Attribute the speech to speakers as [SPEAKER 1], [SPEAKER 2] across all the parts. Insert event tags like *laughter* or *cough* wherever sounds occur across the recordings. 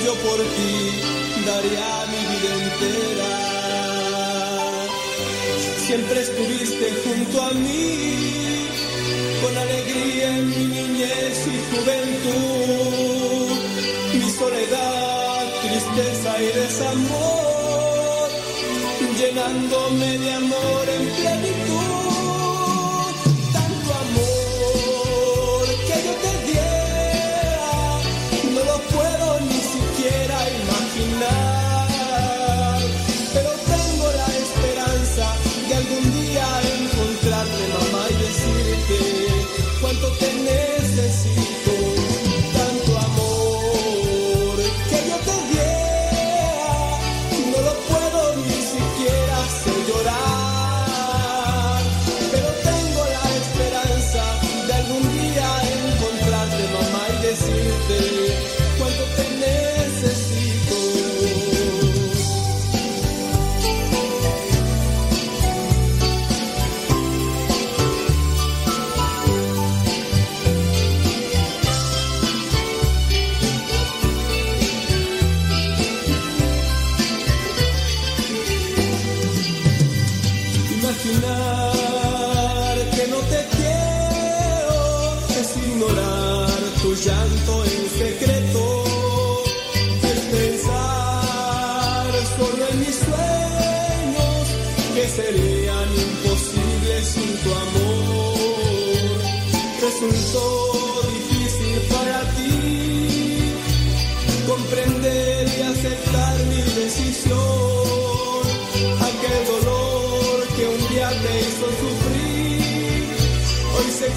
[SPEAKER 1] yo por ti daría mi vida entera. Siempre estuviste junto a mí, con alegría en mi niñez y juventud, mi soledad, tristeza y desamor, llenándome de amor en plenitud. Cuánto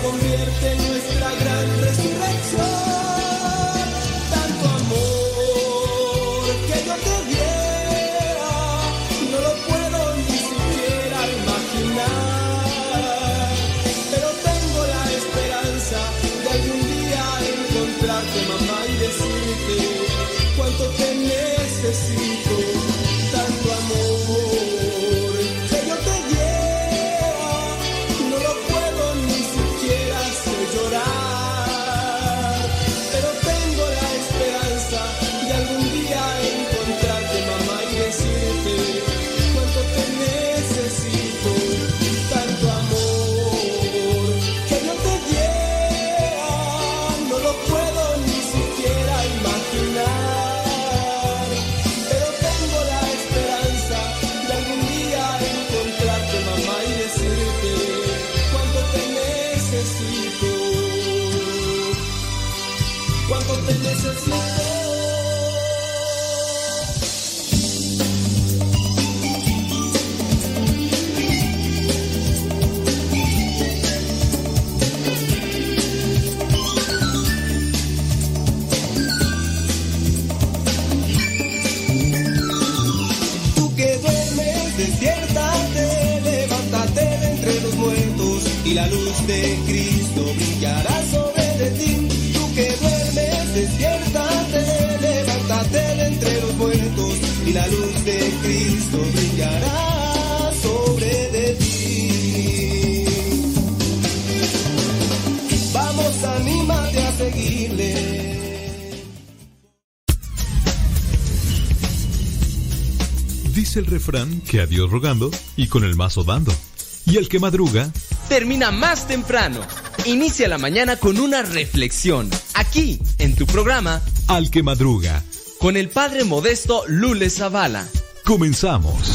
[SPEAKER 1] convierte en nuestra gran resurrección. Luz de Cristo brillará sobre de ti. Tú que duermes, despiértate, levántate de entre los muertos y la luz de Cristo brillará sobre de ti. Vamos, anímate a seguirle.
[SPEAKER 2] Dice el refrán que a Dios rogando y con el mazo dando. Y el que madruga,
[SPEAKER 3] termina más temprano. Inicia la mañana con una reflexión. Aquí, en tu programa,
[SPEAKER 2] al que madruga.
[SPEAKER 3] con el padre modesto Lule Zavala.
[SPEAKER 2] Comenzamos.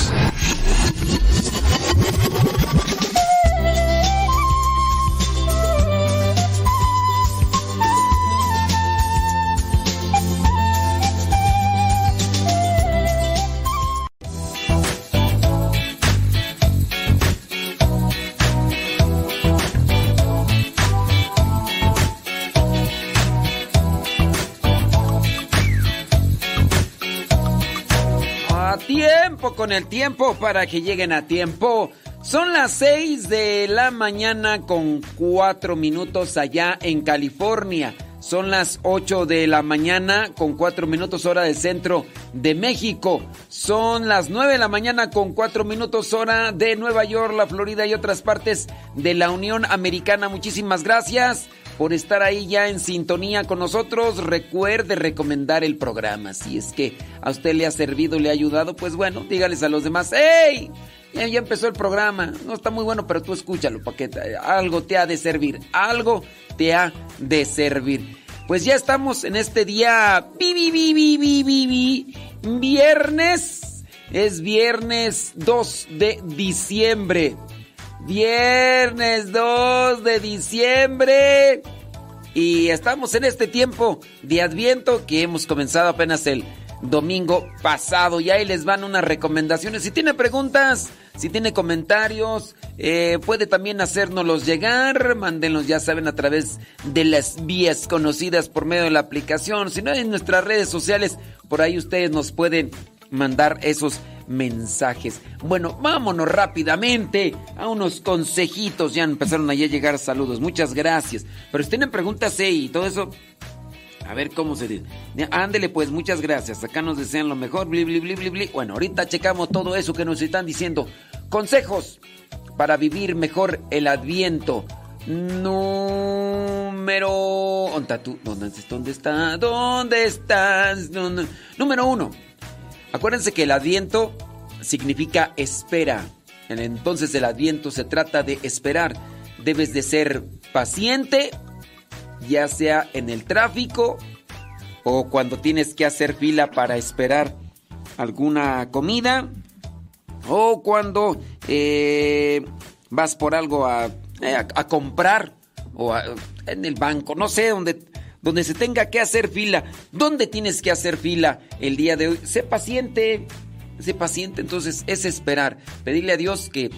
[SPEAKER 4] Con el tiempo, para que lleguen a tiempo. Son las 6 de la mañana con 4 minutos allá en California. Son las 8 de la mañana con 4 minutos hora del centro de México. Son las 9 de la mañana con 4 minutos hora de Nueva York, la Florida y otras partes de la Unión Americana. Muchísimas gracias por estar ahí ya en sintonía con nosotros. Recuerde recomendar el programa. Si es que a usted le ha servido, le ha ayudado, pues bueno, dígales a los demás, ¡Hey! Ya, empezó el programa. No está muy bueno, pero tú escúchalo, porque algo te ha de servir. Algo te ha de servir. Pues ya estamos en este día. Vi, vi, vi, viernes. Es viernes 2 de diciembre. Viernes 2 de diciembre. Y estamos en este tiempo de Adviento que hemos comenzado apenas el domingo pasado. Y ahí les van unas recomendaciones. Si tiene preguntas, si tiene comentarios, eh, puede también hacérnoslos llegar. Mándenlos, ya saben, a través de las vías conocidas por medio de la aplicación. Si no, en nuestras redes sociales, por ahí ustedes nos pueden mandar esos mensajes. Bueno, vámonos rápidamente a unos consejitos. Ya empezaron a llegar saludos. Muchas gracias. Pero si tienen preguntas eh, y todo eso, a ver cómo se dice. Ándele pues, muchas gracias. Acá nos desean lo mejor. Bli, bli, bli. Bueno, ahorita checamos todo eso que nos están diciendo. Consejos para vivir mejor el adviento. Número... ¿Dónde tú? ¿Dónde, ¿Dónde está? ¿Dónde estás? Número uno. Acuérdense que el adviento significa espera. Entonces el adviento se trata de esperar. Debes de ser paciente, ya sea en el tráfico o cuando tienes que hacer fila para esperar alguna comida o cuando eh, vas por algo eh, a, comprar o en el banco, no sé, donde donde se tenga que hacer fila. ¿Dónde tienes que hacer fila el día de hoy? Sé paciente, sé paciente. Entonces es esperar, pedirle a Dios que,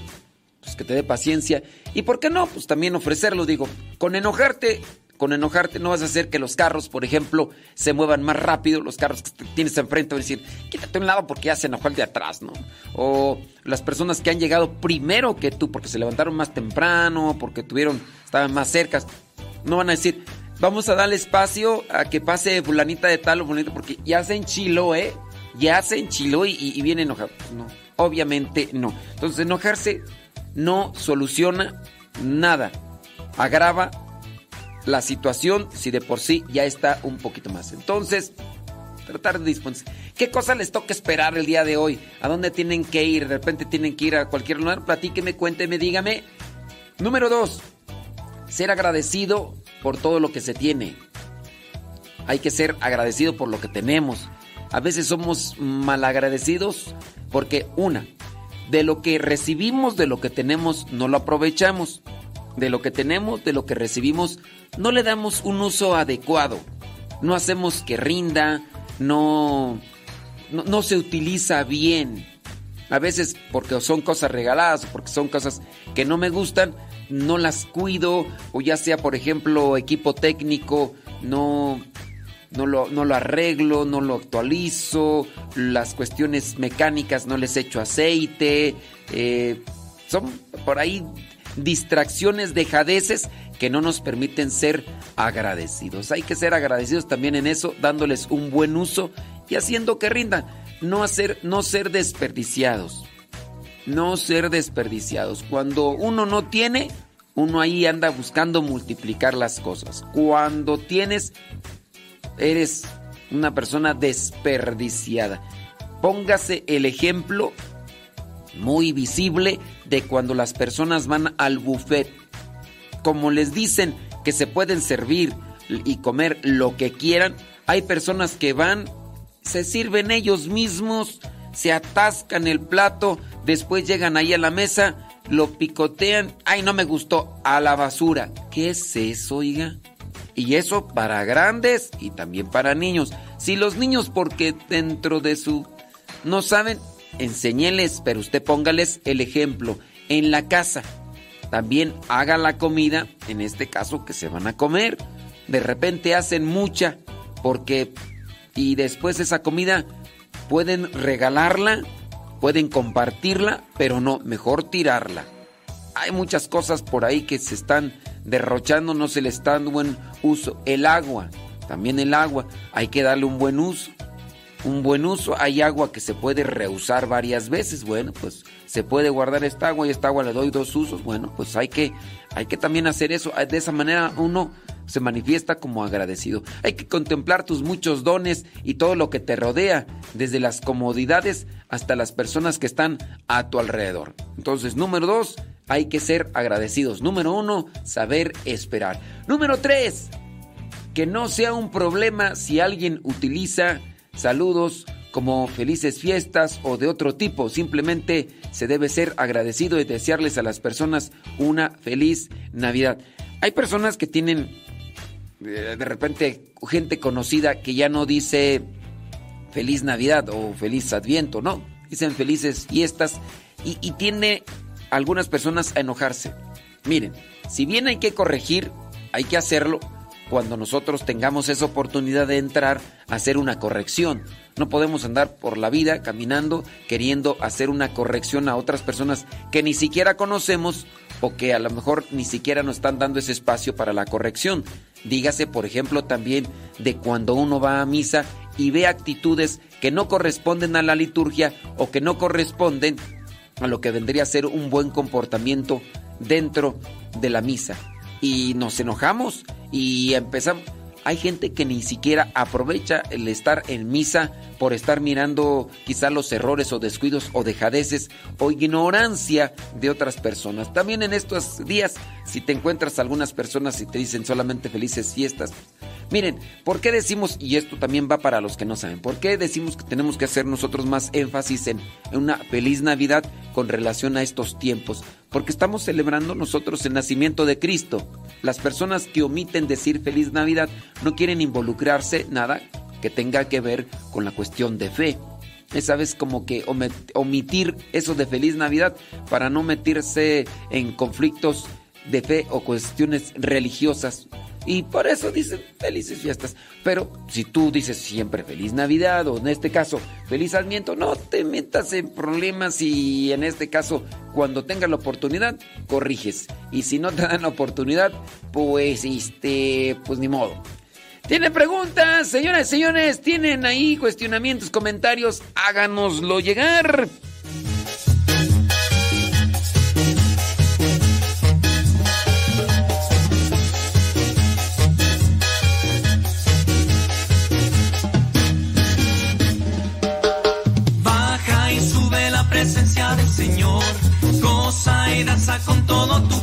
[SPEAKER 4] pues, que te dé paciencia. Y por qué no, pues también ofrecerlo, digo, con enojarte. Con enojarte no vas a hacer que los carros, por ejemplo, se muevan más rápido. Los carros que tienes enfrente van a decir, quítate un lado porque ya se enojó el de atrás, ¿no? O las personas que han llegado primero que tú porque se levantaron más temprano, porque tuvieron, estaban más cercas, no van a decir, vamos a darle espacio a que pase fulanita de tal o fulanita, porque ya se enchiló, ¿eh? Ya se enchiló y, viene enojado. No, obviamente no. Entonces enojarse no soluciona nada. Agrava la situación si de por sí ya está un poquito más. Entonces, tratar de disponerse. ¿Qué cosa les toca esperar el día de hoy? ¿A dónde tienen que ir? De repente tienen que ir a cualquier lugar. Platíqueme, cuénteme, dígame. Número dos, ser agradecido por todo lo que se tiene. Hay que ser agradecido por lo que tenemos. A veces somos malagradecidos porque una, de lo que recibimos, de lo que tenemos, no lo aprovechamos. De lo que tenemos, de lo que recibimos, no le damos un uso adecuado. No hacemos que rinda, no, no, no se utiliza bien. A veces porque son cosas regaladas, porque son cosas que no me gustan, no las cuido, o ya sea, por ejemplo, equipo técnico, no, no, lo, no lo arreglo, no lo actualizo, las cuestiones mecánicas no les echo aceite, eh, son por ahí distracciones, dejadeces que no nos permiten ser agradecidos. Hay que ser agradecidos también en eso, dándoles un buen uso y haciendo que rindan. No, hacer, no ser desperdiciados no ser desperdiciados. Cuando uno no tiene, uno ahí anda buscando multiplicar las cosas. Cuando tienes, eres una persona desperdiciada. Póngase el ejemplo muy visible de cuando las personas van al buffet. Como les dicen que se pueden servir y comer lo que quieran, hay personas que van, se sirven ellos mismos, se atascan el plato, después llegan ahí a la mesa, lo picotean, ay no me gustó, a la basura. ¿Qué es eso, oiga? Y eso para grandes y también para niños. Si los niños porque dentro de su... no saben, enséñeles, pero usted póngales el ejemplo. En la casa, también haga la comida, en este caso que se van a comer. De repente hacen mucha porque... y después esa comida pueden regalarla pueden compartirla, pero no, mejor tirarla. Hay muchas cosas por ahí que se están derrochando, no se le está dando buen uso. El agua, también el agua, hay que darle un buen uso. Un buen uso, hay agua que se puede reusar varias veces, bueno, pues se puede guardar esta agua y esta agua le doy dos usos, bueno, pues hay que, hay que también hacer eso. De esa manera uno se manifiesta como agradecido. Hay que contemplar tus muchos dones y todo lo que te rodea, desde las comodidades hasta las personas que están a tu alrededor. Entonces, número dos, hay que ser agradecidos. Número uno, saber esperar. Número tres, que no sea un problema si alguien utiliza saludos como felices fiestas o de otro tipo. Simplemente se debe ser agradecido y desearles a las personas una feliz Navidad. Hay personas que tienen de repente gente conocida que ya no dice feliz Navidad o feliz Adviento, no, dicen felices fiestas y, y tiene algunas personas a enojarse. Miren, si bien hay que corregir, hay que hacerlo cuando nosotros tengamos esa oportunidad de entrar a hacer una corrección. No podemos andar por la vida caminando queriendo hacer una corrección a otras personas que ni siquiera conocemos o que a lo mejor ni siquiera nos están dando ese espacio para la corrección. Dígase, por ejemplo, también de cuando uno va a misa y ve actitudes que no corresponden a la liturgia o que no corresponden a lo que vendría a ser un buen comportamiento dentro de la misa. Y nos enojamos y empezamos hay gente que ni siquiera aprovecha el estar en misa por estar mirando quizá los errores o descuidos o dejadeces o ignorancia de otras personas. También en estos días, si te encuentras algunas personas y te dicen solamente felices fiestas, miren, ¿por qué decimos, y esto también va para los que no saben, ¿por qué decimos que tenemos que hacer nosotros más énfasis en, una feliz Navidad con relación a estos tiempos? Porque estamos celebrando nosotros el nacimiento de Cristo. Las personas que omiten decir feliz Navidad no quieren involucrarse nada que tenga que ver con la cuestión de fe. Esa vez como que omitir eso de feliz Navidad para no meterse en conflictos de fe o cuestiones religiosas. Y por eso dicen felices fiestas. Pero si tú dices siempre feliz Navidad o en este caso feliz Adviento, no te metas en problemas y en este caso cuando tengas la oportunidad corriges. Y si no te dan la oportunidad, pues este, pues ni modo. ¿Tienen preguntas, señoras y señores? ¿Tienen ahí cuestionamientos, comentarios? Háganoslo llegar.
[SPEAKER 5] Con todo tu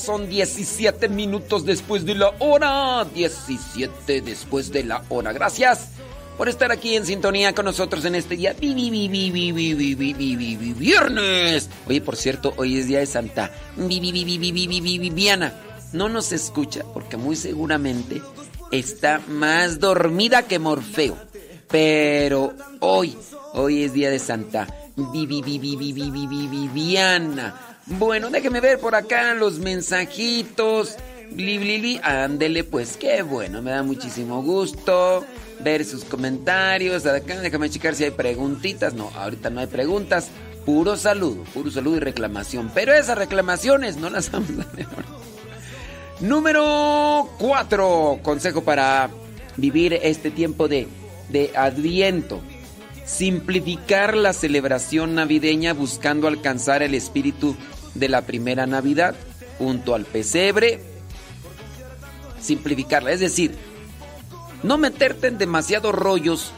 [SPEAKER 4] son 17 minutos después de la hora. 17 después de la hora. Gracias por estar aquí en sintonía con nosotros en este día. Viernes. Oye, por cierto, hoy es día de Santa Viviana. No nos escucha porque muy seguramente está más dormida que Morfeo. Pero hoy, hoy es día de Santa Viviana. Bueno, déjeme ver por acá los mensajitos. Bli, bli, bli. Ándele, pues qué bueno, me da muchísimo gusto ver sus comentarios. Acá déjame checar si hay preguntitas. No, ahorita no hay preguntas. Puro saludo, puro saludo y reclamación. Pero esas reclamaciones no las *laughs* vamos a ver. Número 4. Consejo para vivir este tiempo de, de Adviento. Simplificar la celebración navideña buscando alcanzar el espíritu de la primera Navidad junto al pesebre. Simplificarla, es decir, no meterte en demasiados rollos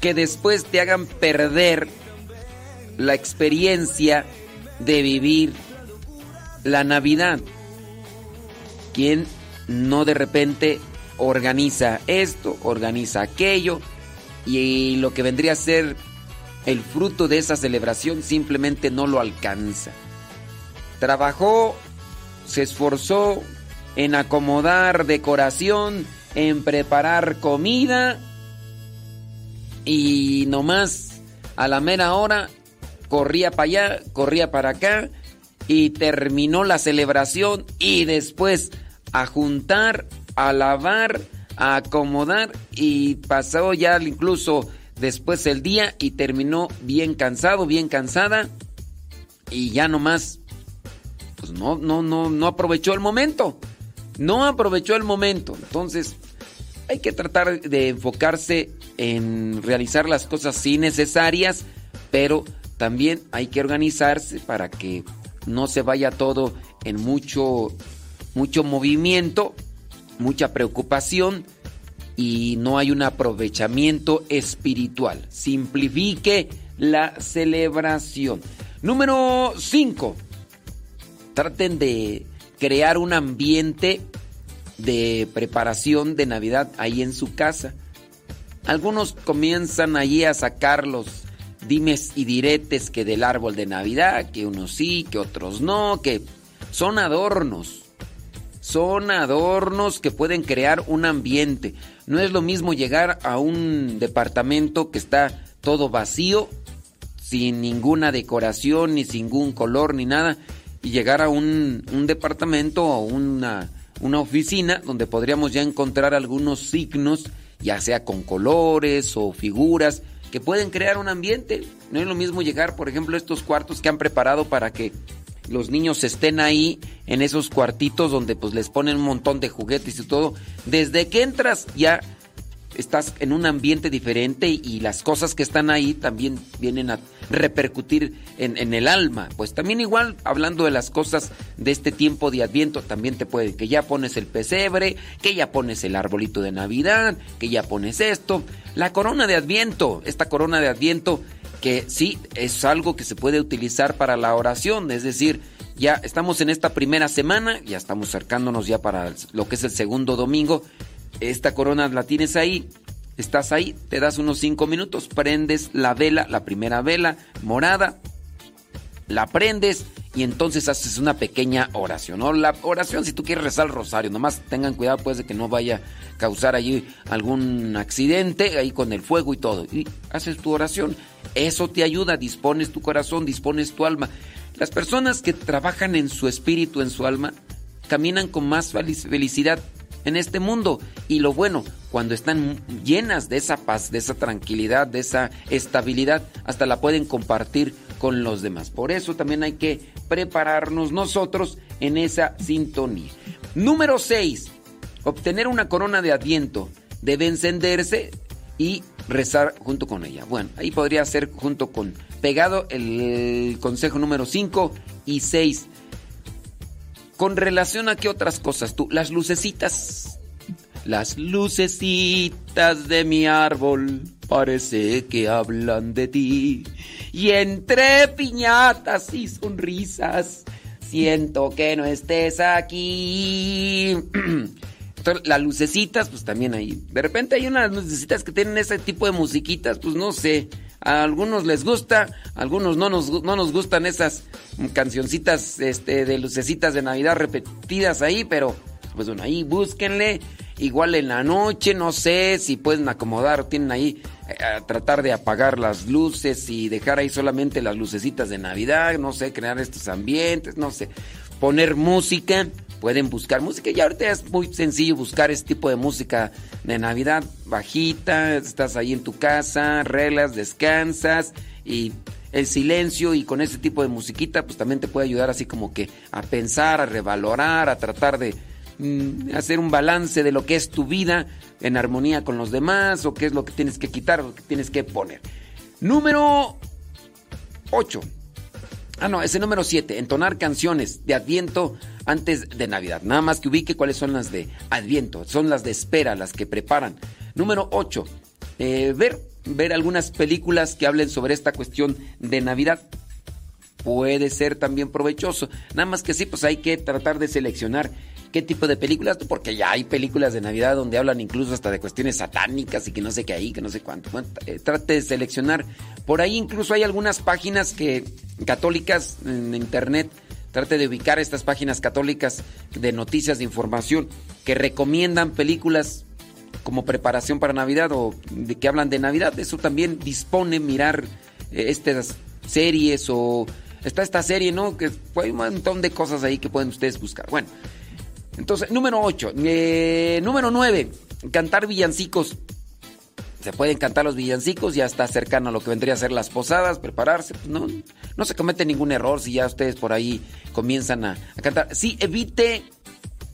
[SPEAKER 4] que después te hagan perder la experiencia de vivir la Navidad. Quien no de repente organiza esto, organiza aquello, y lo que vendría a ser el fruto de esa celebración simplemente no lo alcanza. Trabajó, se esforzó en acomodar decoración, en preparar comida y nomás a la mera hora corría para allá, corría para acá y terminó la celebración y después a juntar, a lavar, a acomodar y pasó ya incluso después el día y terminó bien cansado, bien cansada y ya nomás pues no no no no aprovechó el momento. No aprovechó el momento. Entonces, hay que tratar de enfocarse en realizar las cosas sí necesarias, pero también hay que organizarse para que no se vaya todo en mucho mucho movimiento, mucha preocupación y no hay un aprovechamiento espiritual. Simplifique la celebración. Número 5. Traten de crear un ambiente de preparación de Navidad ahí en su casa. Algunos comienzan allí a sacar los dimes y diretes que del árbol de Navidad, que unos sí, que otros no, que son adornos. Son adornos que pueden crear un ambiente. No es lo mismo llegar a un departamento que está todo vacío sin ninguna decoración, ni sin ningún color, ni nada, y llegar a un, un departamento o una, una oficina donde podríamos ya encontrar algunos signos, ya sea con colores o figuras, que pueden crear un ambiente. No es lo mismo llegar, por ejemplo, a estos cuartos que han preparado para que los niños estén ahí en esos cuartitos donde pues les ponen un montón de juguetes y todo. Desde que entras ya estás en un ambiente diferente y, las cosas que están ahí también vienen a repercutir en, el alma. Pues también igual, hablando de las cosas de este tiempo de Adviento, también te puede que ya pones el pesebre, que ya pones el arbolito de Navidad, que ya pones esto. La corona de Adviento, esta corona de Adviento que sí es algo que se puede utilizar para la oración, es decir, ya estamos en esta primera semana, ya estamos acercándonos ya para lo que es el segundo domingo esta corona la tienes ahí, estás ahí, te das unos cinco minutos, prendes la vela, la primera vela morada, la prendes y entonces haces una pequeña oración. ¿no? La oración, si tú quieres rezar el rosario, nomás tengan cuidado pues de que no vaya a causar allí algún accidente ahí con el fuego y todo. Y haces tu oración. Eso te ayuda, dispones tu corazón, dispones tu alma. Las personas que trabajan en su espíritu, en su alma, caminan con más felicidad en este mundo. Y lo bueno, cuando están llenas de esa paz, de esa tranquilidad, de esa estabilidad, hasta la pueden compartir con los demás. Por eso también hay que prepararnos nosotros en esa sintonía. Número 6. Obtener una corona de adviento. Debe encenderse y rezar junto con ella. Bueno, ahí podría ser junto con pegado el consejo número 5 y 6 con relación a qué otras cosas tú, las lucecitas. Las lucecitas de mi árbol parece que hablan de ti. Y entre piñatas y sonrisas siento que no estés aquí. *clears throat* las lucecitas, pues también hay. De repente hay unas lucecitas que tienen ese tipo de musiquitas, pues no sé. A algunos les gusta, a algunos no nos, no nos gustan esas cancioncitas este, de lucecitas de Navidad repetidas ahí, pero pues bueno, ahí búsquenle. Igual en la noche, no sé si pueden acomodar, tienen ahí eh, tratar de apagar las luces y dejar ahí solamente las lucecitas de Navidad, no sé, crear estos ambientes, no sé, poner música pueden buscar música. Y ahorita es muy sencillo buscar este tipo de música de Navidad bajita. Estás ahí en tu casa, reglas, descansas y el silencio y con ese tipo de musiquita pues también te puede ayudar así como que a pensar, a revalorar, a tratar de mm, hacer un balance de lo que es tu vida en armonía con los demás o qué es lo que tienes que quitar o lo que tienes que poner. Número 8. Ah, no, ese número 7. Entonar canciones de Adviento antes de Navidad. Nada más que ubique cuáles son las de Adviento. Son las de espera, las que preparan. Número 8. Eh, ver, ver algunas películas que hablen sobre esta cuestión de Navidad. Puede ser también provechoso. Nada más que sí, pues hay que tratar de seleccionar qué tipo de películas, porque ya hay películas de Navidad donde hablan incluso hasta de cuestiones satánicas y que no sé qué ahí, que no sé cuánto. Eh, trate de seleccionar. Por ahí incluso hay algunas páginas que católicas en internet. Trate de ubicar estas páginas católicas de noticias, de información, que recomiendan películas como preparación para Navidad o de que hablan de Navidad. Eso también dispone mirar eh, estas series o está esta serie, ¿no? Que hay un montón de cosas ahí que pueden ustedes buscar. Bueno, entonces, número 8. Eh, número 9. Cantar villancicos. Se pueden cantar los villancicos, ya está cercano a lo que vendría a ser las posadas, prepararse. Pues no, no se comete ningún error si ya ustedes por ahí comienzan a, cantar. Sí, evite,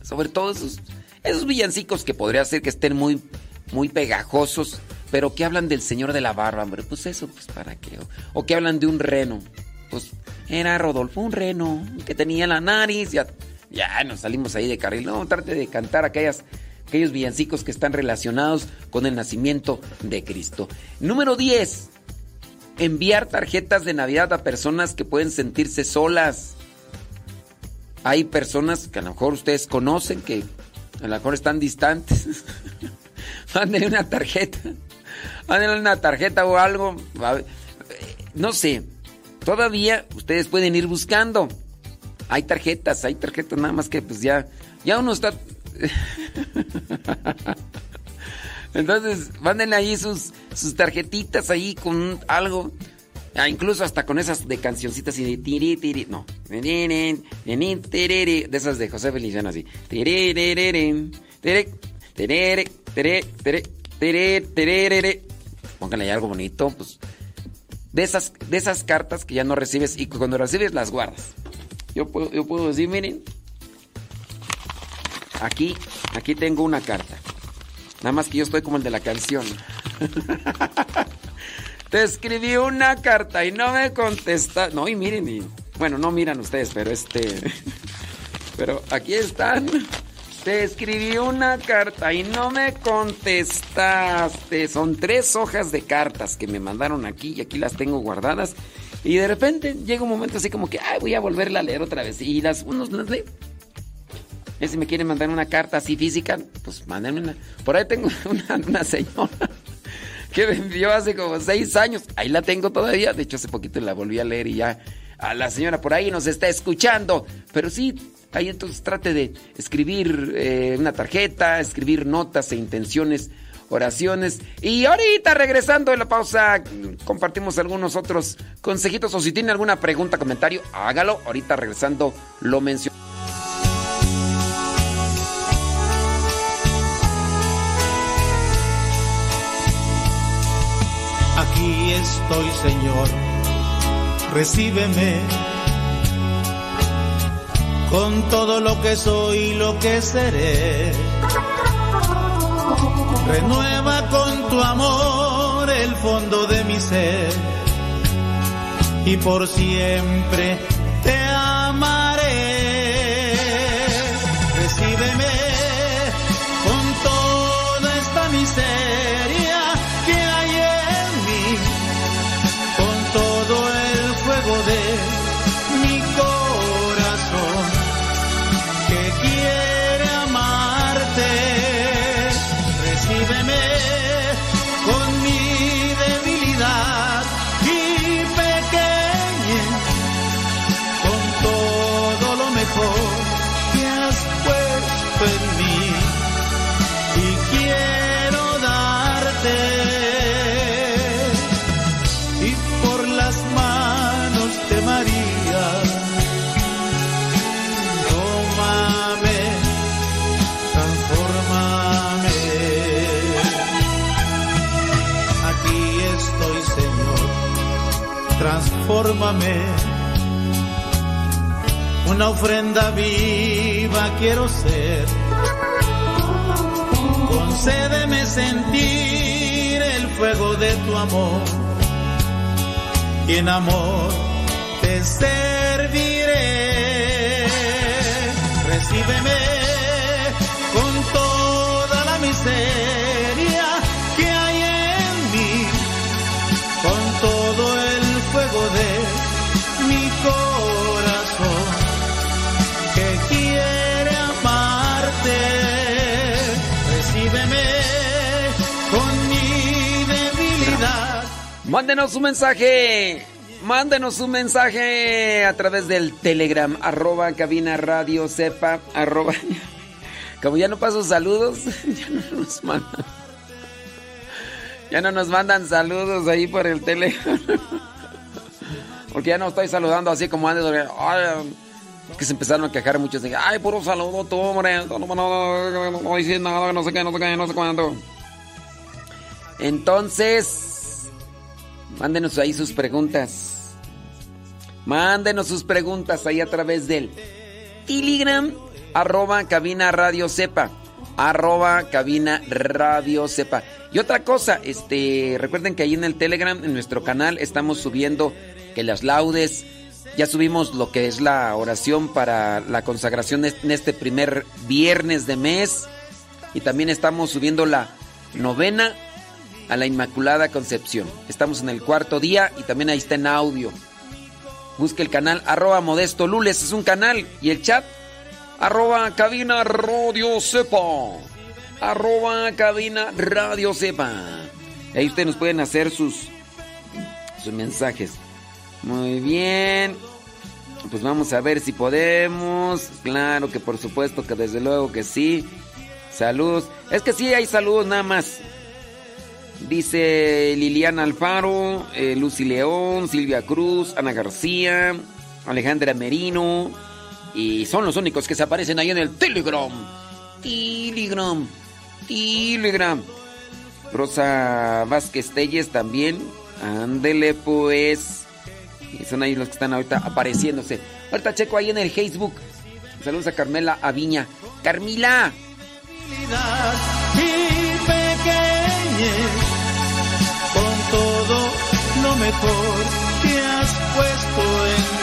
[SPEAKER 4] sobre todo esos, esos villancicos que podría ser que estén muy, muy pegajosos, pero que hablan del señor de la barba, hombre. Pues eso, pues para qué. O, o que hablan de un reno. Pues era Rodolfo un reno que tenía la nariz, ya ya nos salimos ahí de carril. No, trate de cantar aquellas, aquellos villancicos que están relacionados con el nacimiento de Cristo. Número 10. Enviar tarjetas de Navidad a personas que pueden sentirse solas. Hay personas que a lo mejor ustedes conocen que a lo mejor están distantes. *laughs* Mándenle una tarjeta. Mándenle una tarjeta o algo. No sé. Todavía ustedes pueden ir buscando. Hay tarjetas, hay tarjetas, nada más que pues ya, ya uno está... *laughs* Entonces, mándenle ahí sus, tarjetitas ahí con algo. Ah, incluso hasta con esas de cancioncitas y de tiri tiri. No. De esas de José Feliciano así. Póngale algo bonito, pues. De esas, de esas cartas que ya no recibes y cuando recibes las guardas. Yo puedo, yo puedo decir, miren. Aquí, aquí tengo una carta. Nada más que yo estoy como el de la canción. *laughs* Te escribí una carta y no me contestaste. No, y miren, bueno, no miran ustedes, pero este. *laughs* Pero aquí están. Te escribí una carta y no me contestaste. Son tres hojas de cartas que me mandaron aquí y aquí las tengo guardadas. Y de repente llega un momento así como que, ay, voy a volverla a leer otra vez. Y las unos las leo. Y si me quieren mandar una carta así física, pues mándenme una. Por ahí tengo *laughs* una, una señora *laughs* que me envió hace como seis años. Ahí la tengo todavía. De hecho, hace poquito la volví a leer y ya a la señora por ahí nos está escuchando. Pero sí, ahí entonces trate de escribir eh, una tarjeta, escribir notas e intenciones, oraciones. Y ahorita regresando de la pausa, compartimos algunos otros consejitos. O si tiene alguna pregunta, comentario, hágalo. Ahorita regresando lo menciono.
[SPEAKER 6] Aquí estoy, Señor, recíbeme con todo lo que soy y lo que seré. Renueva con tu amor el fondo de mi ser y por siempre te amaré. Transfórmame una ofrenda viva quiero ser. Concédeme sentir el fuego de tu amor. Y en amor te serviré. Recíbeme
[SPEAKER 4] Mándenos un mensaje. Mándenos un mensaje a través del Telegram, arroba cabina radio sepa, arroba. Como ya no paso saludos, ya no nos mandan. Ya no nos mandan saludos ahí por el Telegram. Porque ya no estoy saludando así como antes. que se empezaron a quejar muchos de ay, puro saludo tú, hombre. No, no, no, no no sé qué, no sé qué, no sé cuándo. Entonces, mándenos ahí sus preguntas. Mándenos sus preguntas ahí a través del Telegram, arroba cabina radio sepa. Arroba cabina radio sepa. Y otra cosa, este, recuerden que ahí en el Telegram, en nuestro canal, estamos subiendo que las laudes. Ya subimos lo que es la oración para la consagración en este primer viernes de mes. Y también estamos subiendo la novena a la Inmaculada Concepción. Estamos en el cuarto día y también ahí está en audio. Busque el canal arroba modesto lules, es un canal. Y el chat arroba cabina radio sepa. Arroba cabina radio sepa. Ahí ustedes nos pueden hacer sus, sus mensajes. Muy bien. Pues vamos a ver si podemos. Claro que por supuesto que desde luego que sí. Saludos. Es que sí hay saludos nada más. Dice Liliana Alfaro, eh, Lucy León, Silvia Cruz, Ana García, Alejandra Merino. Y son los únicos que se aparecen ahí en el Telegram. Telegram. Telegram. Rosa Vázquez Telles también. Ándele pues. Y son ahí los que están ahorita apareciéndose. Ahorita checo ahí en el Facebook. Saludos a Carmela Aviña. Carmila.
[SPEAKER 6] Mejor que has puesto en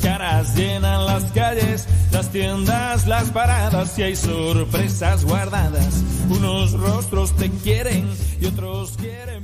[SPEAKER 5] caras llenan las calles, las tiendas, las paradas y hay sorpresas guardadas. Unos rostros te quieren y otros quieren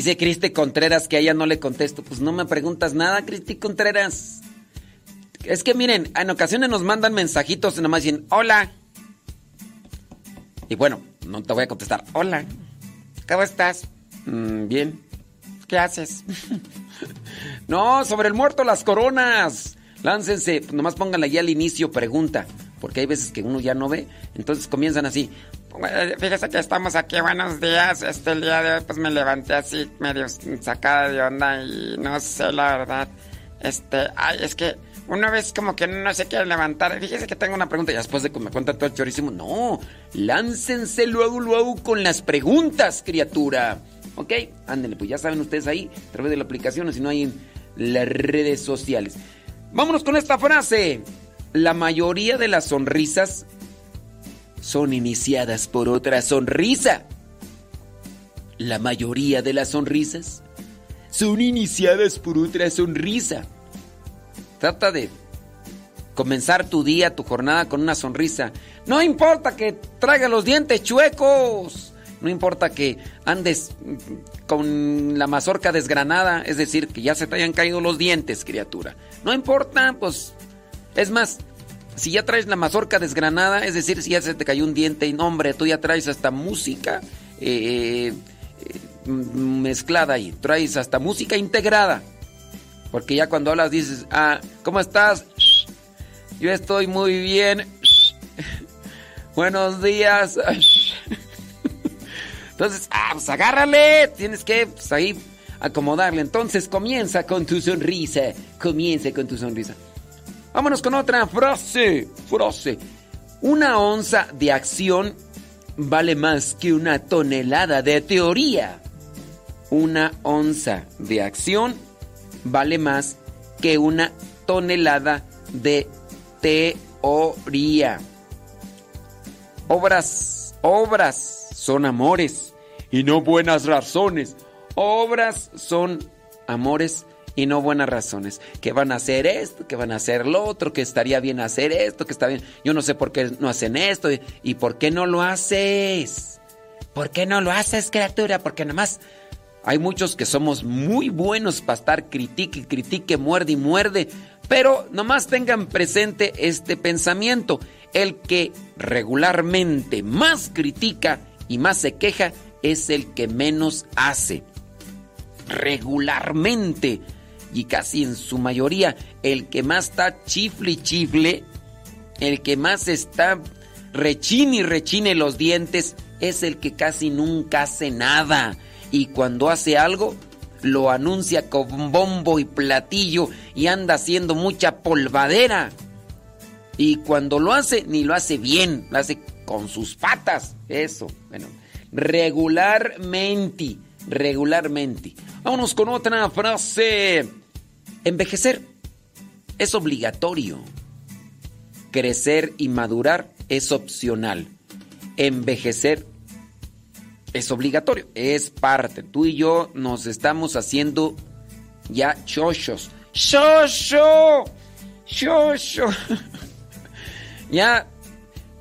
[SPEAKER 4] Dice Cristi Contreras que a ella no le contesto. Pues no me preguntas nada, Cristi Contreras. Es que miren, en ocasiones nos mandan mensajitos y nomás dicen, hola. Y bueno, no te voy a contestar, hola. ¿Cómo estás? "Mm, bien. ¿Qué haces? *laughs* no, sobre el muerto las coronas. Láncense, nomás pónganle ahí al inicio pregunta. Porque hay veces que uno ya no ve. Entonces comienzan así.
[SPEAKER 7] Eh, Fíjese que estamos aquí, buenos días. Este el día de hoy pues me levanté así medio sacada de onda y no sé la verdad. Este, ay, es que una vez como que no se quiere levantar.
[SPEAKER 4] Fíjese que tengo una pregunta y después de que me cuenta todo chorísimo. No, láncense luego, luego con las preguntas, criatura. ¿Ok? Ándenle, pues ya saben ustedes ahí, a través de la aplicación o si no hay en las redes sociales. Vámonos con esta frase. La mayoría de las sonrisas son iniciadas por otra sonrisa. La mayoría de las sonrisas son iniciadas por otra sonrisa. Trata de comenzar tu día, tu jornada con una sonrisa. No importa que traiga los dientes chuecos. No importa que andes con la mazorca desgranada, es decir, que ya se te hayan caído los dientes, criatura. No importa, pues es más, si ya traes la mazorca desgranada, es decir, si ya se te cayó un diente y no, hombre, tú ya traes hasta música eh, eh, mezclada ahí, traes hasta música integrada. Porque ya cuando hablas dices, ah, ¿cómo estás? Yo estoy muy bien. *laughs* Buenos días. *laughs* Entonces, ah, pues agárrale. Tienes que pues, ahí acomodarle. Entonces comienza con tu sonrisa. Comienza con tu sonrisa. Vámonos con otra frase. Frase. Una onza de acción vale más que una tonelada de teoría. Una onza de acción vale más que una tonelada de teoría. Obras, obras son amores y no buenas razones. Obras son amores y no buenas razones. Que van a hacer esto, que van a hacer lo otro, que estaría bien hacer esto, que está bien. Yo no sé por qué no hacen esto y, por qué no lo haces. ¿Por qué no lo haces, criatura? Porque nomás hay muchos que somos muy buenos para estar critique critique, muerde y muerde. Pero nomás tengan presente este pensamiento. El que regularmente más critica y más se queja es el que menos hace. Regularmente y casi en su mayoría, el que más está chifle y chifle, el que más está rechine y rechine los dientes, es el que casi nunca hace nada. Y cuando hace algo, lo anuncia con bombo y platillo y anda haciendo mucha polvadera. Y cuando lo hace, ni lo hace bien, lo hace con sus patas. Eso, bueno, regularmente, regularmente. Vámonos con otra frase. Envejecer es obligatorio. Crecer y madurar es opcional. Envejecer es obligatorio, es parte. Tú y yo nos estamos haciendo ya chochos. ¡Chocho! ¡Chocho! *laughs* ya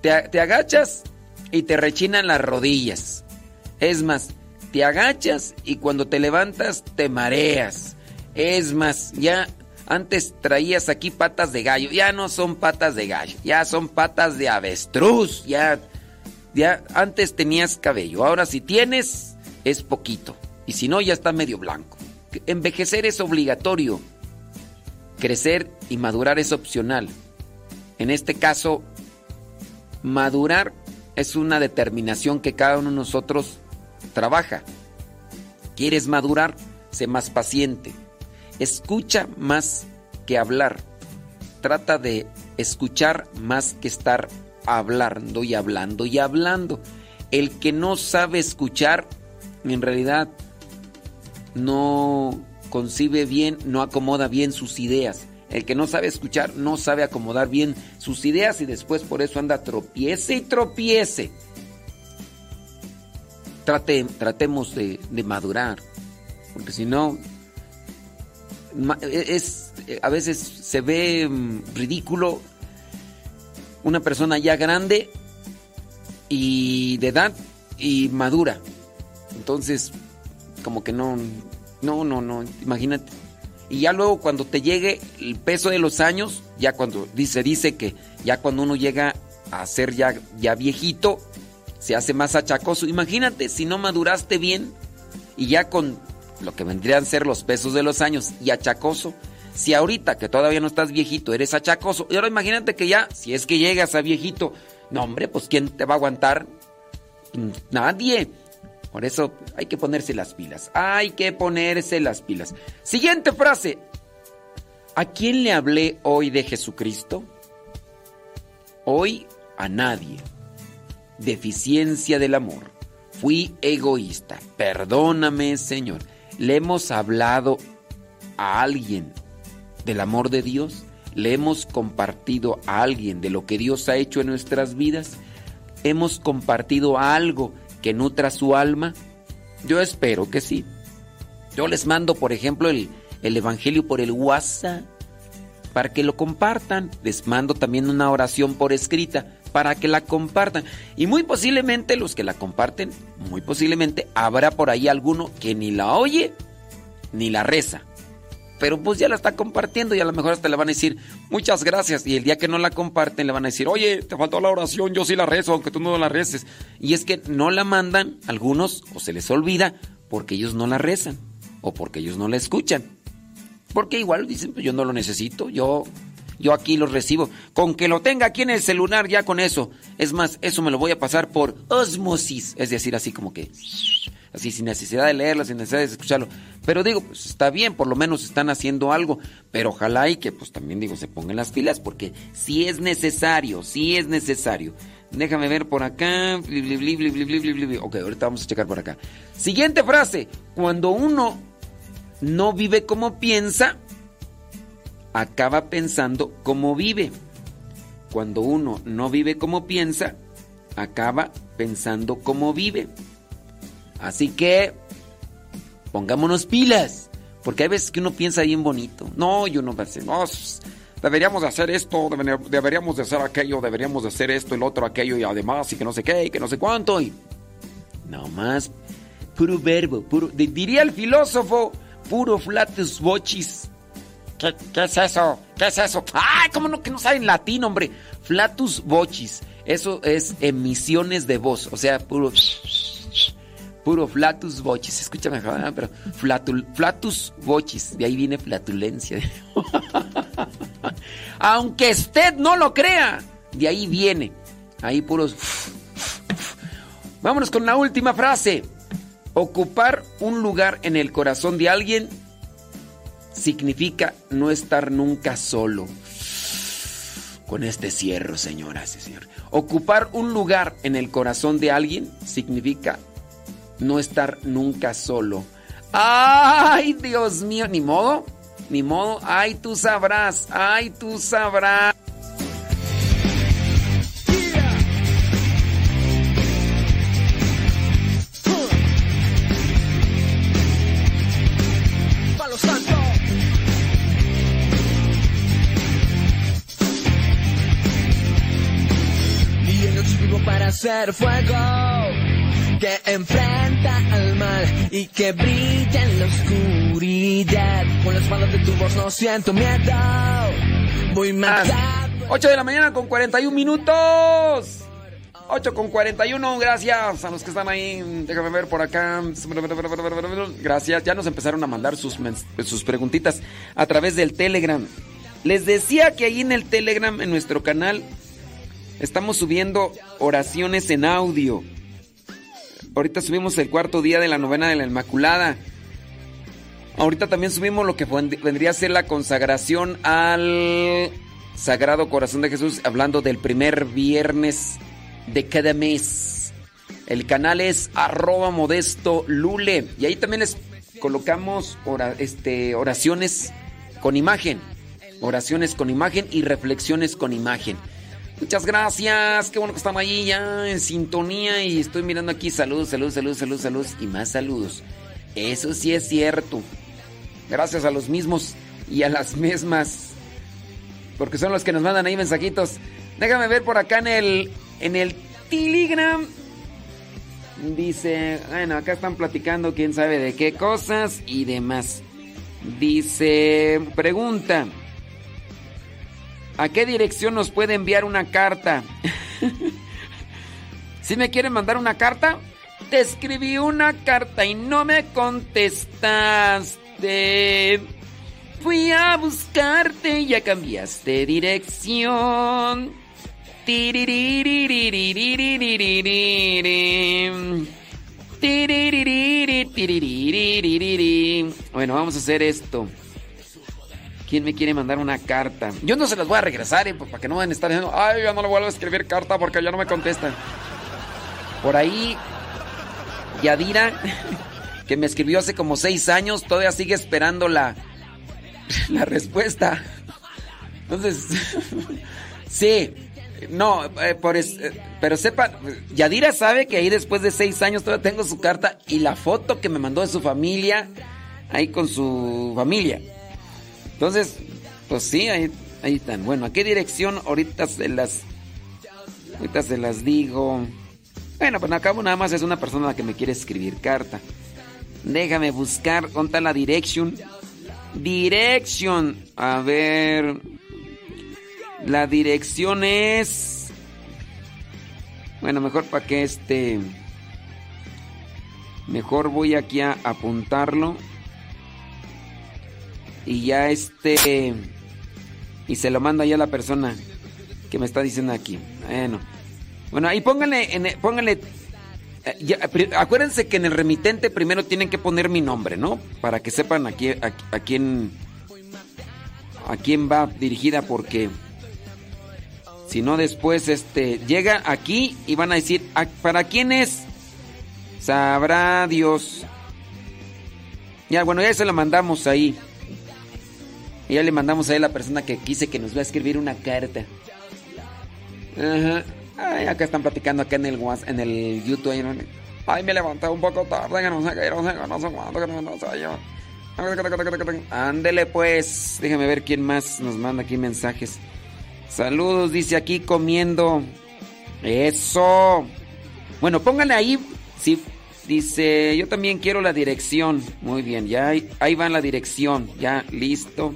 [SPEAKER 4] te, te agachas y te rechinan las rodillas. Es más, te agachas y cuando te levantas te mareas. Es más, ya antes traías aquí patas de gallo, ya no son patas de gallo, ya son patas de avestruz, ya ya antes tenías cabello, ahora si tienes es poquito y si no ya está medio blanco. Envejecer es obligatorio. Crecer y madurar es opcional. En este caso, madurar es una determinación que cada uno de nosotros trabaja. ¿Quieres madurar? Sé más paciente. Escucha más que hablar. Trata de escuchar más que estar hablando y hablando y hablando. El que no sabe escuchar, en realidad no concibe bien, no acomoda bien sus ideas. El que no sabe escuchar no sabe acomodar bien sus ideas y después por eso anda tropiece y tropiece. Trate, tratemos de, de madurar, porque si no, es, a veces se ve mm, ridículo una persona ya grande y de edad y madura. Entonces, como que no, no, no, no, imagínate. Y ya luego cuando te llegue el peso de los años, ya cuando dice, dice que ya cuando uno llega a ser ya, ya viejito, se hace más achacoso. Imagínate si no maduraste bien y ya con lo que vendrían a ser los pesos de los años y achacoso, si ahorita que todavía no estás viejito eres achacoso, y ahora imagínate que ya, si es que llegas a viejito, no hombre, pues ¿quién te va a aguantar? Nadie. Por eso hay que ponerse las pilas. Hay que ponerse las pilas. Siguiente frase. ¿A quién le hablé hoy de Jesucristo? Hoy a nadie. Deficiencia del amor. Fui egoísta. Perdóname, Señor. Le hemos hablado a alguien del amor de Dios? ¿Le hemos compartido a alguien de lo que Dios ha hecho en nuestras vidas? ¿Hemos compartido algo que nutra su alma? Yo espero que sí. Yo les mando, por ejemplo, el, el Evangelio por el WhatsApp para que lo compartan. Les mando también una oración por escrita para que la compartan. Y muy posiblemente los que la comparten, muy posiblemente habrá por ahí alguno que ni la oye ni la reza pero pues ya la está compartiendo y a lo mejor hasta le van a decir muchas gracias y el día que no la comparten le van a decir, oye, te faltó la oración, yo sí la rezo, aunque tú no la reces. Y es que no la mandan algunos o se les olvida porque ellos no la rezan o porque ellos no la escuchan. Porque igual dicen, pues yo no lo necesito, yo, yo aquí lo recibo. Con que lo tenga aquí en el celular ya con eso. Es más, eso me lo voy a pasar por osmosis, es decir, así como que así sin necesidad de leerlo, sin necesidad de escucharlo. Pero digo, pues está bien, por lo menos están haciendo algo, pero ojalá y que pues también digo, se pongan las pilas, porque si es necesario, si es necesario. Déjame ver por acá. Ok, ahorita vamos a checar por acá. Siguiente frase. Cuando uno no vive como piensa, acaba pensando como vive. Cuando uno no vive como piensa, acaba pensando como vive. Así que pongámonos pilas, porque hay veces que uno piensa bien bonito. No, yo no pensé, no, deberíamos de hacer esto, deberíamos de hacer aquello, deberíamos de hacer esto, el otro, aquello y además y que no sé qué y que no sé cuánto y no más puro verbo, puro diría el filósofo, puro flatus vocis.
[SPEAKER 7] ¿Qué, ¿Qué, es eso? ¿Qué es eso?
[SPEAKER 4] ¡Ay, cómo no que no saben latín, hombre! Flatus vocis. Eso es emisiones de voz, o sea, puro Puro flatus bochis. Escúchame, pero flatus bochis. De ahí viene flatulencia. *laughs* Aunque usted no lo crea, de ahí viene. Ahí puros. Vámonos con la última frase. Ocupar un lugar en el corazón de alguien significa no estar nunca solo. Con este cierro, señoras y señores. Ocupar un lugar en el corazón de alguien significa no estar nunca solo. ¡Ay, Dios mío! Ni modo, ni modo. ¡Ay, tú sabrás! ¡Ay, tú sabrás!
[SPEAKER 8] Ser fuego que enfrenta al mal y que brilla en la oscuridad. Con las manos de tu voz no siento miedo. Voy más.
[SPEAKER 4] 8 de la mañana con 41 minutos. 8 con 41, gracias a los que están ahí. Déjame ver por acá. Gracias. Ya nos empezaron a mandar sus, sus preguntitas a través del Telegram. Les decía que ahí en el Telegram, en nuestro canal, estamos subiendo oraciones en audio. Ahorita subimos el cuarto día de la novena de la Inmaculada. Ahorita también subimos lo que vendría a ser la consagración al Sagrado Corazón de Jesús, hablando del primer viernes de cada mes. El canal es arroba modesto lule. Y ahí también les colocamos este, oraciones con imagen. Oraciones con imagen y reflexiones con imagen. Muchas gracias. Qué bueno que están ahí ya en sintonía. Y estoy mirando aquí. Saludos, saludos, saludos, saludos, saludos. Y más saludos. Eso sí es cierto. Gracias a los mismos y a las mismas. Porque son los que nos mandan ahí mensajitos. Déjame ver por acá en el. En el Telegram. Dice. Bueno, acá están platicando quién sabe de qué cosas y demás. Dice. Pregunta. ¿A qué dirección nos puede enviar una carta? *laughs* si me quieren mandar una carta, te escribí una carta y no me contestaste. Fui a buscarte y ya cambiaste dirección. Bueno, vamos a hacer esto. ¿Quién me quiere mandar una carta? Yo no se las voy a regresar, ¿eh? para que no van a estar diciendo, ay, ya no le vuelvo a escribir carta porque ya no me contestan. Por ahí, Yadira, *laughs* que me escribió hace como seis años, todavía sigue esperando la, *laughs* la respuesta. Entonces, *laughs* sí, no, eh, por eh, pero sepa, Yadira sabe que ahí después de seis años todavía tengo su carta y la foto que me mandó de su familia, ahí con su familia. Entonces, pues sí, ahí, ahí están. Bueno, ¿a qué dirección ahorita se las... Ahorita se las digo. Bueno, pues acabo nada más es una persona que me quiere escribir carta. Déjame buscar, ¿dónde la dirección? Dirección. A ver. La dirección es... Bueno, mejor para que este... Mejor voy aquí a apuntarlo y ya este y se lo mando ya a la persona que me está diciendo aquí. Bueno. Bueno, ahí pónganle en, pónganle eh, acuérdense que en el remitente primero tienen que poner mi nombre, ¿no? Para que sepan a quién a, quién a quién va dirigida porque si no después este llega aquí y van a decir, ¿para quién es? Sabrá Dios. Ya, bueno, ya se lo mandamos ahí. Y ya le mandamos a la persona que quise que nos va a escribir una carta. Ajá. Ay, acá están platicando acá en el en el YouTube. Ay, me levanté un poco tarde, no sé qué, no sé, no sé. Ándele pues, déjame ver quién más nos manda aquí mensajes. Saludos, dice aquí comiendo. Eso. Bueno, pónganle ahí, sí, dice, yo también quiero la dirección. Muy bien, ya ahí, ahí va la dirección, ya listo.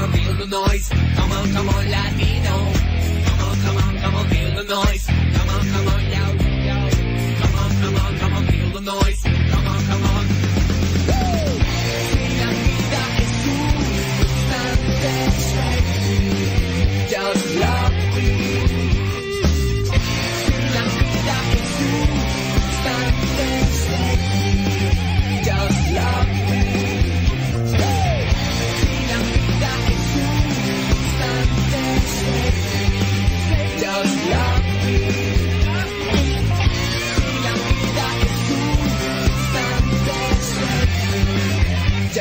[SPEAKER 8] come on, feel the noise. Come on, come on, Latino. Come on, come on, come on, feel the noise. Come on, come on.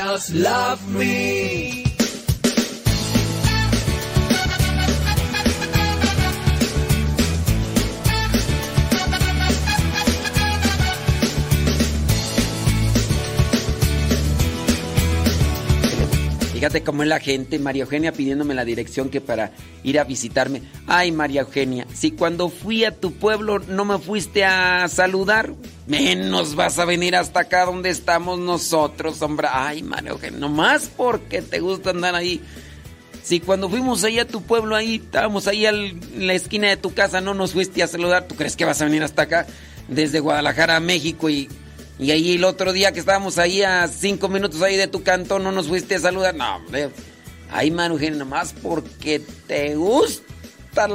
[SPEAKER 8] else love me.
[SPEAKER 4] Fíjate cómo es la gente, María Eugenia pidiéndome la dirección que para ir a visitarme. Ay, María Eugenia, si cuando fui a tu pueblo no me fuiste a saludar, menos vas a venir hasta acá donde estamos nosotros, hombre. Ay, María Eugenia, nomás porque te gusta andar ahí. Si cuando fuimos ahí a tu pueblo, ahí estábamos ahí en la esquina de tu casa, no nos fuiste a saludar, ¿tú crees que vas a venir hasta acá desde Guadalajara a México y, y ahí el otro día que estábamos ahí a cinco minutos ahí de tu cantón no nos fuiste a saludar? No, hombre. Ay, Eugenia, nomás porque te gusta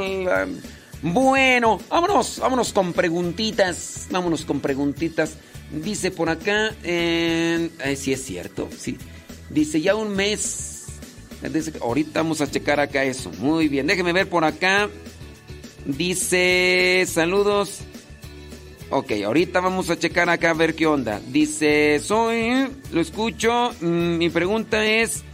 [SPEAKER 4] Bueno, vámonos, vámonos con preguntitas, vámonos con preguntitas. Dice por acá, eh, sí es cierto, sí. Dice ya un mes. Ahorita vamos a checar acá eso. Muy bien, déjeme ver por acá. Dice, saludos. Ok, ahorita vamos a checar acá a ver qué onda. Dice, soy, lo escucho. mm, Mi pregunta es,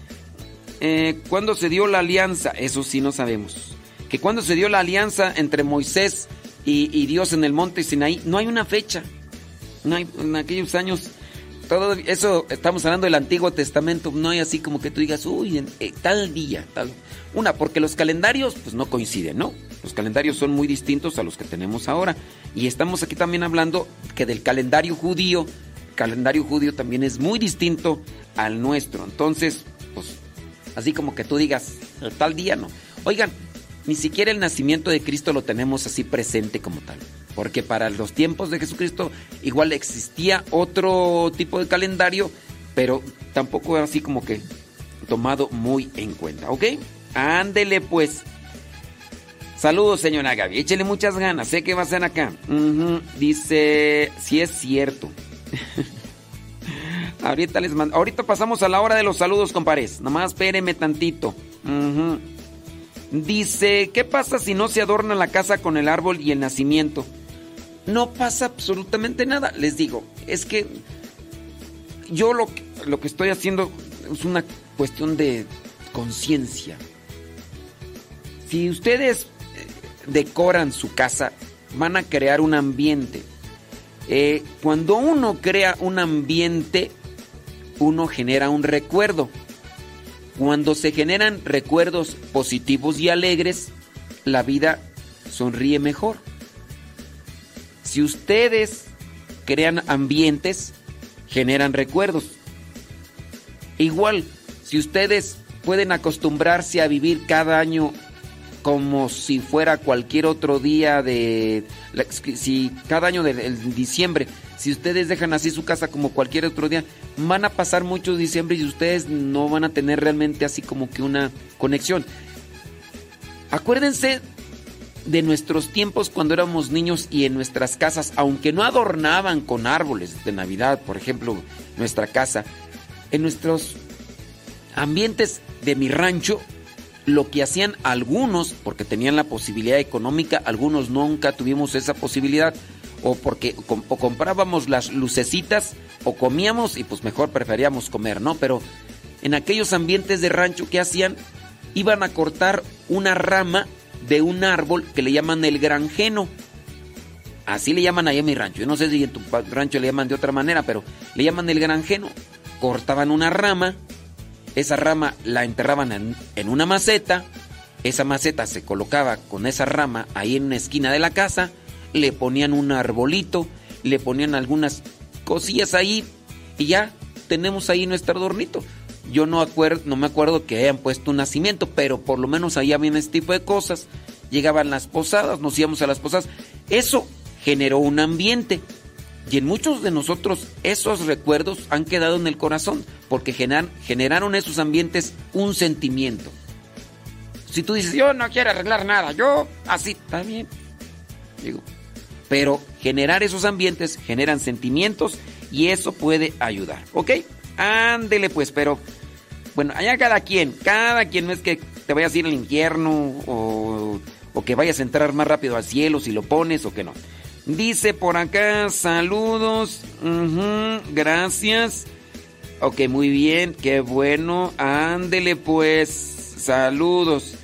[SPEAKER 4] eh, ¿cuándo se dio la alianza? Eso sí no sabemos. Que cuando se dio la alianza entre Moisés y, Dios en el monte Sinaí, no hay una fecha. No hay, en aquellos años, todo eso, estamos hablando del Antiguo Testamento, no hay así como que tú digas, uy, en- eh, tal día, tal. Una, porque los calendarios, pues no coinciden, ¿no? Los calendarios son muy distintos a los que tenemos ahora. Y estamos aquí también hablando que del calendario judío, el calendario judío también es muy distinto al nuestro. Entonces, pues, así como que tú digas, "Eh, tal día, no. Oigan, ni siquiera el nacimiento de Cristo lo tenemos así presente como tal. Porque para los tiempos de Jesucristo igual existía otro tipo de calendario, pero tampoco así como que tomado muy en cuenta, ¿ok? Ándele pues. Saludos, señora Gaby. Échele muchas ganas. Sé que va a ser acá. Dice, si es cierto. *laughs* ahorita les mando. Ahorita pasamos a la hora de los saludos, compares. Nomás espéreme tantito. Dice, ¿qué pasa si no se adorna la casa con el árbol y el nacimiento? No pasa absolutamente nada. Les digo, es que yo lo, que- lo que estoy haciendo es una cuestión de conciencia. Si ustedes eh, decoran su casa, van a crear un ambiente. Eh, cuando uno crea un ambiente, uno genera un recuerdo. Cuando se generan recuerdos positivos y alegres, la vida sonríe mejor. Si ustedes crean ambientes, generan recuerdos. Igual, si ustedes pueden acostumbrarse a vivir cada año como si fuera cualquier otro día de si cada año de diciembre si ustedes dejan así su casa como cualquier otro día van a pasar muchos diciembre y ustedes no van a tener realmente así como que una conexión. Acuérdense de nuestros tiempos cuando éramos niños y en nuestras casas aunque no adornaban con árboles de navidad por ejemplo nuestra casa en nuestros ambientes de mi rancho, lo que hacían algunos, porque tenían la posibilidad económica, algunos nunca tuvimos esa posibilidad, o porque o comprábamos las lucecitas, o comíamos y pues mejor preferíamos comer, ¿no? Pero en aquellos ambientes de rancho, ¿qué hacían? Iban a cortar una rama de un árbol que le llaman el granjeno. Así le llaman ahí en mi rancho. Yo no sé si en tu rancho le llaman de otra manera, pero le llaman el granjeno. Cortaban una rama, esa rama la enterraban en, en una maceta, esa maceta se colocaba con esa rama ahí en una esquina de la casa, le ponían un arbolito, le ponían algunas cosillas ahí y ya tenemos ahí nuestro adornito. yo no, acuerdo, no me acuerdo que hayan puesto un nacimiento, pero por lo menos ahí había ese tipo de cosas. Llegaban las posadas, nos íbamos a las posadas. Eso generó un ambiente. Y en muchos de nosotros esos recuerdos han quedado en el corazón porque generaron esos ambientes un sentimiento. Si tú dices, yo no quiero arreglar nada, yo así, está bien. Digo, pero generar esos ambientes generan sentimientos y eso puede ayudar, ¿ok? Ándele pues, pero bueno, allá cada quien, cada quien no es que te vayas a ir al infierno o, o que vayas a entrar más rápido al cielo si lo pones o que no. Dice por acá, saludos, gracias. Ok, muy bien, qué bueno. Ándele pues, saludos.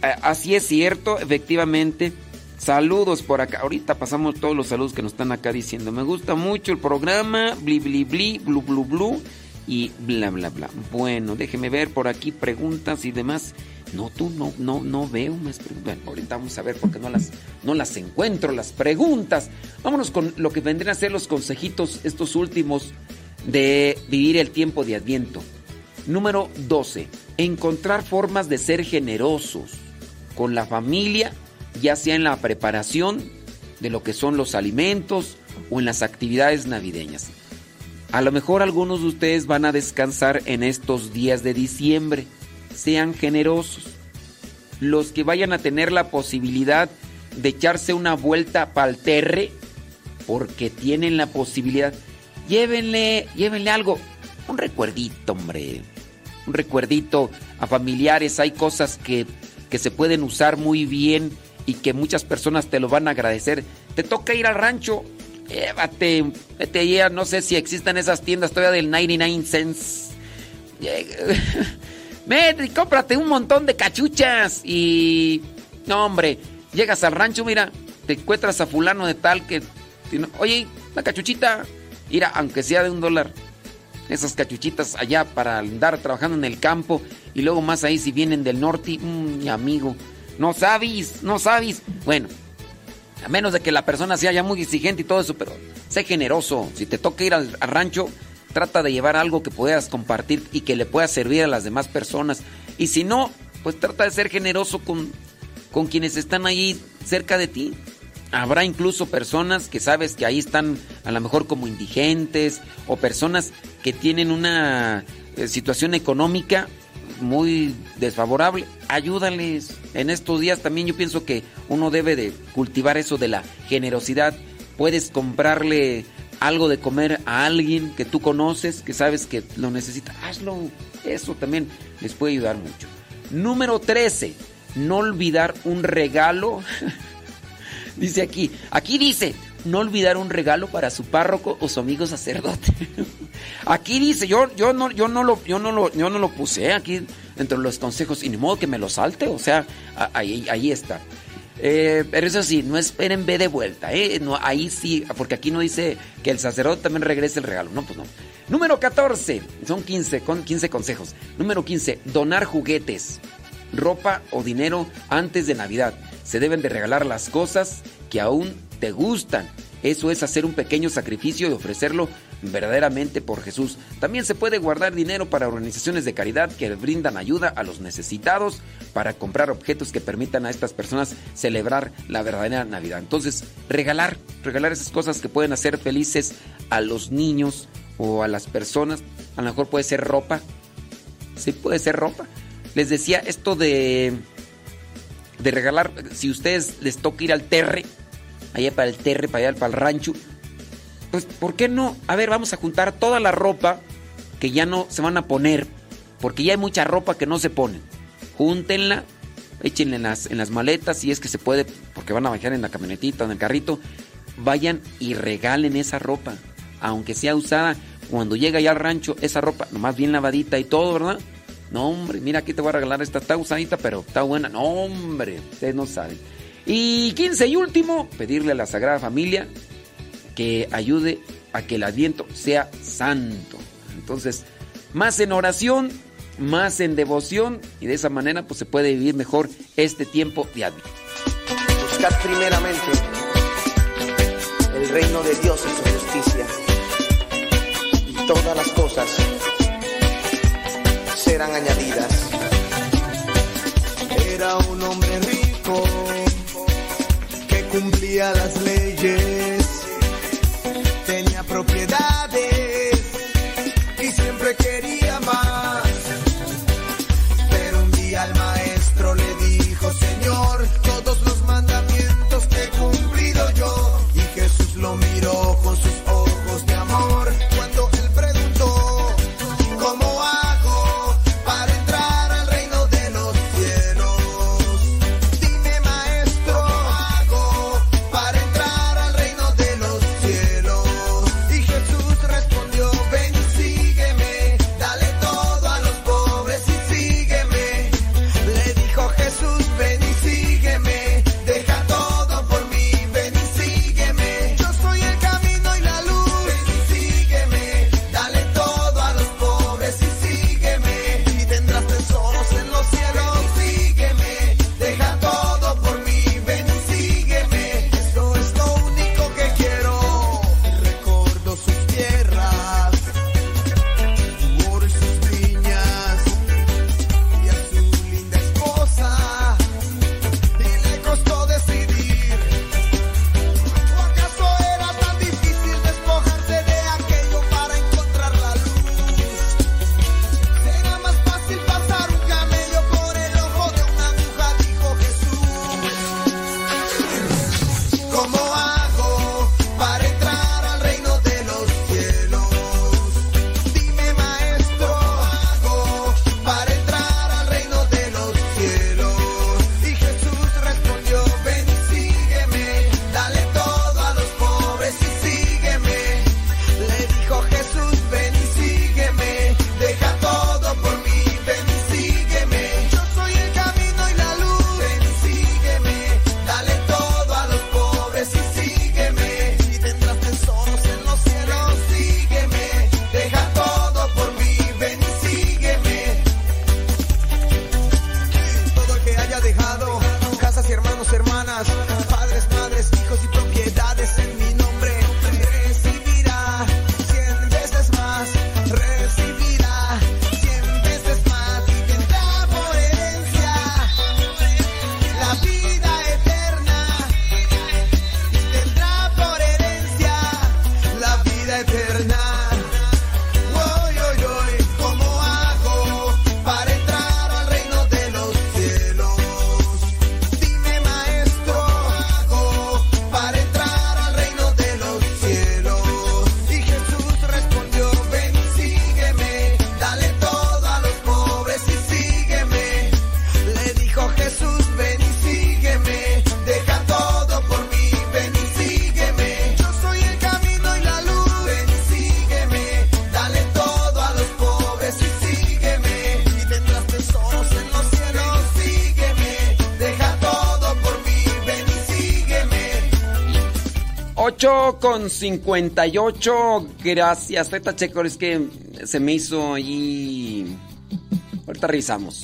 [SPEAKER 4] Así es cierto, efectivamente. Saludos por acá. Ahorita pasamos todos los saludos que nos están acá diciendo. Me gusta mucho el programa, bli bli bli, blu blu blu y bla bla bla. Bueno, déjeme ver por aquí preguntas y demás. No, tú no, no, no veo más preguntas. Bueno, ahorita vamos a ver porque no las, no las encuentro, las preguntas. Vámonos con lo que vendrían a ser los consejitos, estos últimos, de vivir el tiempo de Adviento. Número 12. Encontrar formas de ser generosos con la familia, ya sea en la preparación de lo que son los alimentos o en las actividades navideñas. A lo mejor algunos de ustedes van a descansar en estos días de diciembre. Sean generosos. Los que vayan a tener la posibilidad de echarse una vuelta palterre, porque tienen la posibilidad, llévenle, llévenle algo, un recuerdito, hombre. Un recuerdito a familiares. Hay cosas que que se pueden usar muy bien y que muchas personas te lo van a agradecer. Te toca ir al rancho, llévate, vete allá, no sé si existen esas tiendas todavía del 99 cents. *laughs* Y cómprate un montón de cachuchas y... No, hombre, llegas al rancho, mira, te encuentras a fulano de tal que... Oye, la cachuchita, mira, aunque sea de un dólar. Esas cachuchitas allá para andar trabajando en el campo y luego más ahí si vienen del norte, mmm, mi amigo, no sabes, no sabes. Bueno, a menos de que la persona sea ya muy exigente y todo eso, pero sé generoso. Si te toca ir al, rancho, trata de llevar algo que puedas compartir y que le pueda servir a las demás personas. Y si no, pues trata de ser generoso con, con quienes están ahí cerca de ti. Habrá incluso personas que sabes que ahí están a lo mejor como indigentes o personas que tienen una eh, situación económica muy desfavorable, ayúdales. En estos días también yo pienso que uno debe de cultivar eso de la generosidad. Puedes comprarle algo de comer a alguien que tú conoces, que sabes que lo necesita. Hazlo. Eso también les puede ayudar mucho. Número 13. No olvidar un regalo. *laughs* dice aquí. Aquí dice, no olvidar un regalo para su párroco o su amigo sacerdote. *laughs* aquí dice, yo, yo, no, yo, no lo, yo, no lo, yo no lo puse aquí entre los consejos y ni modo que me lo salte, o sea, ahí, ahí está. Eh, pero eso sí, no esperen B de vuelta, ¿eh? No, ahí sí, porque aquí no dice que el sacerdote también regrese el regalo. No, pues no. Número 14, son 15, con 15 consejos. Número 15, donar juguetes, ropa o dinero antes de Navidad. Se deben de regalar las cosas que aún te gustan. Eso es hacer un pequeño sacrificio y ofrecerlo verdaderamente por Jesús. También se puede guardar dinero para organizaciones de caridad que brindan ayuda a los necesitados para comprar objetos que permitan a estas personas celebrar la verdadera Navidad. Entonces, regalar, regalar esas cosas que pueden hacer felices a los niños o a las personas. A lo mejor puede ser ropa. Sí, puede ser ropa. Les decía esto de de regalar, si ustedes les toca ir al terre, allá para el terre, para allá para el rancho, pues ¿por qué no? A ver, vamos a juntar toda la ropa que ya no se van a poner, porque ya hay mucha ropa que no se pone. Júntenla, échenla en las, en las maletas, si es que se puede, porque van a bajar en la camionetita, en el carrito, vayan y regalen esa ropa, aunque sea usada, cuando llega ya al rancho, esa ropa, nomás bien lavadita y todo, ¿verdad? No, hombre, mira, aquí te voy a regalar esta, está usadita, pero está buena. No, hombre, ustedes no saben. Y 15 y último, pedirle a la Sagrada Familia que ayude a que el adviento sea santo. Entonces, más en oración, más en devoción y de esa manera pues se puede vivir mejor este tiempo de adviento.
[SPEAKER 9] Buscad primeramente el reino de Dios y su justicia y todas las cosas serán añadidas.
[SPEAKER 6] Era un hombre rico que cumplía las leyes con
[SPEAKER 4] 58. Gracias, Zeta Checo. Es que se me hizo allí. Ahorita revisamos.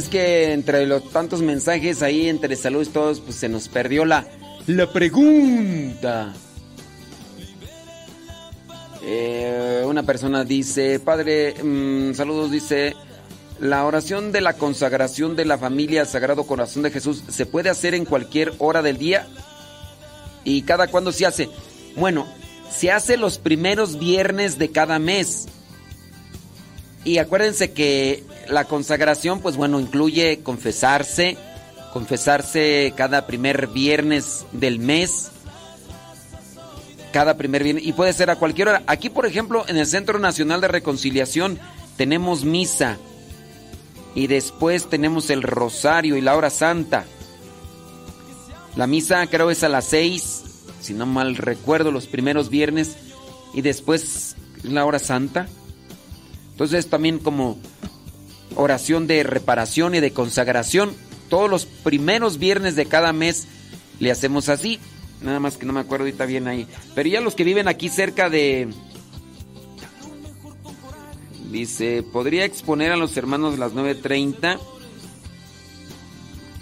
[SPEAKER 4] es que entre los tantos mensajes ahí, entre saludos y todos, pues se nos perdió la, la pregunta. Eh, una persona dice, padre, mm, saludos, dice, la oración de la consagración de la familia al Sagrado Corazón de Jesús se puede hacer en cualquier hora del día y cada cuándo se hace. Bueno, se hace los primeros viernes de cada mes. Y acuérdense que la consagración, pues bueno, incluye confesarse, confesarse cada primer viernes del mes, cada primer viernes, y puede ser a cualquier hora. Aquí, por ejemplo, en el Centro Nacional de Reconciliación tenemos misa y después tenemos el rosario y la hora santa. La misa creo es a las 6, si no mal recuerdo, los primeros viernes y después la hora santa. Entonces también como oración de reparación y de consagración. Todos los primeros viernes de cada mes le hacemos así. Nada más que no me acuerdo ahorita bien ahí. Pero ya los que viven aquí cerca de... Dice, ¿podría exponer a los hermanos las 9.30?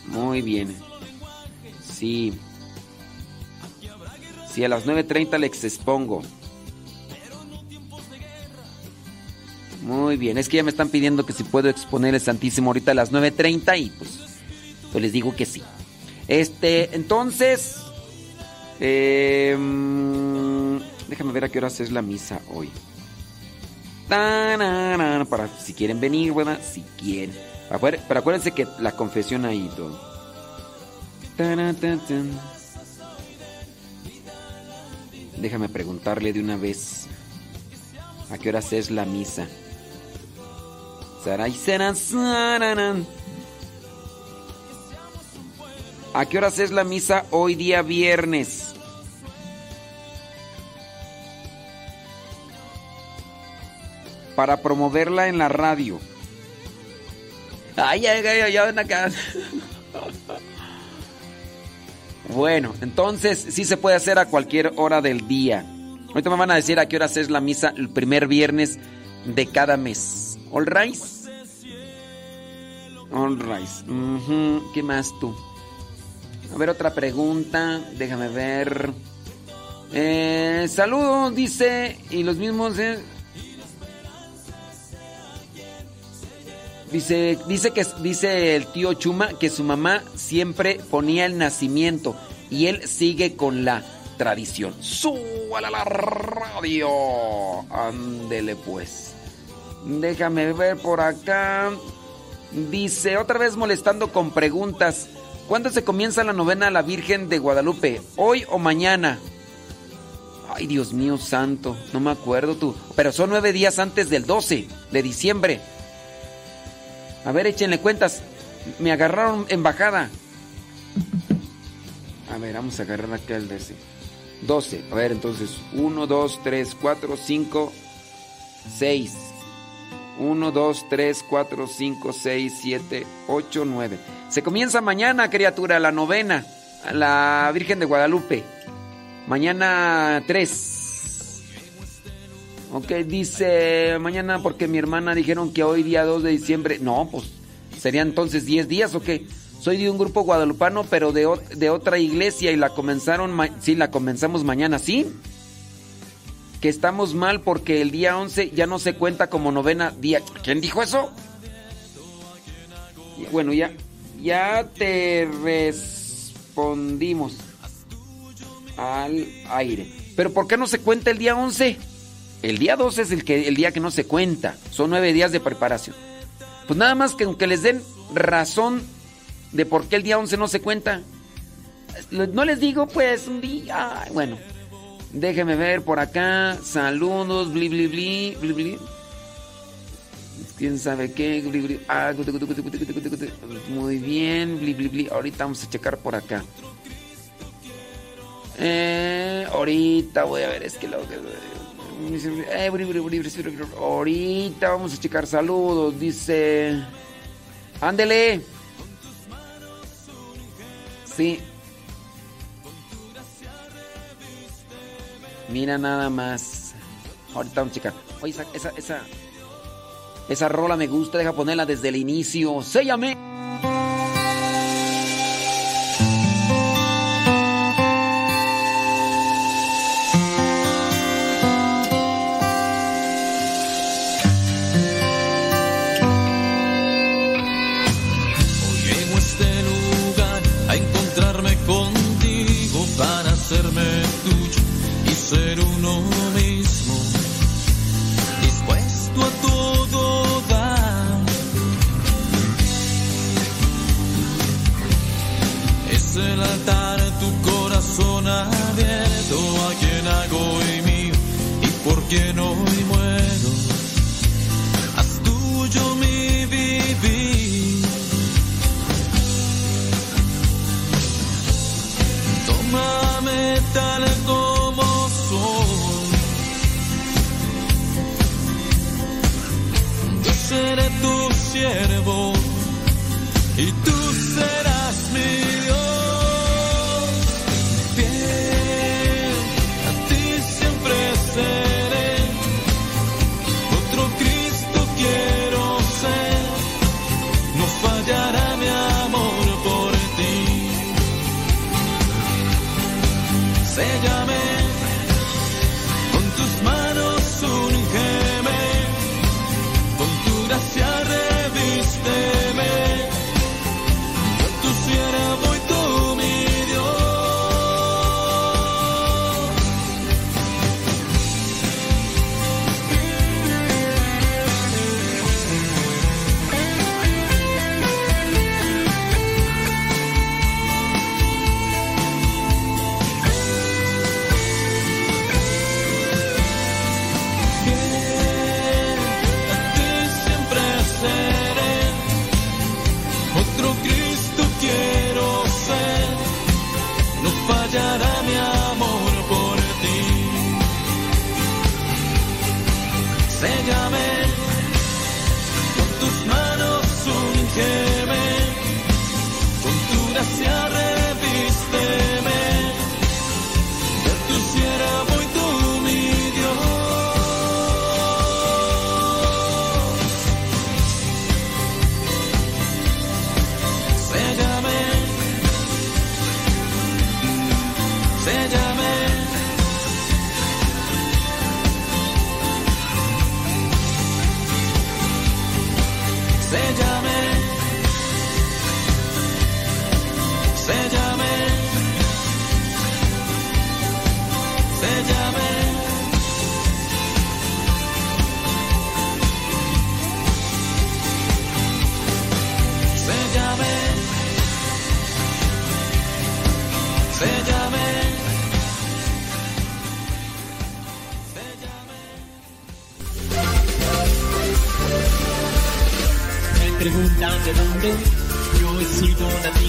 [SPEAKER 4] Muy bien. Sí. Sí, a las 9.30 les expongo. Muy bien, es que ya me están pidiendo que si puedo exponer el Santísimo ahorita a las 9.30 y pues, pues les digo que sí. Este, entonces, em, déjame ver a qué horas es la misa hoy. Para si quieren venir, ¿verdad? Si quieren. Pero acuérdense que la confesión ahí todo. Déjame preguntarle de una vez. ¿A qué horas es la misa? ¿A qué horas es la misa hoy día viernes? Para promoverla en la radio. Ay, ay, ay, ay, ven acá. Bueno, entonces sí se puede hacer a cualquier hora del día. Ahorita me van a decir a qué horas es la misa el primer viernes de cada mes. All right. All right. ¿Qué más tú? A ver, otra pregunta. Déjame ver. Eh, saludos, dice. Y los mismos. Dice, dice que dice el tío Chuma que su mamá siempre ponía el nacimiento y él sigue con la tradición. ¡Súbale a la radio! Ándele pues. Déjame ver por acá. Dice, otra vez molestando con preguntas. ¿Cuándo se comienza la novena a la Virgen de Guadalupe? ¿Hoy o mañana? Ay, Dios mío santo, no me acuerdo tú. Pero son nueve días antes del 12 de diciembre. A ver, échenle cuentas. Me agarraron en bajada. A ver, vamos a agarrar acá el de ese. 12. A ver, entonces. 1, 2, 3, 4, 5, 6. 1, 2, 3, 4, 5, 6, 7, 8, 9. Se comienza mañana, criatura, la novena. La Virgen de Guadalupe. Mañana 3. Ok, dice mañana porque mi hermana dijeron que hoy día 2 de diciembre. No, pues sería entonces 10 días o qué. Soy de un grupo guadalupano, pero de, de otra iglesia y la comenzaron, sí, la comenzamos mañana, ¿sí? Que estamos mal porque el día 11 ya no se cuenta como novena día. ¿Quién dijo eso? Bueno, ya, ya te respondimos al aire. Pero ¿por qué no se cuenta el día 11? El día 12 es el, que, el día que no se cuenta. Son nueve días de preparación. Pues nada más que aunque les den razón de por qué el día 11 no se cuenta. No les digo pues un día. bueno, déjeme ver por acá. Saludos, bli bli bli, bli bli. ¿Quién sabe qué? muy bien, bli bli bli. Ahorita vamos a checar por acá. Eh, ahorita voy a ver, es que lo que... Ahorita vamos a checar saludos. Dice. Ándele. Sí. Mira nada más. Ahorita vamos a. Oye, esa, esa, esa, esa rola me gusta. Deja ponerla desde el inicio. ¡Séllame!
[SPEAKER 5] Quien hoy muero, haz tuyo mi vivir. Tómame tal como soy. Yo seré tu siervo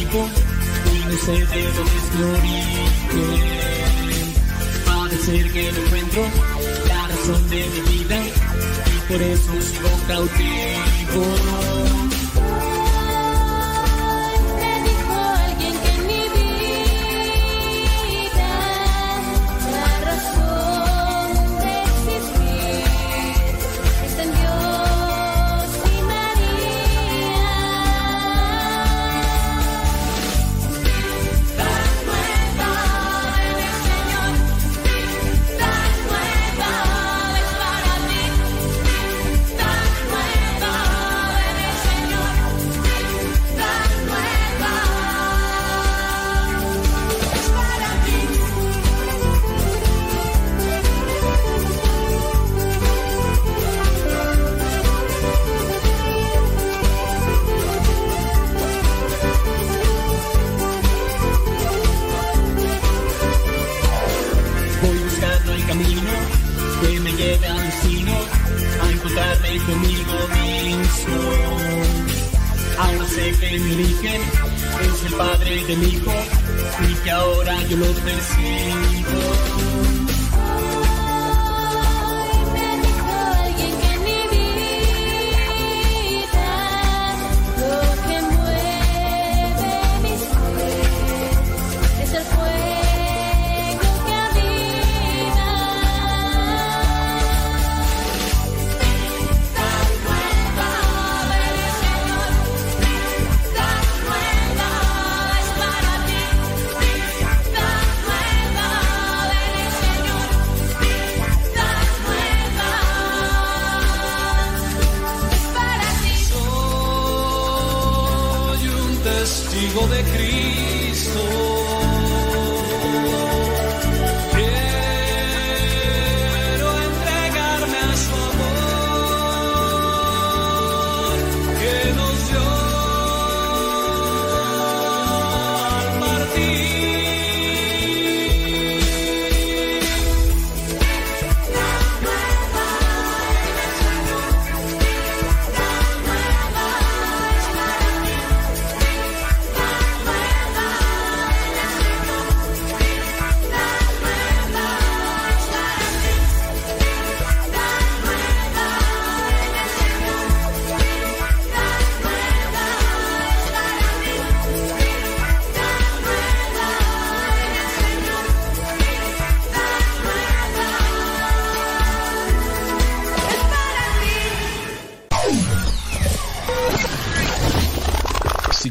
[SPEAKER 10] people. They say there is glory, para ser
[SPEAKER 11] que no encuentro, la razón de mi vida, y por eso sigo cautivo.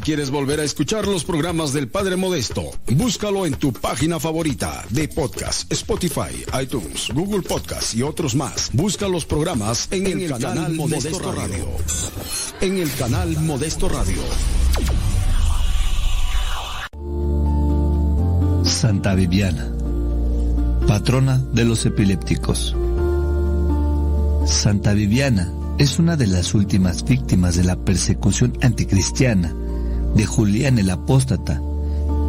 [SPEAKER 12] Quieres volver a escuchar los programas del Padre Modesto, búscalo en tu página favorita de podcast, Spotify, iTunes, Google Podcast y otros más. Busca los programas en, el, canal, Modesto, Radio. En el canal Modesto Radio.
[SPEAKER 13] Santa Viviana, patrona de los epilépticos. Santa Viviana es una de las últimas víctimas de la persecución anticristiana de Julián el Apóstata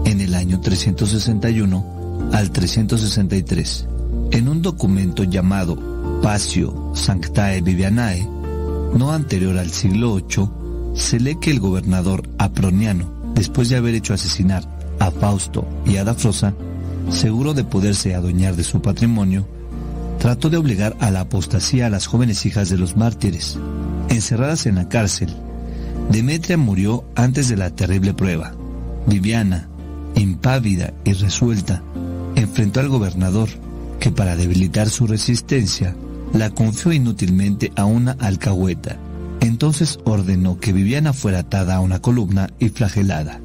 [SPEAKER 13] en el año 361 al 363. En un documento llamado Pasio Sanctae Vivianae, no anterior al siglo VIII, se lee que el gobernador Aproniano, después de haber hecho asesinar a Fausto y a Dafrosa, seguro de poderse adueñar de su patrimonio, trató de obligar a la apostasía a las jóvenes hijas de los mártires. Encerradas en la cárcel, Demetria murió antes de la terrible prueba. Viviana, impávida y resuelta, enfrentó al gobernador, que para debilitar su resistencia, la confió inútilmente a una alcahueta. Entonces ordenó que Viviana fuera atada a una columna y flagelada.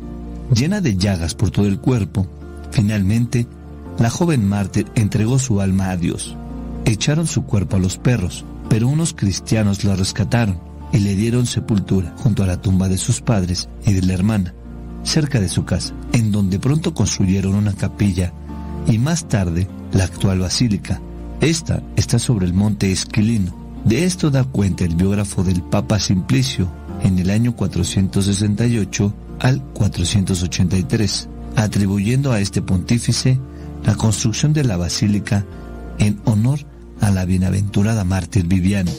[SPEAKER 13] Llena de llagas por todo el cuerpo, finalmente, la joven mártir entregó su alma a Dios. Echaron su cuerpo a los perros, pero unos cristianos la rescataron y le dieron sepultura junto a la tumba de sus padres y de la hermana, cerca de su casa, en donde pronto construyeron una capilla y más tarde la actual basílica. Esta está sobre el monte Esquilino. De esto da cuenta el biógrafo del Papa Simplicio en el año 468 al 483, atribuyendo a este pontífice la construcción de la basílica en honor a la bienaventurada mártir Viviana.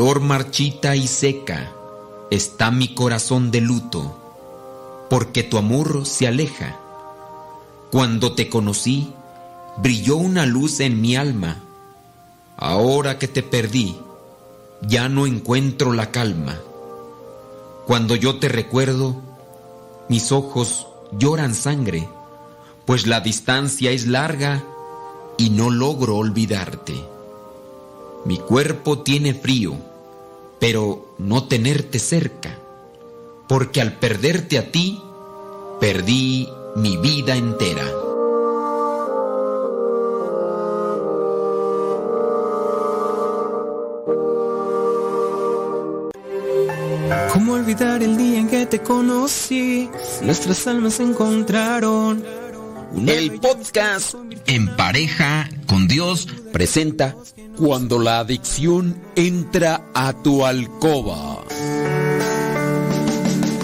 [SPEAKER 14] Marchita y seca, está mi corazón de luto, porque tu amor se aleja. Cuando te conocí, brilló una luz en mi alma. Ahora que te perdí, ya no encuentro la calma. Cuando yo te recuerdo, mis ojos lloran sangre, pues la distancia es larga y no logro olvidarte. Mi cuerpo tiene frío, pero no tenerte cerca, porque al perderte a ti, perdí mi vida entera.
[SPEAKER 6] ¿Cómo olvidar el día en que te conocí? Nuestras almas se encontraron.
[SPEAKER 14] El podcast En pareja Dios presenta Cuando la adicción entra a tu alcoba.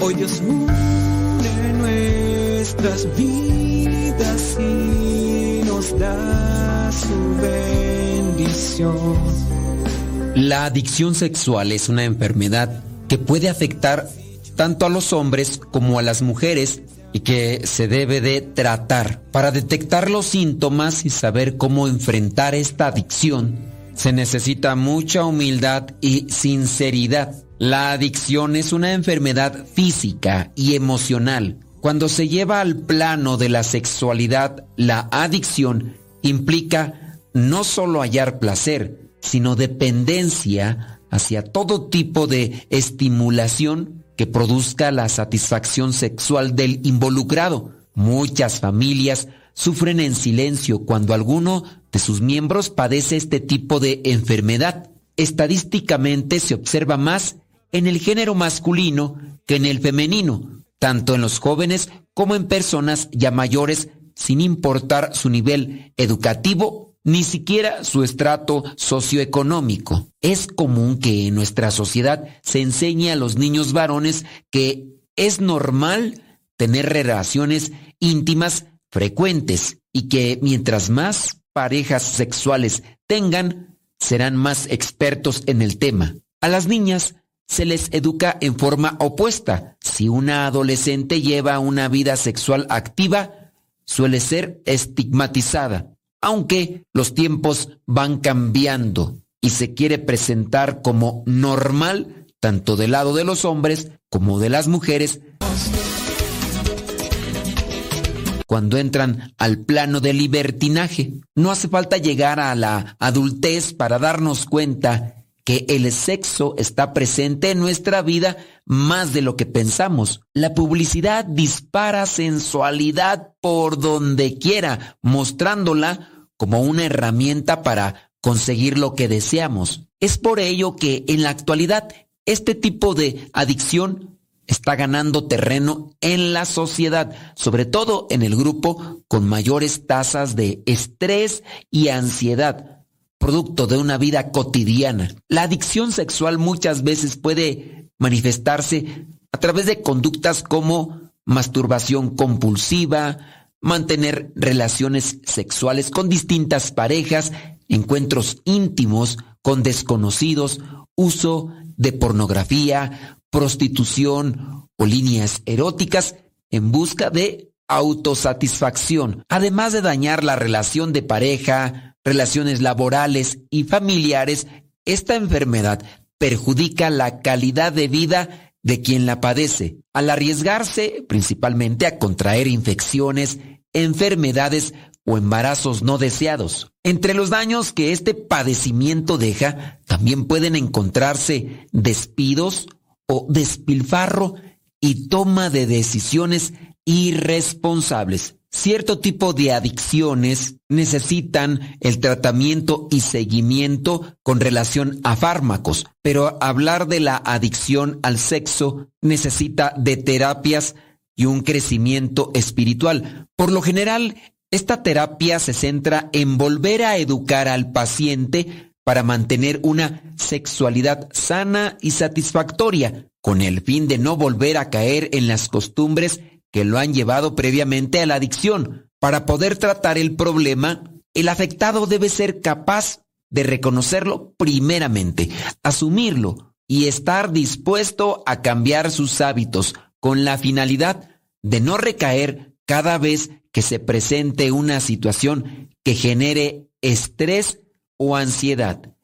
[SPEAKER 6] Hoy Dios une nuestras vidas y nos da su bendición.
[SPEAKER 4] La adicción sexual es una enfermedad que puede afectar tanto a los hombres como a las mujeres y que se debe de tratar. Para detectar los síntomas y saber cómo enfrentar esta adicción, se necesita mucha humildad y sinceridad. La adicción es una enfermedad física y emocional. Cuando se lleva al plano de la sexualidad, la adicción implica no solo hallar placer, sino dependencia hacia todo tipo de estimulación que produzca la satisfacción sexual del involucrado. Muchas familias sufren en silencio cuando alguno de sus miembros padece este tipo de enfermedad. Estadísticamente se observa más en el género masculino que en el femenino, tanto en los jóvenes como en personas ya mayores, sin importar su nivel educativo ni siquiera su estrato socioeconómico. Es común que en nuestra sociedad se enseñe a los niños varones que es normal tener relaciones íntimas frecuentes y que mientras más parejas sexuales tengan, serán más expertos en el tema. A las niñas se les educa en forma opuesta. Si una adolescente lleva una vida sexual activa, suele ser estigmatizada aunque los tiempos van cambiando y se quiere presentar como normal, tanto del lado de los hombres como de las mujeres, cuando entran al plano de libertinaje. No hace falta llegar a la adultez para darnos cuenta que el sexo está presente en nuestra vida más de lo que pensamos. La publicidad dispara sensualidad por donde quiera, mostrándola como una herramienta para conseguir lo que deseamos. Es por ello que en la actualidad este tipo de adicción está ganando terreno en la sociedad, sobre todo en el grupo con mayores tasas de estrés y ansiedad, producto de una vida cotidiana. La adicción sexual muchas veces puede manifestarse a través de conductas como masturbación compulsiva, mantener relaciones sexuales con distintas parejas, encuentros íntimos con desconocidos, uso de pornografía, prostitución o líneas eróticas en busca de autosatisfacción, además de dañar la relación de pareja, relaciones laborales y familiares, esta enfermedad perjudica la calidad de vida de quien la padece, al arriesgarse principalmente a contraer infecciones, enfermedades o embarazos no deseados. Entre los daños que este padecimiento deja, también pueden encontrarse despidos o despilfarro y toma de decisiones irresponsables. Cierto tipo de adicciones necesitan el tratamiento y seguimiento con relación a fármacos, pero hablar de la adicción al sexo necesita de terapias y un crecimiento espiritual. Por lo general, esta terapia se centra en volver a educar al paciente para mantener una sexualidad sana y satisfactoria, con el fin de no volver a caer en las costumbres que lo han llevado previamente a la adicción. Para poder tratar el problema, el afectado debe ser capaz de reconocerlo primeramente, asumirlo y estar dispuesto a cambiar sus hábitos con la finalidad de no recaer cada vez que se presente una situación que genere estrés o ansiedad.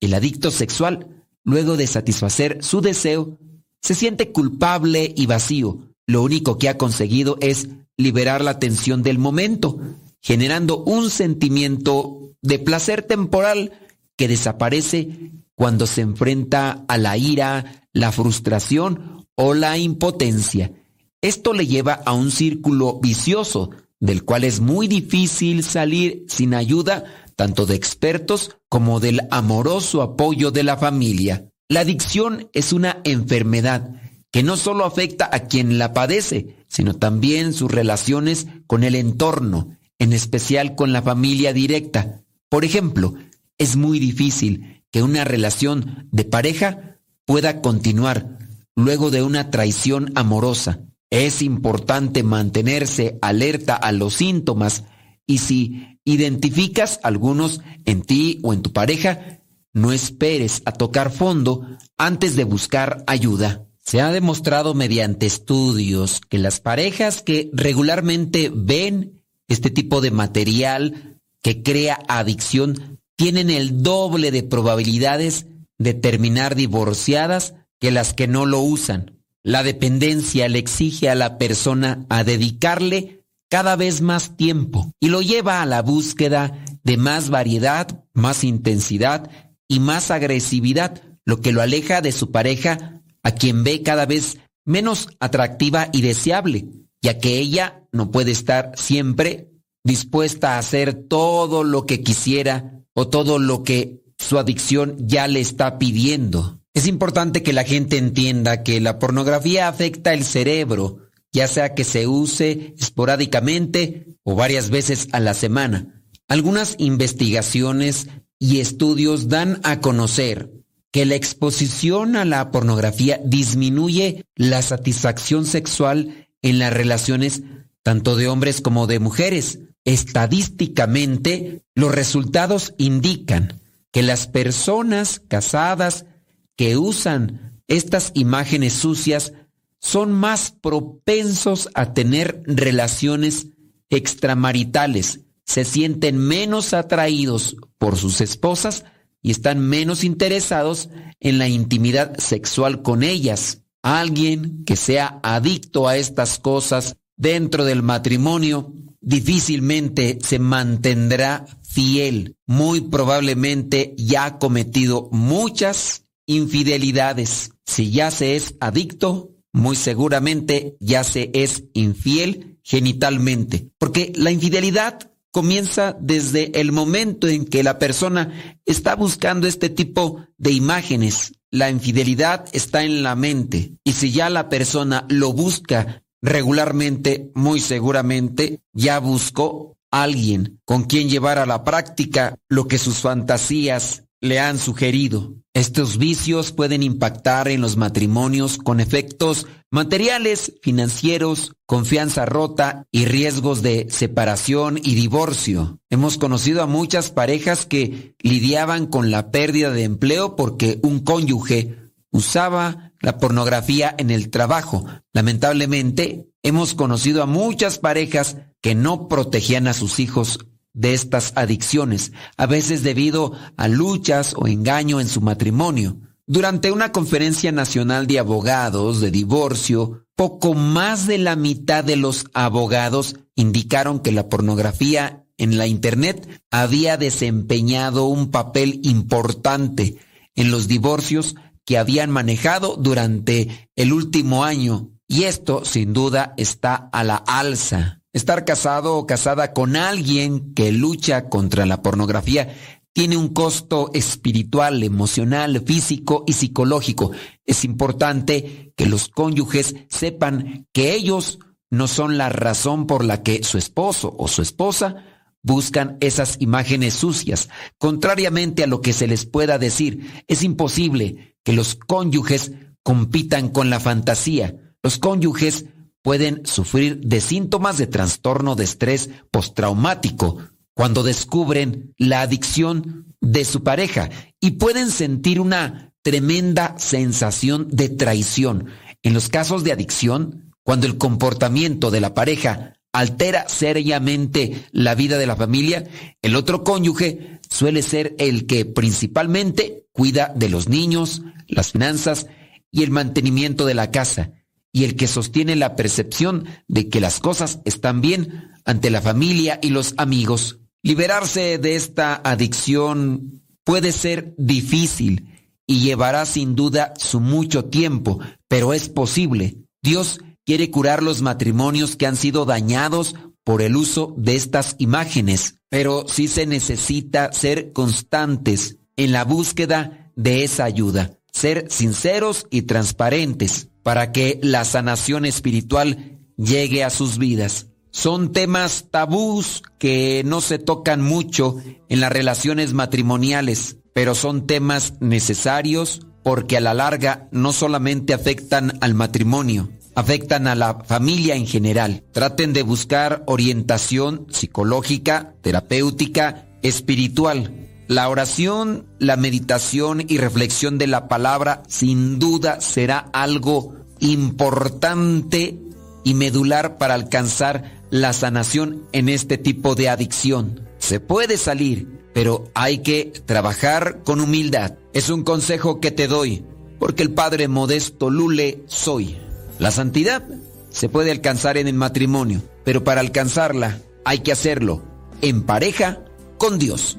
[SPEAKER 4] El adicto sexual, luego de satisfacer su deseo, se siente culpable y vacío. Lo único que ha conseguido es liberar la tensión del momento, generando un sentimiento de placer temporal que desaparece cuando se enfrenta a la ira, la frustración o la impotencia. Esto le lleva a un círculo vicioso del cual es muy difícil salir sin ayuda tanto de expertos como del amoroso apoyo de la familia. La adicción es una enfermedad que no solo afecta a quien la padece, sino también sus relaciones con el entorno, en especial con la familia directa. Por ejemplo, es muy difícil que una relación de pareja pueda continuar luego de una traición amorosa. Es importante mantenerse alerta a los síntomas y si identificas algunos en ti o en tu pareja, no esperes a tocar fondo antes de buscar ayuda. Se ha demostrado mediante estudios que las parejas que regularmente ven este tipo de material que crea adicción tienen el doble de probabilidades de terminar divorciadas que las que no lo usan. La dependencia le exige a la persona a dedicarle cada vez más tiempo y lo lleva a la búsqueda de más variedad, más intensidad y más agresividad, lo que lo aleja de su pareja, a quien ve cada vez menos atractiva y deseable, ya que ella no puede estar siempre dispuesta a hacer todo lo que quisiera o todo lo que su adicción ya le está pidiendo. Es importante que la gente entienda que la pornografía afecta el cerebro, ya sea que se use esporádicamente o varias veces a la semana. Algunas investigaciones y estudios dan a conocer que la exposición a la pornografía disminuye la satisfacción sexual en las relaciones tanto de hombres como de mujeres. Estadísticamente, los resultados indican que las personas casadas que usan estas imágenes sucias son más propensos a tener relaciones extramaritales, se sienten menos atraídos por sus esposas y están menos interesados en la intimidad sexual con ellas. Alguien que sea adicto a estas cosas dentro del matrimonio difícilmente se mantendrá fiel. Muy probablemente ya ha cometido muchas infidelidades. Si ya se es adicto, muy seguramente ya se es infiel genitalmente. Porque la infidelidad comienza desde el momento en que la persona está buscando este tipo de imágenes. La infidelidad está en la mente y si ya la persona lo busca regularmente, muy seguramente ya buscó alguien con quien llevar a la práctica lo que sus fantasías le han sugerido. Estos vicios pueden impactar en los matrimonios con efectos materiales, financieros, confianza rota y riesgos de separación y divorcio. Hemos conocido a muchas parejas que lidiaban con la pérdida de empleo porque un cónyuge usaba la pornografía en el trabajo. Lamentablemente, hemos conocido a muchas parejas que no protegían a sus hijos de estas adicciones, a veces debido a luchas o engaño en su matrimonio. Durante una conferencia nacional de abogados de divorcio, poco más de la mitad de los abogados indicaron que la pornografía en la Internet había desempeñado un papel importante en los divorcios que habían manejado durante el último año. Y esto, sin duda, está a la alza. Estar casado o casada con alguien que lucha contra la pornografía tiene un costo espiritual, emocional, físico y psicológico. Es importante que los cónyuges sepan que ellos no son la razón por la que su esposo o su esposa buscan esas imágenes sucias. Contrariamente a lo que se les pueda decir, es imposible que los cónyuges compitan con la fantasía. Los cónyuges pueden sufrir de síntomas de trastorno de estrés postraumático, cuando descubren la adicción de su pareja y pueden sentir una tremenda sensación de traición. En los casos de adicción, cuando el comportamiento de la pareja altera seriamente la vida de la familia, el otro cónyuge suele ser el que principalmente cuida de los niños, las finanzas y el mantenimiento de la casa, y el que sostiene la percepción de que las cosas están bien ante la familia y los amigos. Liberarse de esta adicción puede ser difícil y llevará sin duda su mucho tiempo, pero es posible. Dios quiere curar los matrimonios que han sido dañados por el uso de estas imágenes, pero sí se necesita ser constantes en la búsqueda de esa ayuda, ser sinceros y transparentes para que la sanación espiritual llegue a sus vidas. Son temas tabús que no se tocan mucho en las relaciones matrimoniales, pero son temas necesarios porque a la larga no solamente afectan al matrimonio, afectan a la familia en general. Traten de buscar orientación psicológica, terapéutica, espiritual. La oración, la meditación y reflexión de la palabra sin duda será algo importante y medular para alcanzar la sanación en este tipo de adicción. Se puede salir, pero hay que trabajar con humildad. Es un consejo que te doy, porque el Padre Modesto Lule soy. La santidad se puede alcanzar en el matrimonio, pero para alcanzarla hay que hacerlo en pareja con Dios.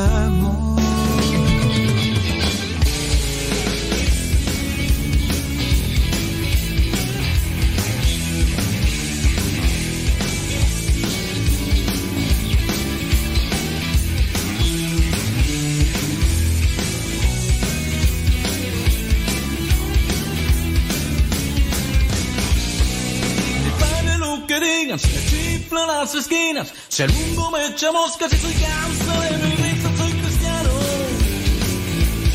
[SPEAKER 5] Digan, si me chiflan las esquinas, si al mundo me echa moscas y soy causa de soy cristiano.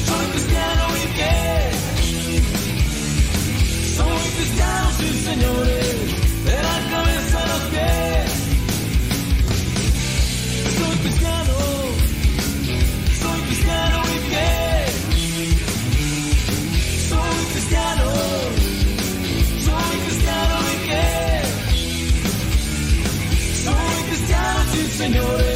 [SPEAKER 5] Soy cristiano y qué? Soy cristiano, sí señores, señores,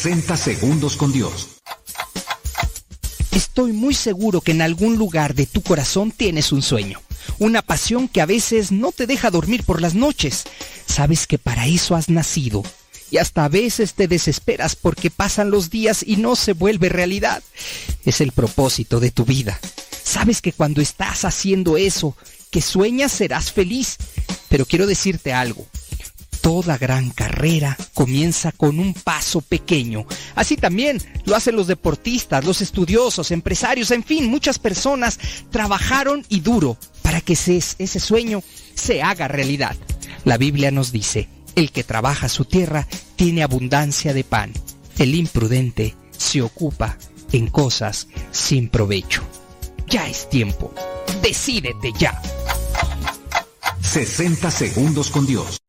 [SPEAKER 15] 60 segundos con Dios.
[SPEAKER 16] Estoy muy seguro que en algún lugar de tu corazón tienes un sueño, una pasión que a veces no te deja dormir por las noches. Sabes que para eso has nacido y hasta a veces te desesperas porque pasan los días y no se vuelve realidad. Es el propósito de tu vida. Sabes que cuando estás haciendo eso, que sueñas serás feliz. Pero quiero decirte algo. Toda gran carrera comienza con un paso pequeño. Así también lo hacen los deportistas, los estudiosos, empresarios, en fin, muchas personas trabajaron y duro para que ese, ese sueño se haga realidad. La Biblia nos dice, el que trabaja su tierra tiene abundancia de pan. El imprudente se ocupa en cosas sin provecho. Ya es tiempo. Decídete ya.
[SPEAKER 15] 60 segundos con Dios.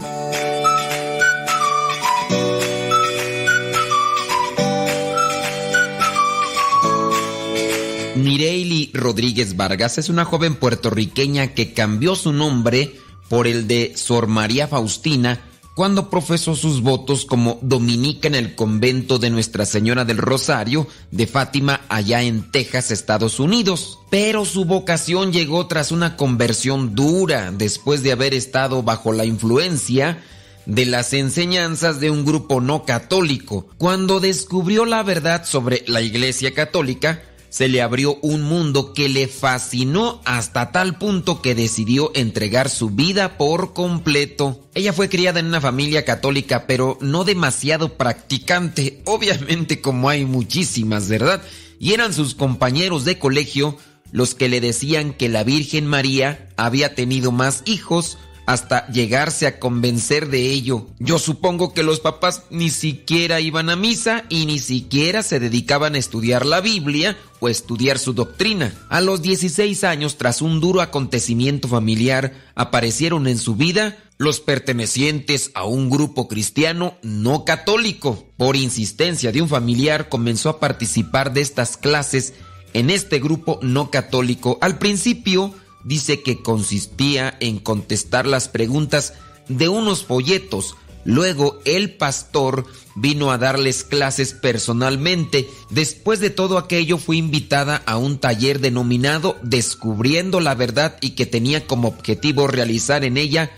[SPEAKER 4] Mireili Rodríguez Vargas es una joven puertorriqueña que cambió su nombre por el de Sor María Faustina cuando profesó sus votos como dominica en el convento de Nuestra Señora del Rosario de Fátima allá en Texas, Estados Unidos. Pero su vocación llegó tras una conversión dura después de haber estado bajo la influencia de las enseñanzas de un grupo no católico. Cuando descubrió la verdad sobre la Iglesia Católica, se le abrió un mundo que le fascinó hasta tal punto que decidió entregar su vida por completo. Ella fue criada en una familia católica, pero no demasiado practicante, *laughs* obviamente como hay muchísimas, ¿verdad? Y eran sus compañeros de colegio los que le decían que la Virgen María había tenido más hijos hasta llegarse a convencer de ello. Yo supongo que los papás ni siquiera iban a misa y ni siquiera se dedicaban a estudiar la Biblia o estudiar su doctrina. A los 16 años, tras un duro acontecimiento familiar, aparecieron en su vida los pertenecientes a un grupo cristiano no católico. Por insistencia de un familiar, comenzó a participar de estas clases en este grupo no católico. Al principio, dice que consistía en contestar las preguntas de unos folletos. Luego el pastor vino a darles clases personalmente. Después de todo aquello fue invitada a un taller denominado Descubriendo la Verdad y que tenía como objetivo realizar en ella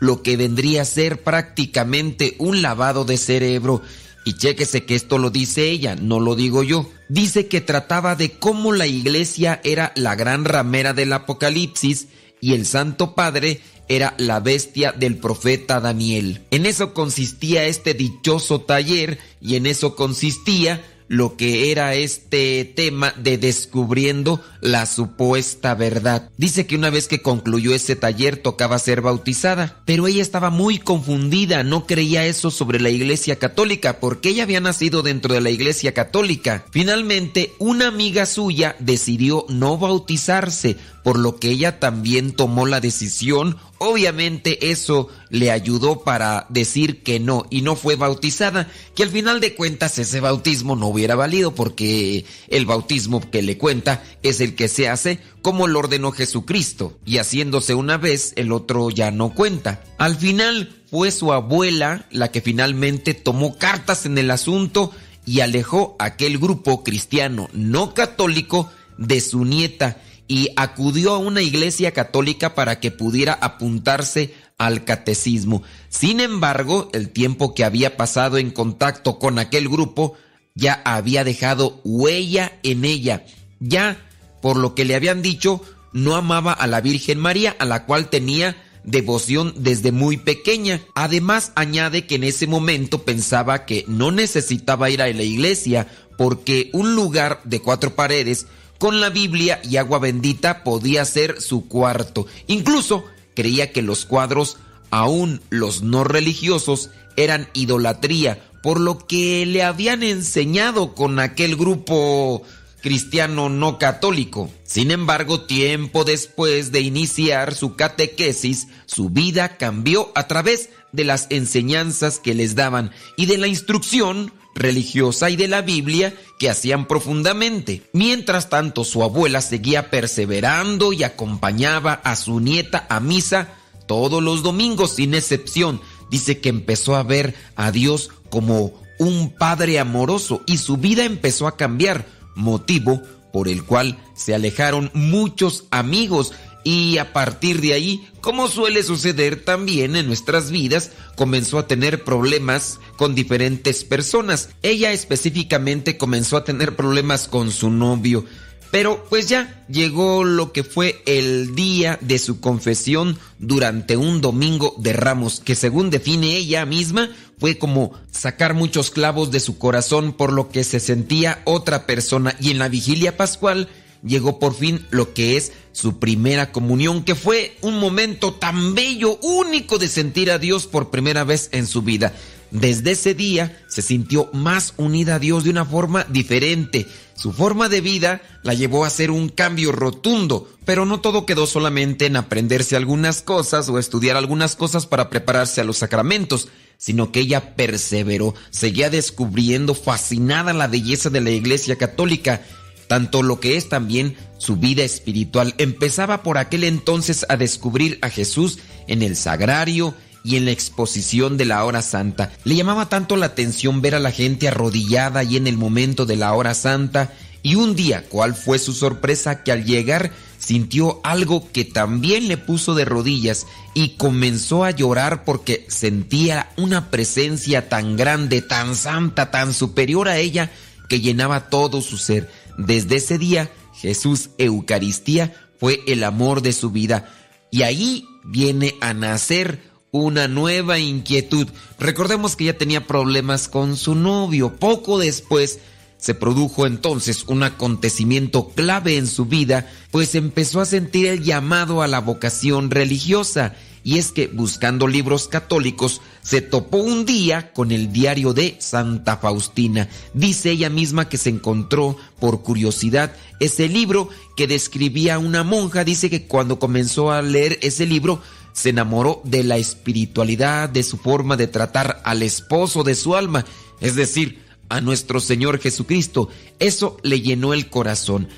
[SPEAKER 4] lo que vendría a ser prácticamente un lavado de cerebro. Y chéquese que esto lo dice ella, no lo digo yo. Dice que trataba de cómo la iglesia era la gran ramera del Apocalipsis y el Santo Padre era la bestia del profeta Daniel. En eso consistía este dichoso taller y en eso consistía lo que era este tema de descubriendo la supuesta verdad. Dice que una vez que concluyó ese taller tocaba ser bautizada, pero ella estaba muy confundida, no creía eso sobre la iglesia católica, porque ella había nacido dentro de la iglesia católica. Finalmente, una amiga suya decidió no bautizarse, por lo que ella también tomó la decisión. Obviamente eso le ayudó para decir que no y no fue bautizada, que al final de cuentas ese bautismo no hubiera valido porque el bautismo que le cuenta es el que se hace como lo ordenó Jesucristo y haciéndose una vez el otro ya no cuenta. Al final fue su abuela la que finalmente tomó cartas en el asunto y alejó aquel grupo cristiano no católico de su nieta y acudió a una iglesia católica para que pudiera apuntarse al catecismo. Sin embargo, el tiempo que había pasado en contacto con aquel grupo ya había dejado huella en ella. Ya, por lo que le habían dicho, no amaba a la Virgen María, a la cual tenía devoción desde muy pequeña. Además, añade que en ese momento pensaba que no necesitaba ir a la iglesia porque un lugar de cuatro paredes con la Biblia y agua bendita podía ser su cuarto. Incluso creía que los cuadros, aún los no religiosos, eran idolatría, por lo que le habían enseñado con aquel grupo cristiano no católico. Sin embargo, tiempo después de iniciar su catequesis, su vida cambió a través de las enseñanzas que les daban y de la instrucción religiosa y de la Biblia que hacían profundamente. Mientras tanto, su abuela seguía perseverando y acompañaba a su nieta a misa todos los domingos sin excepción. Dice que empezó a ver a Dios como un padre amoroso y su vida empezó a cambiar, motivo por el cual se alejaron muchos amigos y a partir de ahí, como suele suceder también en nuestras vidas, comenzó a tener problemas con diferentes personas. Ella específicamente comenzó a tener problemas con su novio. Pero pues ya llegó lo que fue el día de su confesión durante un domingo de ramos, que según define ella misma, fue como sacar muchos clavos de su corazón por lo que se sentía otra persona. Y en la vigilia pascual llegó por fin lo que es su primera comunión, que fue un momento tan bello, único de sentir a Dios por primera vez en su vida. Desde ese día se sintió más unida a Dios de una forma diferente. Su forma de vida la llevó a hacer un cambio rotundo, pero no todo quedó solamente en aprenderse algunas cosas o estudiar algunas cosas para prepararse a los sacramentos, sino que ella perseveró, seguía descubriendo fascinada la belleza de la Iglesia Católica, tanto lo que es también su vida espiritual. Empezaba por aquel entonces a descubrir a Jesús en el sagrario, y en la exposición de la hora santa. Le llamaba tanto la atención ver a la gente arrodillada y en el momento de la hora santa, y un día, ¿cuál fue su sorpresa? Que al llegar sintió algo que también le puso de rodillas y comenzó a llorar porque sentía una presencia tan grande, tan santa, tan superior a ella, que llenaba todo su ser. Desde ese día, Jesús Eucaristía fue el amor de su vida. Y ahí viene a nacer una nueva inquietud. Recordemos que ya tenía problemas con su novio. Poco después se produjo entonces un acontecimiento clave en su vida, pues empezó a sentir el llamado a la vocación religiosa. Y es que buscando libros católicos, se topó un día con el diario de Santa Faustina. Dice ella misma que se encontró por curiosidad ese libro que describía a una monja. Dice que cuando comenzó a leer ese libro, se enamoró de la espiritualidad, de su forma de tratar al esposo de su alma, es decir, a nuestro Señor Jesucristo. Eso le llenó el corazón.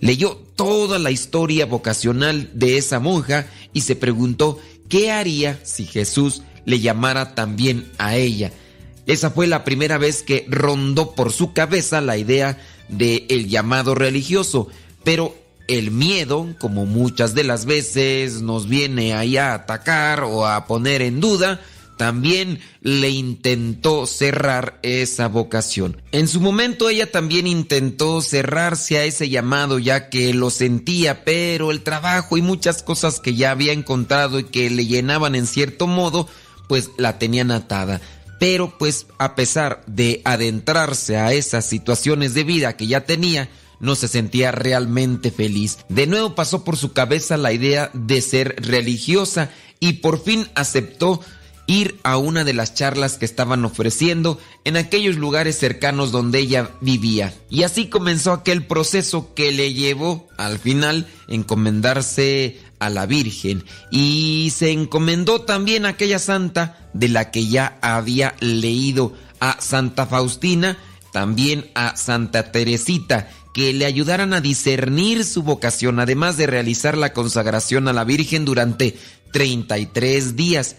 [SPEAKER 4] Leyó toda la historia vocacional de esa monja y se preguntó qué haría si Jesús le llamara también a ella. Esa fue la primera vez que rondó por su cabeza la idea de el llamado religioso, pero el miedo, como muchas de las veces nos viene ahí a atacar o a poner en duda, también le intentó cerrar esa vocación. En su momento ella también intentó cerrarse a ese llamado ya que lo sentía, pero el trabajo y muchas cosas que ya había encontrado y que le llenaban en cierto modo, pues la tenían atada. Pero pues a pesar de adentrarse a esas situaciones de vida que ya tenía, no se sentía realmente feliz. De nuevo pasó por su cabeza la idea de ser religiosa y por fin aceptó ir a una de las charlas que estaban ofreciendo en aquellos lugares cercanos donde ella vivía. Y así comenzó aquel proceso que le llevó al final encomendarse a la Virgen y se encomendó también a aquella santa de la que ya había leído a Santa Faustina, también a Santa Teresita que le ayudaran a discernir su vocación, además de realizar la consagración a la Virgen durante 33 días.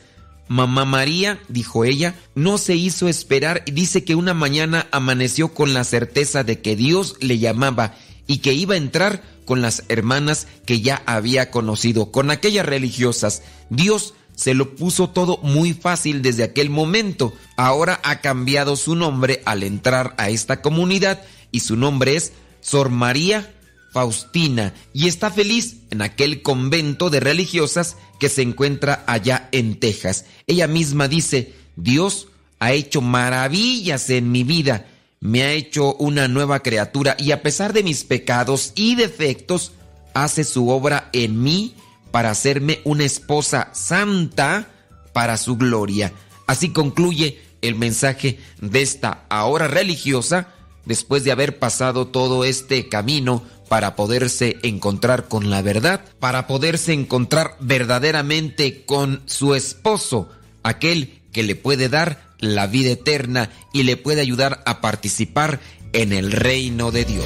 [SPEAKER 4] Mamá María, dijo ella, no se hizo esperar y dice que una mañana amaneció con la certeza de que Dios le llamaba y que iba a entrar con las hermanas que ya había conocido, con aquellas religiosas. Dios se lo puso todo muy fácil desde aquel momento. Ahora ha cambiado su nombre al entrar a esta comunidad y su nombre es Sor María Faustina y está feliz en aquel convento de religiosas que se encuentra allá en Texas. Ella misma dice, Dios ha hecho maravillas en mi vida, me ha hecho una nueva criatura y a pesar de mis pecados y defectos, hace su obra en mí para hacerme una esposa santa para su gloria. Así concluye el mensaje de esta ahora religiosa después de haber pasado todo este camino para poderse encontrar con la verdad, para poderse encontrar verdaderamente con su esposo, aquel que le puede dar la vida eterna y le puede ayudar a participar en el reino de Dios.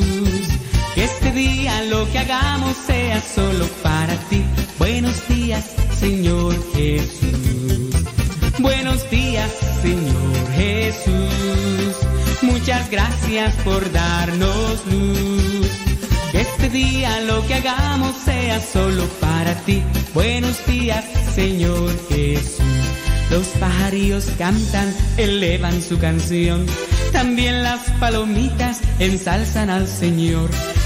[SPEAKER 17] Este día lo que hagamos sea solo para ti. Buenos días, Señor Jesús. Buenos días, Señor Jesús. Muchas gracias por darnos luz. Este día lo que hagamos sea solo para ti. Buenos días, Señor Jesús. Los pajarillos cantan, elevan su canción. También las palomitas ensalzan al Señor.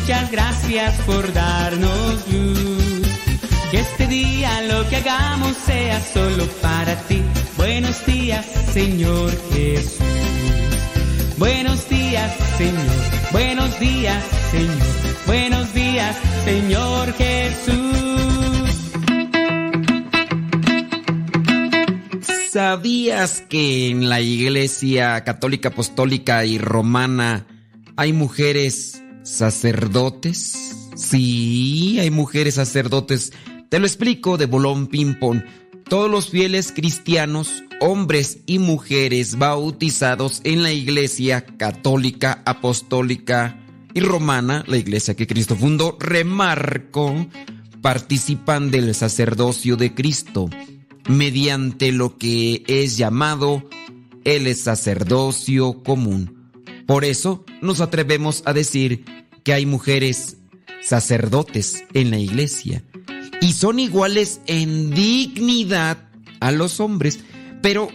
[SPEAKER 17] Muchas gracias por darnos luz. Que este día lo que hagamos sea solo para ti. Buenos días, Señor Jesús. Buenos días, Señor. Buenos días, Señor. Buenos días, Señor Jesús.
[SPEAKER 4] ¿Sabías que en la Iglesia Católica Apostólica y Romana hay mujeres sacerdotes? Sí, hay mujeres sacerdotes. Te lo explico de bolón ping-pong. Todos los fieles cristianos, hombres y mujeres bautizados en la Iglesia Católica Apostólica y Romana, la iglesia que Cristo fundó, remarco, participan del sacerdocio de Cristo mediante lo que es llamado el sacerdocio común. Por eso nos atrevemos a decir que hay mujeres sacerdotes en la iglesia y son iguales en dignidad a los hombres, pero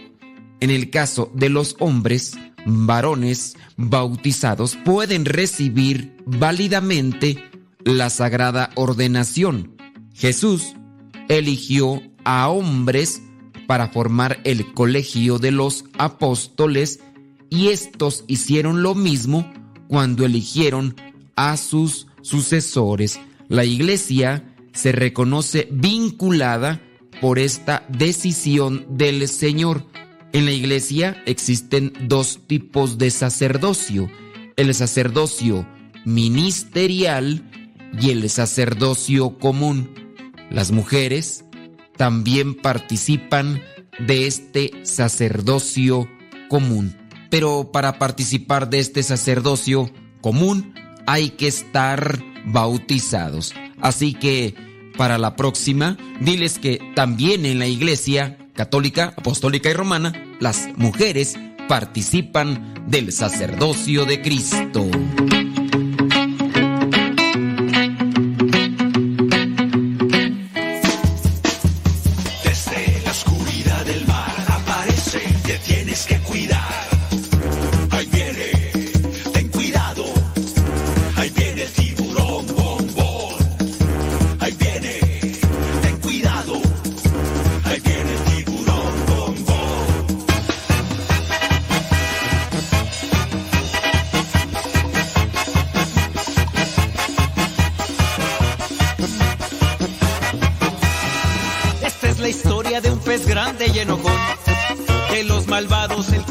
[SPEAKER 4] en el caso de los hombres, varones bautizados pueden recibir válidamente la sagrada ordenación. Jesús eligió a hombres para formar el colegio de los apóstoles y estos hicieron lo mismo cuando eligieron a sus sucesores. La iglesia se reconoce vinculada por esta decisión del Señor. En la iglesia existen dos tipos de sacerdocio, el sacerdocio ministerial y el sacerdocio común. Las mujeres también participan de este sacerdocio común. Pero para participar de este sacerdocio común hay que estar bautizados. Así que para la próxima, diles que también en la iglesia católica, apostólica y romana, las mujeres participan del sacerdocio de Cristo.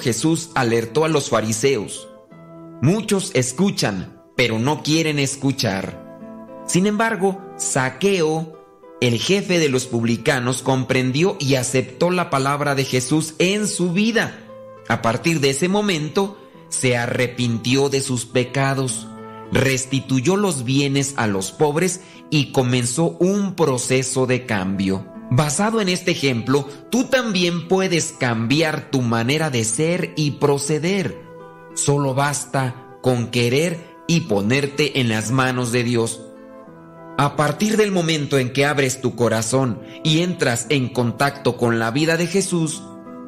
[SPEAKER 4] Jesús alertó a los fariseos. Muchos escuchan, pero no quieren escuchar. Sin embargo, Saqueo, el jefe de los publicanos, comprendió y aceptó la palabra de Jesús en su vida. A partir de ese momento, se arrepintió de sus pecados, restituyó los bienes a los pobres y comenzó un proceso de cambio. Basado en este ejemplo, tú también puedes cambiar tu manera de ser y proceder. Solo basta con querer y ponerte en las manos de Dios. A partir del momento en que abres tu corazón y entras en contacto con la vida de Jesús,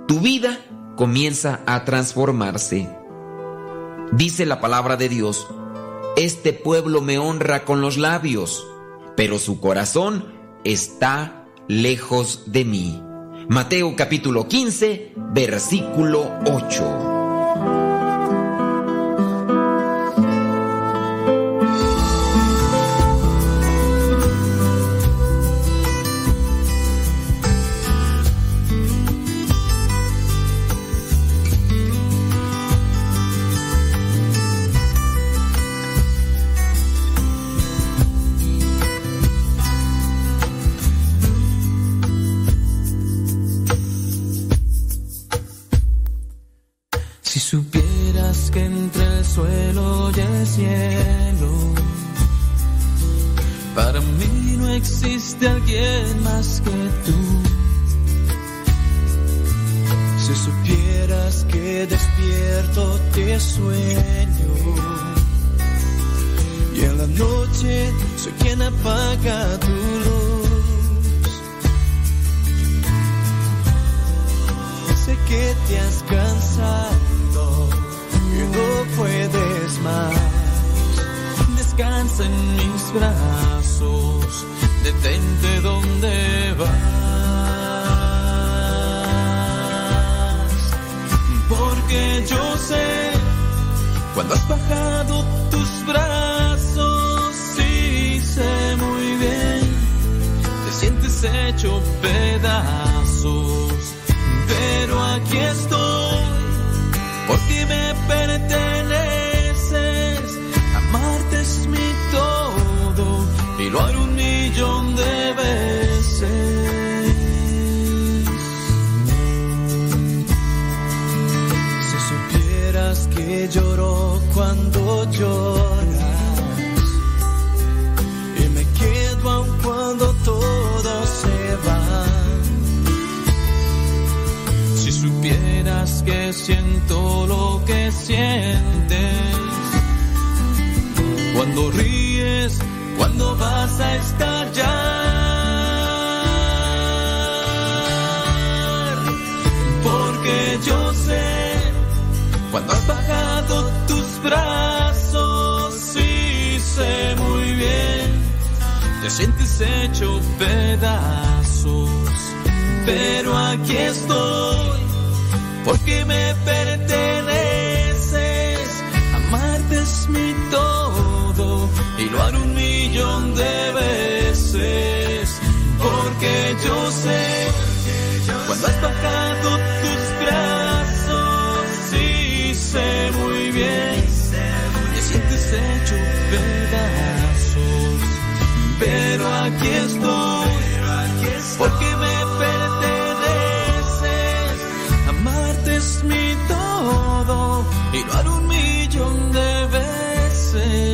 [SPEAKER 4] tu vida comienza a transformarse. Dice la palabra de Dios, este pueblo me honra con los labios, pero su corazón está lejos de mí. Mateo capítulo 15, versículo 8.
[SPEAKER 5] cuando has bajado tus brazos, sí sé muy bien, te sientes hecho pedazos, pero aquí estoy, porque me perteneces, amarte es mi todo, y lo haré un millón de veces, porque yo sé, cuando has bajado sé muy bien que sientes hecho pedazos, pero aquí estoy, porque me perteneces. Amarte es mi todo y lo haré un millón de veces.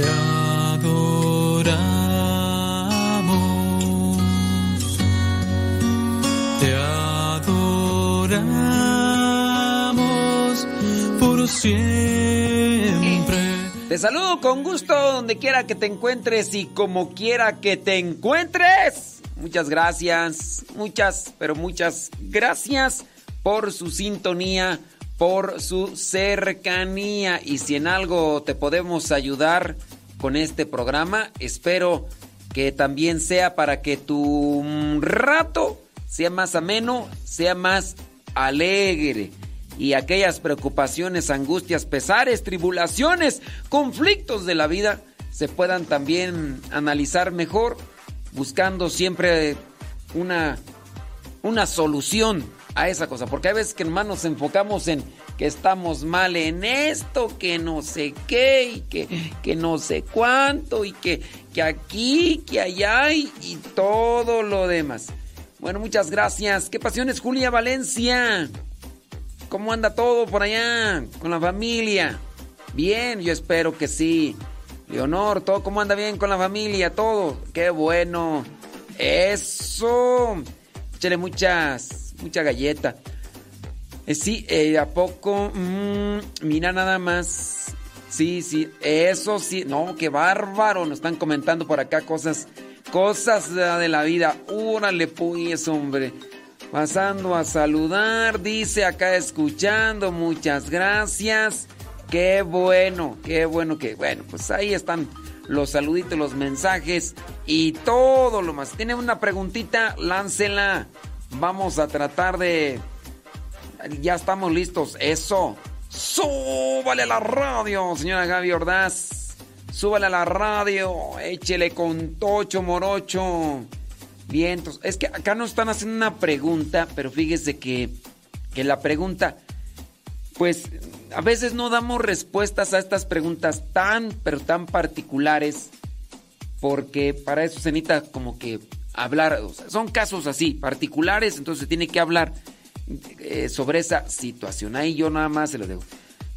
[SPEAKER 5] Te
[SPEAKER 18] adoramos, te adoramos por siempre.
[SPEAKER 4] Te saludo con gusto donde quiera que te encuentres y como quiera que te encuentres. Muchas gracias, muchas, pero muchas gracias por su sintonía, por su cercanía. Y si en algo te podemos ayudar con este programa, espero que también sea para que tu mm, rato sea más ameno, sea más alegre. Y aquellas preocupaciones, angustias, pesares, tribulaciones, conflictos de la vida se puedan también analizar mejor, buscando siempre una, una solución a esa cosa. Porque hay veces que nomás nos enfocamos en que estamos mal en esto, que no sé qué, y que, que no sé cuánto, y que, que aquí, que allá, y, y todo lo demás. Bueno, muchas gracias. ¿Qué pasiones, Julia Valencia? ¿Cómo anda todo por allá con la familia? Bien, yo espero que sí. Leonor, ¿todo cómo anda bien con la familia? Todo. Qué bueno. Eso. Échale muchas, mucha galleta. Eh, sí, eh, ¿a poco? Mm, mira nada más. Sí, sí, eso sí. No, qué bárbaro. Nos están comentando por acá cosas, cosas de la vida. Órale, pues, hombre. Pasando a saludar, dice acá escuchando, muchas gracias. Qué bueno, qué bueno que, bueno, pues ahí están los saluditos, los mensajes y todo lo más. Tiene una preguntita, láncela. Vamos a tratar de... Ya estamos listos, eso. Súbale a la radio, señora Gaby Ordaz. Súbale a la radio, échele con tocho morocho. Vientos. Es que acá nos están haciendo una pregunta, pero fíjese que, que la pregunta, pues a veces no damos respuestas a estas preguntas tan, pero tan particulares, porque para eso se necesita como que hablar, son casos así, particulares, entonces se tiene que hablar eh, sobre esa situación. Ahí yo nada más se lo dejo.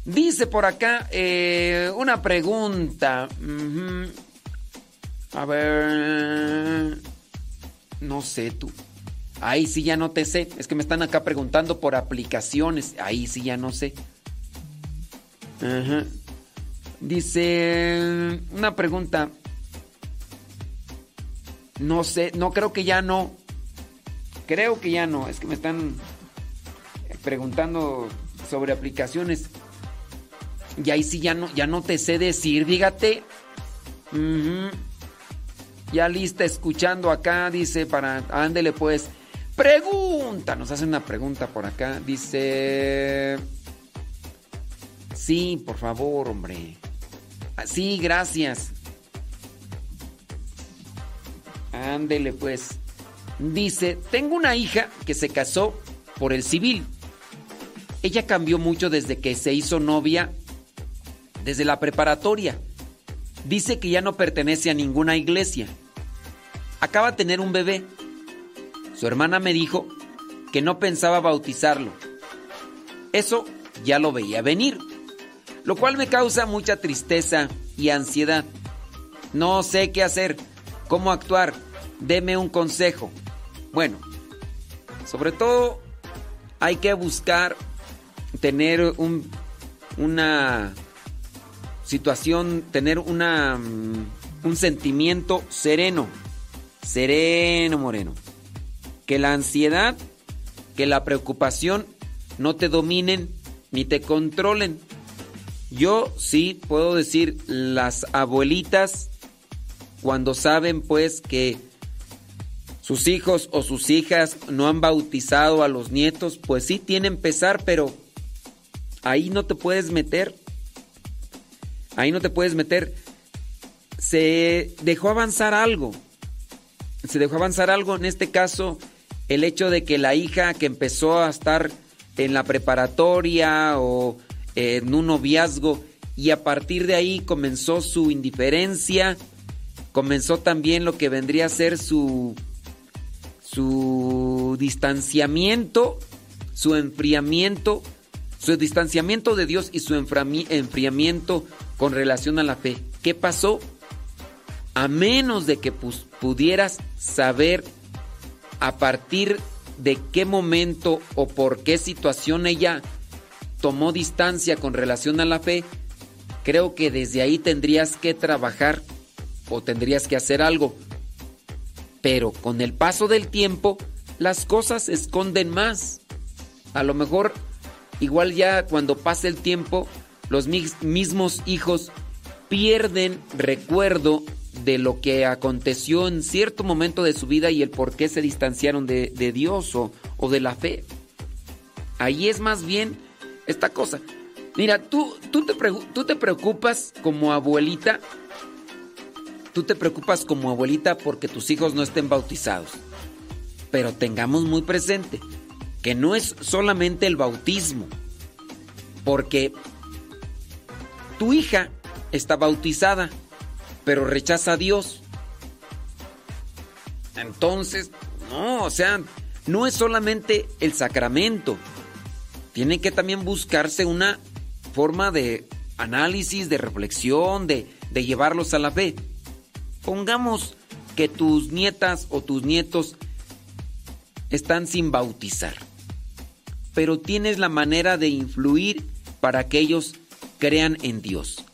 [SPEAKER 4] Dice por acá eh, una pregunta. A ver. No sé tú. Ahí sí ya no te sé. Es que me están acá preguntando por aplicaciones. Ahí sí ya no sé. Dice una pregunta. No sé, no creo que ya no. Creo que ya no. Es que me están preguntando sobre aplicaciones. Y ahí sí ya no, ya no te sé decir, fíjate. Ujú. Ya lista escuchando acá, dice, para. Ándele pues. Pregunta, nos hace una pregunta por acá. Dice. Sí, por favor, hombre. Ah, Sí, gracias. Ándele pues. Dice, tengo una hija que se casó por el civil. Ella cambió mucho desde que se hizo novia, desde la preparatoria. Dice que ya no pertenece a ninguna iglesia. Acaba de tener un bebé. Su hermana me dijo que no pensaba bautizarlo. Eso ya lo veía venir, lo cual me causa mucha tristeza y ansiedad. No sé qué hacer, cómo actuar. Deme un consejo. Bueno, sobre todo hay que buscar tener un, una situación, tener una, mm, un sentimiento sereno. Sereno, moreno. Que la ansiedad, que la preocupación no te dominen ni te controlen. Yo sí puedo decir, las abuelitas, cuando saben pues que sus hijos o sus hijas no han bautizado a los nietos, pues sí tienen pesar, pero ahí no te puedes meter. Ahí no te puedes meter. Se dejó avanzar algo. Se dejó avanzar algo. En este caso, el hecho de que la hija que empezó a estar en la preparatoria o en un noviazgo y a partir de ahí comenzó su indiferencia, comenzó también lo que vendría a ser su su distanciamiento, su enfriamiento, su distanciamiento de Dios y su enfriamiento con relación a la fe. ¿Qué pasó? A menos de que pudieras saber a partir de qué momento o por qué situación ella tomó distancia con relación a la fe, creo que desde ahí tendrías que trabajar o tendrías que hacer algo. Pero con el paso del tiempo, las cosas se esconden más. A lo mejor, igual ya cuando pase el tiempo, los mis- mismos hijos pierden recuerdo de lo que aconteció en cierto momento de su vida y el por qué se distanciaron de, de Dios o, o de la fe. Ahí es más bien esta cosa. Mira, tú, tú, te, tú te preocupas como abuelita, tú te preocupas como abuelita porque tus hijos no estén bautizados. Pero tengamos muy presente que no es solamente el bautismo, porque tu hija está bautizada, pero rechaza a Dios. Entonces, no, o sea, no es solamente el sacramento. Tiene que también buscarse una forma de análisis, de reflexión, de, de llevarlos a la fe. Pongamos que tus nietas o tus nietos están sin bautizar, pero tienes la manera de influir para que ellos crean en Dios.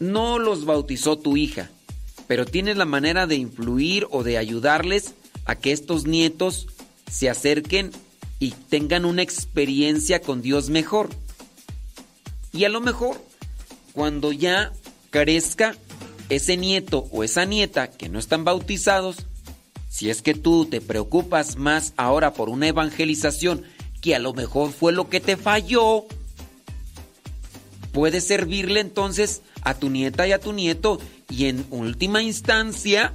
[SPEAKER 4] No los bautizó tu hija, pero tienes la manera de influir o de ayudarles a que estos nietos se acerquen y tengan una experiencia con Dios mejor. Y a lo mejor, cuando ya crezca ese nieto o esa nieta que no están bautizados, si es que tú te preocupas más ahora por una evangelización que a lo mejor fue lo que te falló, puede servirle entonces a tu nieta y a tu nieto y en última instancia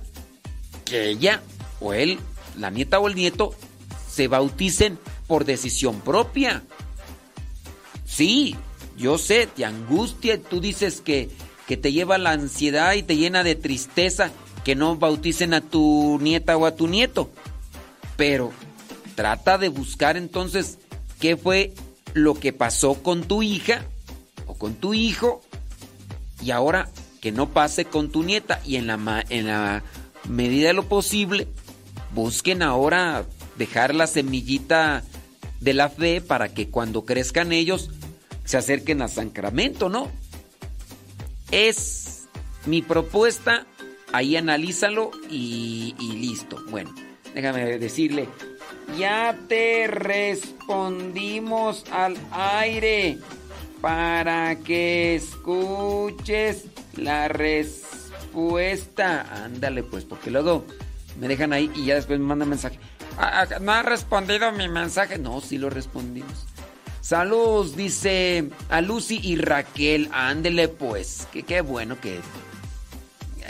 [SPEAKER 4] que ella o él, la nieta o el nieto, se bauticen por decisión propia. Sí, yo sé, te angustia tú dices que, que te lleva la ansiedad y te llena de tristeza que no bauticen a tu nieta o a tu nieto. Pero trata de buscar entonces qué fue lo que pasó con tu hija o con tu hijo y ahora que no pase con tu nieta y en la, en la medida de lo posible busquen ahora dejar la semillita de la fe para que cuando crezcan ellos se acerquen al sacramento, ¿no? Es mi propuesta, ahí analízalo y, y listo. Bueno, déjame decirle, ya te respondimos al aire para que escuches la respuesta. Ándale pues, porque luego me dejan ahí y ya después me mandan mensaje. "Ah, ah, No ha respondido mi mensaje. No, sí lo respondimos. Saludos, dice a Lucy y Raquel. Ándele pues, que qué bueno que...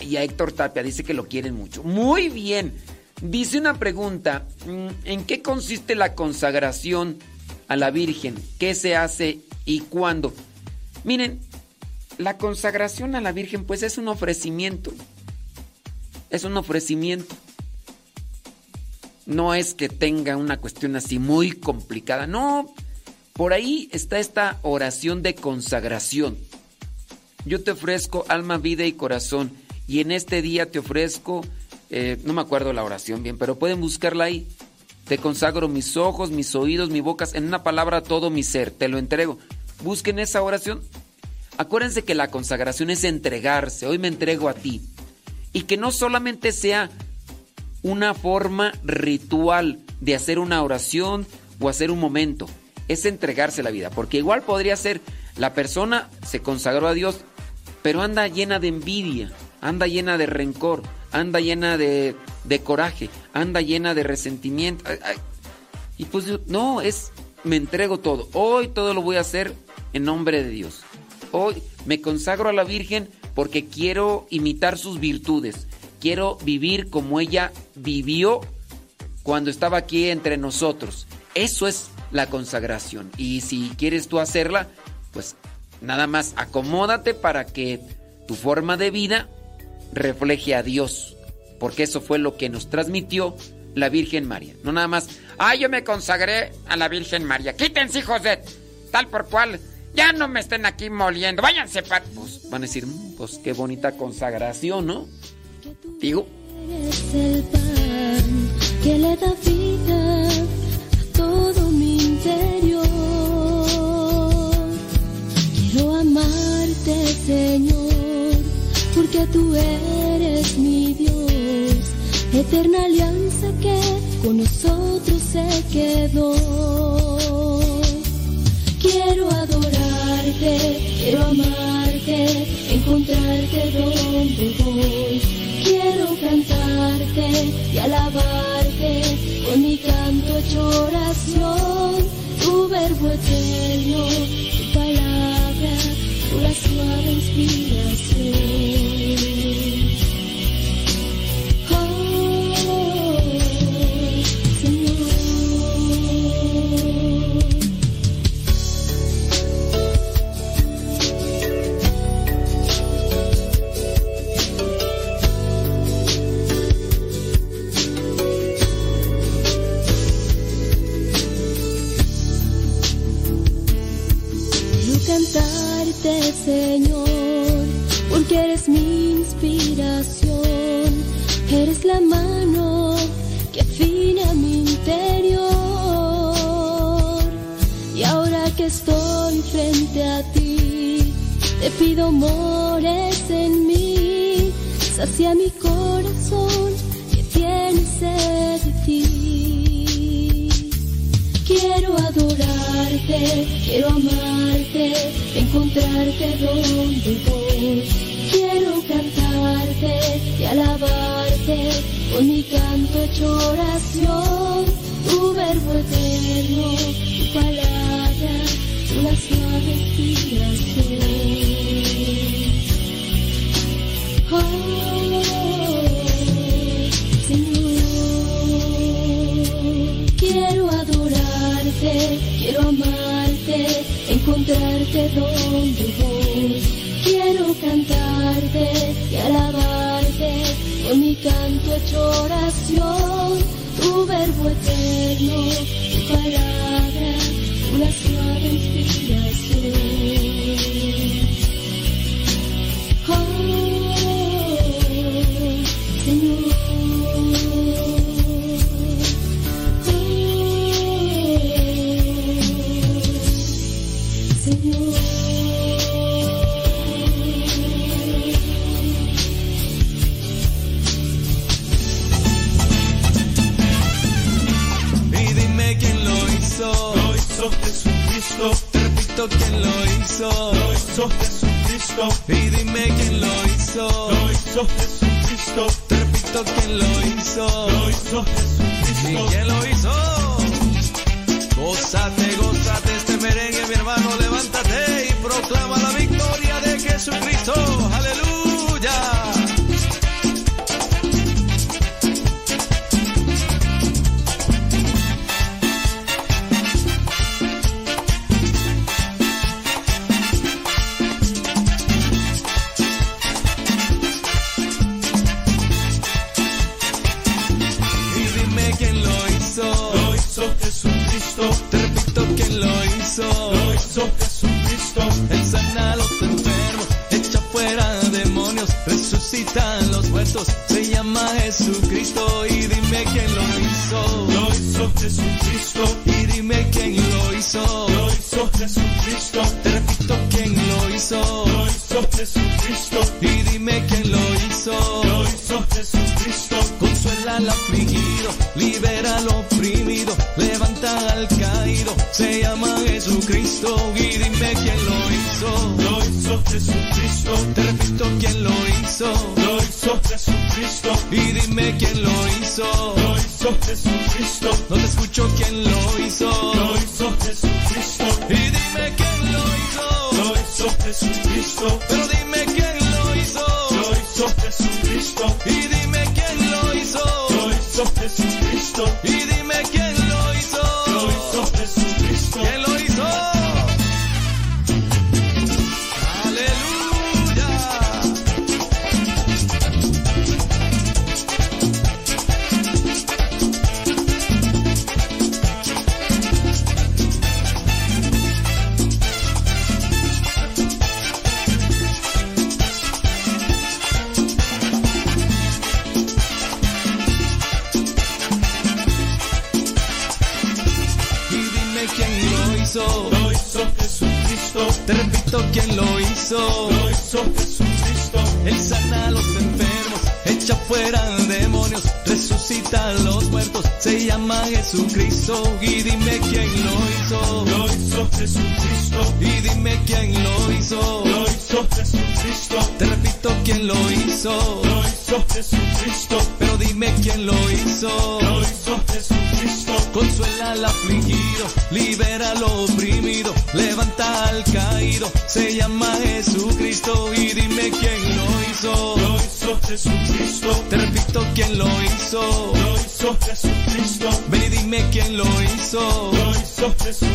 [SPEAKER 4] Y a Héctor Tapia dice que lo quieren mucho. Muy bien. Dice una pregunta, mm, ¿en qué consiste la consagración a la Virgen? ¿Qué se hace y cuándo? Miren, la consagración a la Virgen pues es un ofrecimiento. Es un ofrecimiento. No es que tenga una cuestión así muy complicada, no. Por ahí está esta oración de consagración. Yo te ofrezco alma, vida y corazón. Y en este día te ofrezco, eh, no me acuerdo la oración bien, pero pueden buscarla ahí. Te consagro mis ojos, mis oídos, mi boca, en una palabra todo mi ser, te lo entrego. Busquen esa oración. Acuérdense que la consagración es entregarse, hoy me entrego a ti. Y que no solamente sea una forma ritual de hacer una oración o hacer un momento, es entregarse la vida, porque igual podría ser la persona se consagró a Dios, pero anda llena de envidia, anda llena de rencor, anda llena de, de coraje, anda llena de resentimiento. Y pues no, es me entrego todo. Hoy todo lo voy a hacer en nombre de Dios. hoy me consagro a la Virgen porque quiero imitar sus virtudes. Quiero vivir como ella vivió cuando estaba aquí entre nosotros. Eso es la consagración. Y si quieres tú hacerla, pues nada más acomódate para que tu forma de vida refleje a Dios. Porque eso fue lo que nos transmitió la Virgen María. No nada más,
[SPEAKER 7] Ah, yo me consagré a la Virgen María. Quítense, hijos de tal por cual. Ya no me estén aquí moliendo. Váyanse,
[SPEAKER 4] pues van a decir, "Mm, pues qué bonita consagración, ¿no? Digo,
[SPEAKER 11] Es el pan que le da vida a todo mi interior. Quiero amarte, Señor, porque tú eres mi Dios. Eterna alianza que con nosotros se quedó. Quiero adorarte, quiero amarte, encontrarte donde voy. Quiero cantarte y alabarte con mi canto hecho oración. Tu verbo eterno, tu palabra, tu la suave inspiración. Señor, porque eres mi inspiración. Eres la mano que afina mi interior. Y ahora que estoy frente a ti, te pido mores en mí. Sacia mi corazón que tiene sed de ti. Quiero adorarte, quiero amarte, encontrarte donde voy. Quiero cantarte y alabarte con mi canto hecho oración. Tu verbo eterno, tu palabra, tu la suave inspiración. Oh, Señor, quiero quiero amarte, encontrarte donde voy. Quiero cantarte y alabarte con mi canto hecho oración. Tu verbo eterno, tu palabra, una suave inspiración.
[SPEAKER 19] Jesucristo.
[SPEAKER 20] Repito hizo.
[SPEAKER 19] Lo hizo Jesucristo.
[SPEAKER 20] Te repito quién lo hizo.
[SPEAKER 19] Lo hizo Jesucristo.
[SPEAKER 21] Ven y dime quién lo hizo. Lo hizo Jesucristo.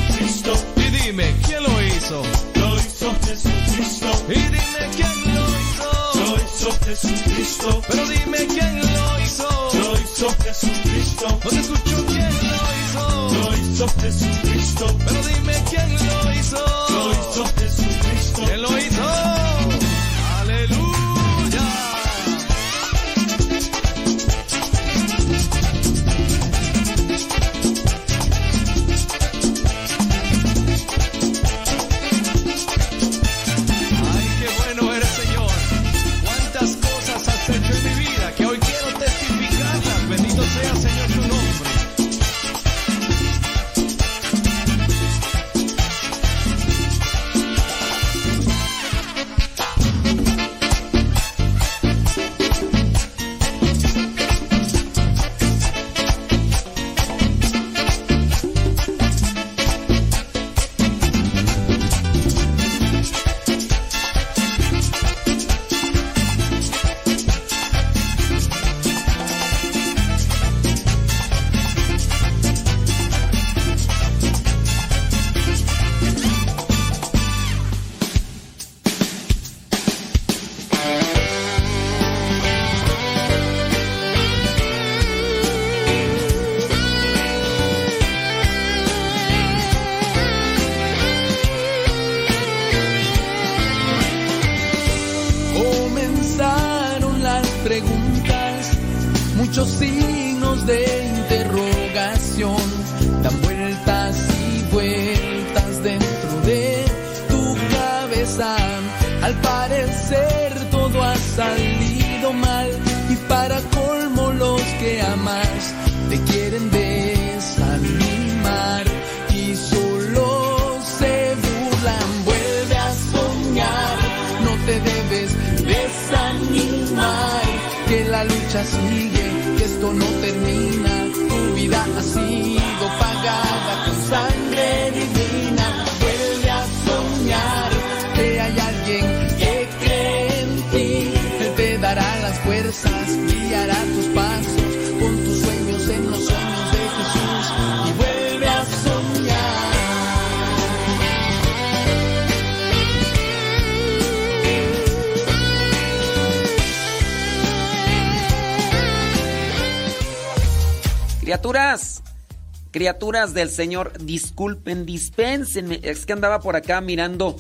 [SPEAKER 4] Criaturas del Señor, disculpen, dispénsenme. Es que andaba por acá mirando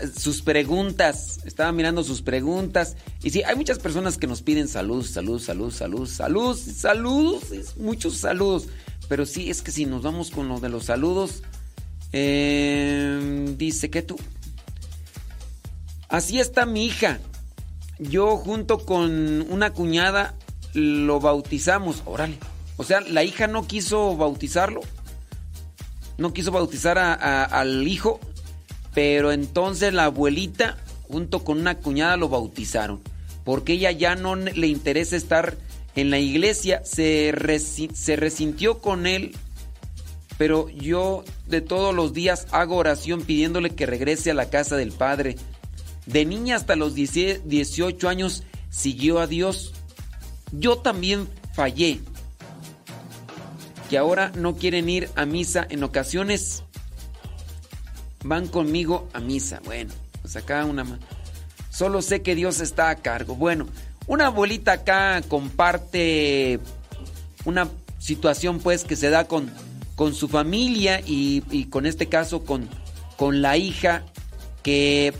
[SPEAKER 4] eh, sus preguntas. Estaba mirando sus preguntas. Y sí, hay muchas personas que nos piden salud, salud, salud, salud, salud, saludos, muchos saludos. Pero sí, es que si nos vamos con lo de los saludos, eh, dice que tú. Así está mi hija. Yo junto con una cuñada lo bautizamos. Órale. O sea, la hija no quiso bautizarlo. No quiso bautizar a- al hijo. Pero entonces la abuelita junto con una cuñada lo bautizaron. Porque ella ya no le interesa estar en la iglesia. Se, resi- se resintió con él. Pero yo de todos los días hago oración pidiéndole que regrese a la casa del Padre. de niña hasta los 10 18 años siguió a Dios. Yo también fallé. Que ahora no quieren ir a misa en ocasiones. Van conmigo a misa. Bueno, pues acá una ma- Solo sé que Dios está a cargo. Bueno, una abuelita acá comparte una situación pues que se da con, con su familia y, y con este caso con, con la hija que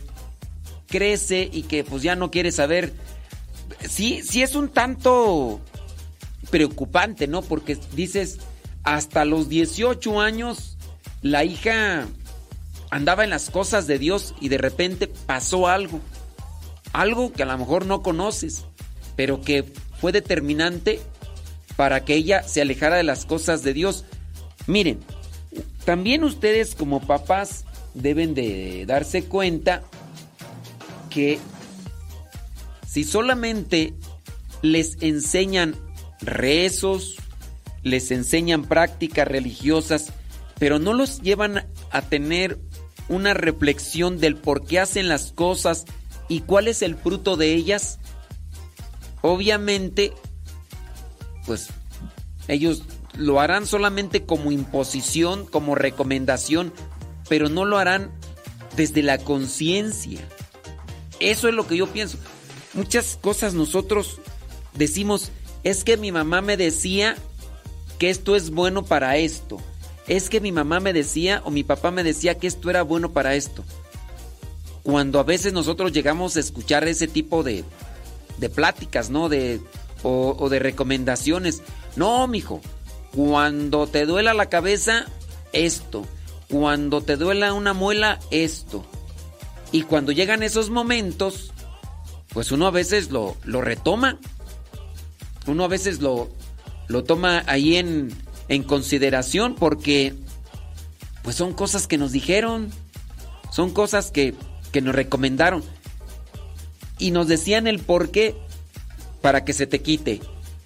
[SPEAKER 4] crece y que pues ya no quiere saber. Sí, sí es un tanto preocupante, ¿no? Porque dices, hasta los 18 años la hija andaba en las cosas de Dios y de repente pasó algo. Algo que a lo mejor no conoces, pero que fue determinante para que ella se alejara de las cosas de Dios. Miren, también ustedes como papás deben de darse cuenta que si solamente les enseñan rezos, les enseñan prácticas religiosas, pero no los llevan a tener una reflexión del por qué hacen las cosas y cuál es el fruto de ellas, obviamente, pues ellos lo harán solamente como imposición, como recomendación, pero no lo harán desde la conciencia. Eso es lo que yo pienso. Muchas cosas nosotros decimos, es que mi mamá me decía que esto es bueno para esto. Es que mi mamá me decía o mi papá me decía que esto era bueno para esto. Cuando a veces nosotros llegamos a escuchar ese tipo de, de pláticas, ¿no? De, o, de recomendaciones. No, mijo, cuando te duela la cabeza, esto. Cuando te duela una muela, esto. Y cuando llegan esos momentos, pues uno a veces lo, lo retoma. Uno a veces lo, lo toma ahí en, en consideración porque pues son cosas que nos dijeron, son cosas que, que nos recomendaron. Y nos decían el por qué para que se te quite,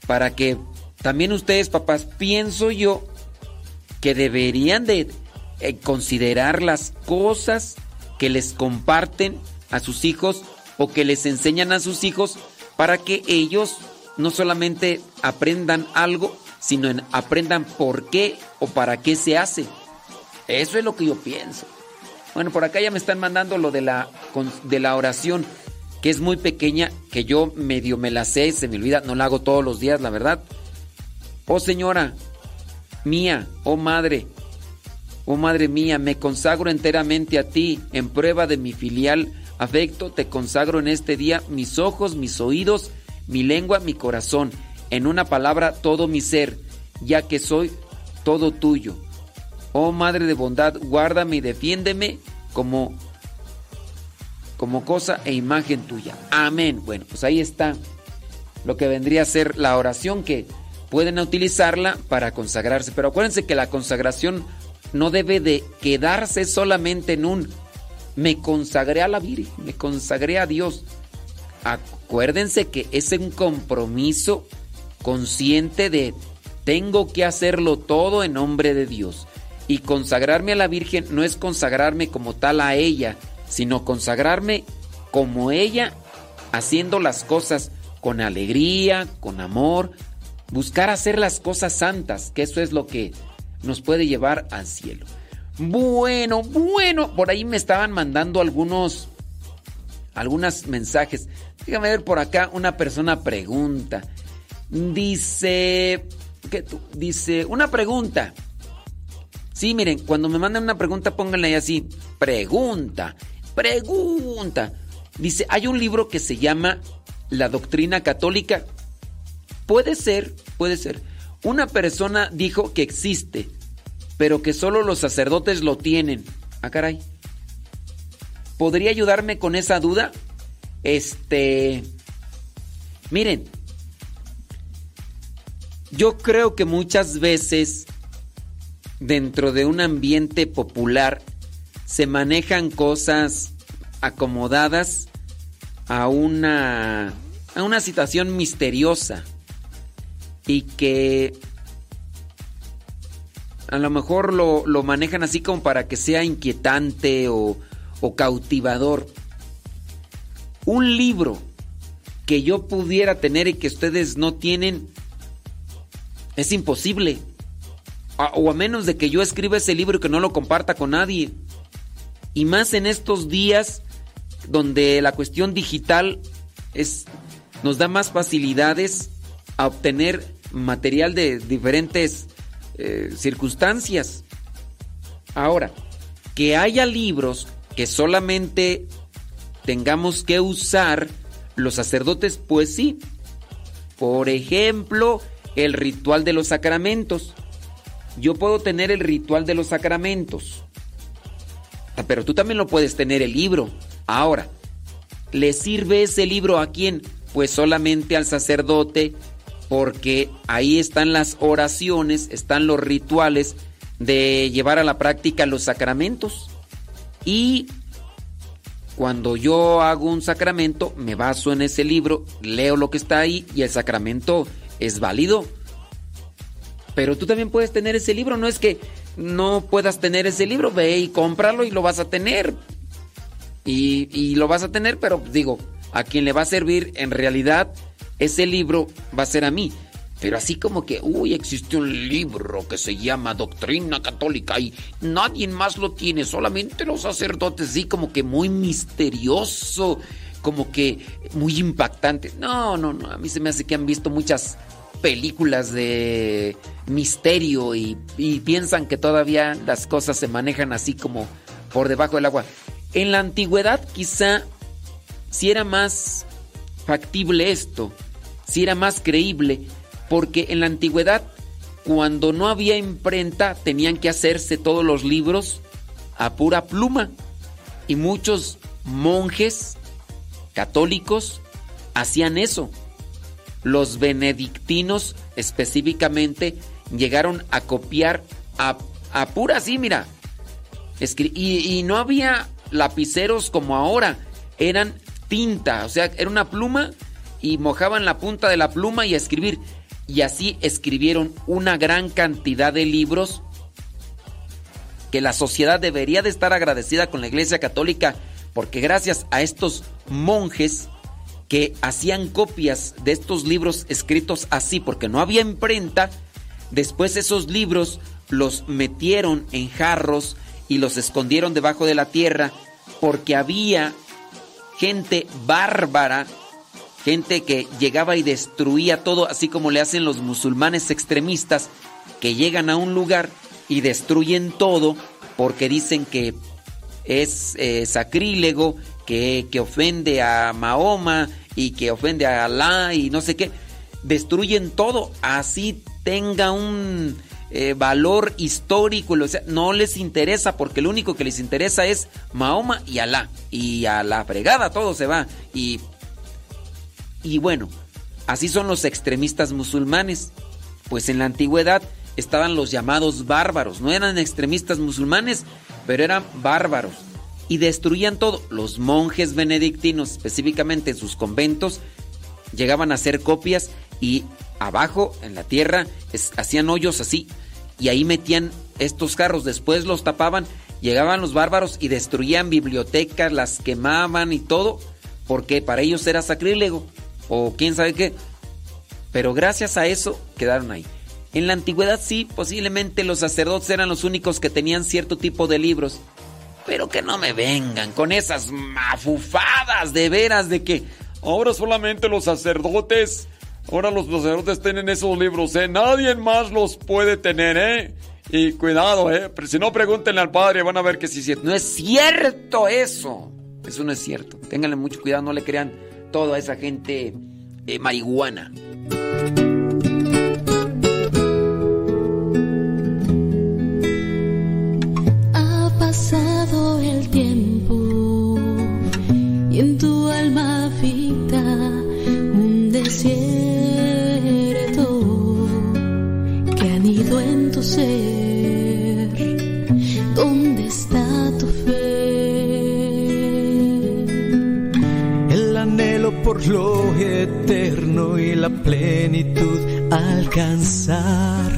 [SPEAKER 4] para que también ustedes papás, pienso yo que deberían de eh, considerar las cosas que les comparten a sus hijos o que les enseñan a sus hijos para que ellos no solamente aprendan algo, sino en- aprendan por qué o para qué se hace. Eso es lo que yo pienso. Bueno, por acá ya me están mandando lo de la, de la oración, que es muy pequeña, que yo medio me la sé, se me olvida, no la hago todos los días, la verdad. Oh señora mía, oh madre, oh madre mía, me consagro enteramente a ti, en prueba de mi filial afecto, te consagro en este día mis ojos, mis oídos, mi lengua, mi corazón, en una palabra todo mi ser, ya que soy todo tuyo. Oh Madre de bondad, guárdame y defiéndeme como, como cosa e imagen tuya. Amén. Bueno, pues ahí está lo que vendría a ser la oración que pueden utilizarla para consagrarse. Pero acuérdense que la consagración no debe de quedarse solamente en un me consagré a la Virgen, me consagré a Dios. Acuérdense que es un compromiso consciente de tengo que hacerlo todo en nombre de Dios. Y consagrarme a la Virgen no es consagrarme como tal a ella, sino consagrarme como ella, haciendo las cosas con alegría, con amor, buscar hacer las cosas santas, que eso es lo que nos puede llevar al cielo. Bueno, bueno, por ahí me estaban mandando algunos algunos mensajes. Déjame ver por acá una persona pregunta. Dice ¿qué tú? dice una pregunta. Sí, miren, cuando me mandan una pregunta pónganle ahí así, pregunta, pregunta. Dice, hay un libro que se llama La doctrina católica. Puede ser, puede ser. Una persona dijo que existe, pero que solo los sacerdotes lo tienen. Ah, caray. ¿Podría ayudarme con esa duda? Este... Miren, yo creo que muchas veces dentro de un ambiente popular se manejan cosas acomodadas a una a una situación misteriosa y que a lo mejor lo, lo manejan así como para que sea inquietante o, o cautivador. un libro que yo pudiera tener y que ustedes no tienen, es imposible. O a menos de que yo escriba ese libro y que no lo comparta con nadie. Y más en estos días donde la cuestión digital es, nos da más facilidades a obtener material de diferentes eh, circunstancias. Ahora, que haya libros que solamente tengamos que usar los sacerdotes, pues sí. Por ejemplo, el ritual de los sacramentos. Yo puedo tener el ritual de los sacramentos. Ah, Pero tú también lo puedes tener el libro. Ahora, ¿le sirve ese libro a quién? Pues solamente al sacerdote, porque ahí están las oraciones, están los rituales de llevar a la práctica los sacramentos. Y cuando yo hago un sacramento, me baso en ese libro, leo lo que está ahí y el sacramento es válido. Pero tú también puedes tener ese libro, no es que no puedas tener ese libro, ve y cómpralo y lo vas a tener. Y, y lo vas a tener, pero digo, a quien le va a servir en realidad ese libro va a ser a mí. Pero así como que, uy, existe un libro que se llama Doctrina Católica y nadie más lo tiene, solamente los sacerdotes, sí, como que muy misterioso, como que muy impactante. No, no, no, a mí se me hace que han visto muchas películas de misterio y, y piensan que todavía las cosas se manejan así como por debajo del agua. En la antigüedad quizá si era más factible esto, si era más creíble, porque en la antigüedad, cuando no había imprenta, tenían que hacerse todos los libros a pura pluma. Y muchos monjes católicos hacían eso. Los benedictinos específicamente llegaron a copiar a, a pura así, mira. Y, y no había lapiceros como ahora, eran tinta, o sea, era una pluma y mojaban la punta de la pluma y a escribir. Y así escribieron una gran cantidad de libros que la sociedad debería de estar agradecida con la Iglesia Católica porque gracias a estos monjes que hacían copias de estos libros escritos así porque no había imprenta, después esos libros los metieron en jarros y los escondieron debajo de la tierra porque había gente bárbara, gente que llegaba y destruía todo, así como le hacen los musulmanes extremistas que llegan a un lugar y destruyen todo porque dicen que es eh, sacrílego, que, que ofende a Mahoma y que ofende a Alá y no sé qué. Destruyen todo, así tenga un eh, valor histórico, no les interesa porque lo único que les interesa es Mahoma y Alá. Y a la fregada todo se va. Y, y bueno, así son los extremistas musulmanes. Pues en la antigüedad estaban los llamados bárbaros. No eran extremistas musulmanes, pero eran bárbaros. Y destruían todo. Los monjes benedictinos, específicamente en sus conventos, llegaban a hacer copias y abajo, en la tierra, hacían hoyos así. Y ahí metían estos carros. Después los tapaban. Llegaban los bárbaros y destruían bibliotecas, las quemaban y todo. Porque para ellos era sacrílego. O quién sabe qué. Pero gracias a eso quedaron ahí. En la antigüedad sí, posiblemente los sacerdotes eran los únicos que tenían cierto tipo de libros. Pero que no me vengan con esas mafufadas de veras de que ahora solamente los sacerdotes, ahora los sacerdotes tienen esos libros, ¿eh? Nadie más los puede tener, ¿eh? Y cuidado, ¿eh? Si no, pregúntenle al padre, van a ver que sí es cierto. No es cierto eso. Eso no es cierto. Ténganle mucho cuidado, no le crean todo a esa gente eh, marihuana.
[SPEAKER 11] Ha pasado el tiempo y en tu alma habita un desierto que anido en tu ser.
[SPEAKER 6] Por lo eterno y la plenitud alcanzar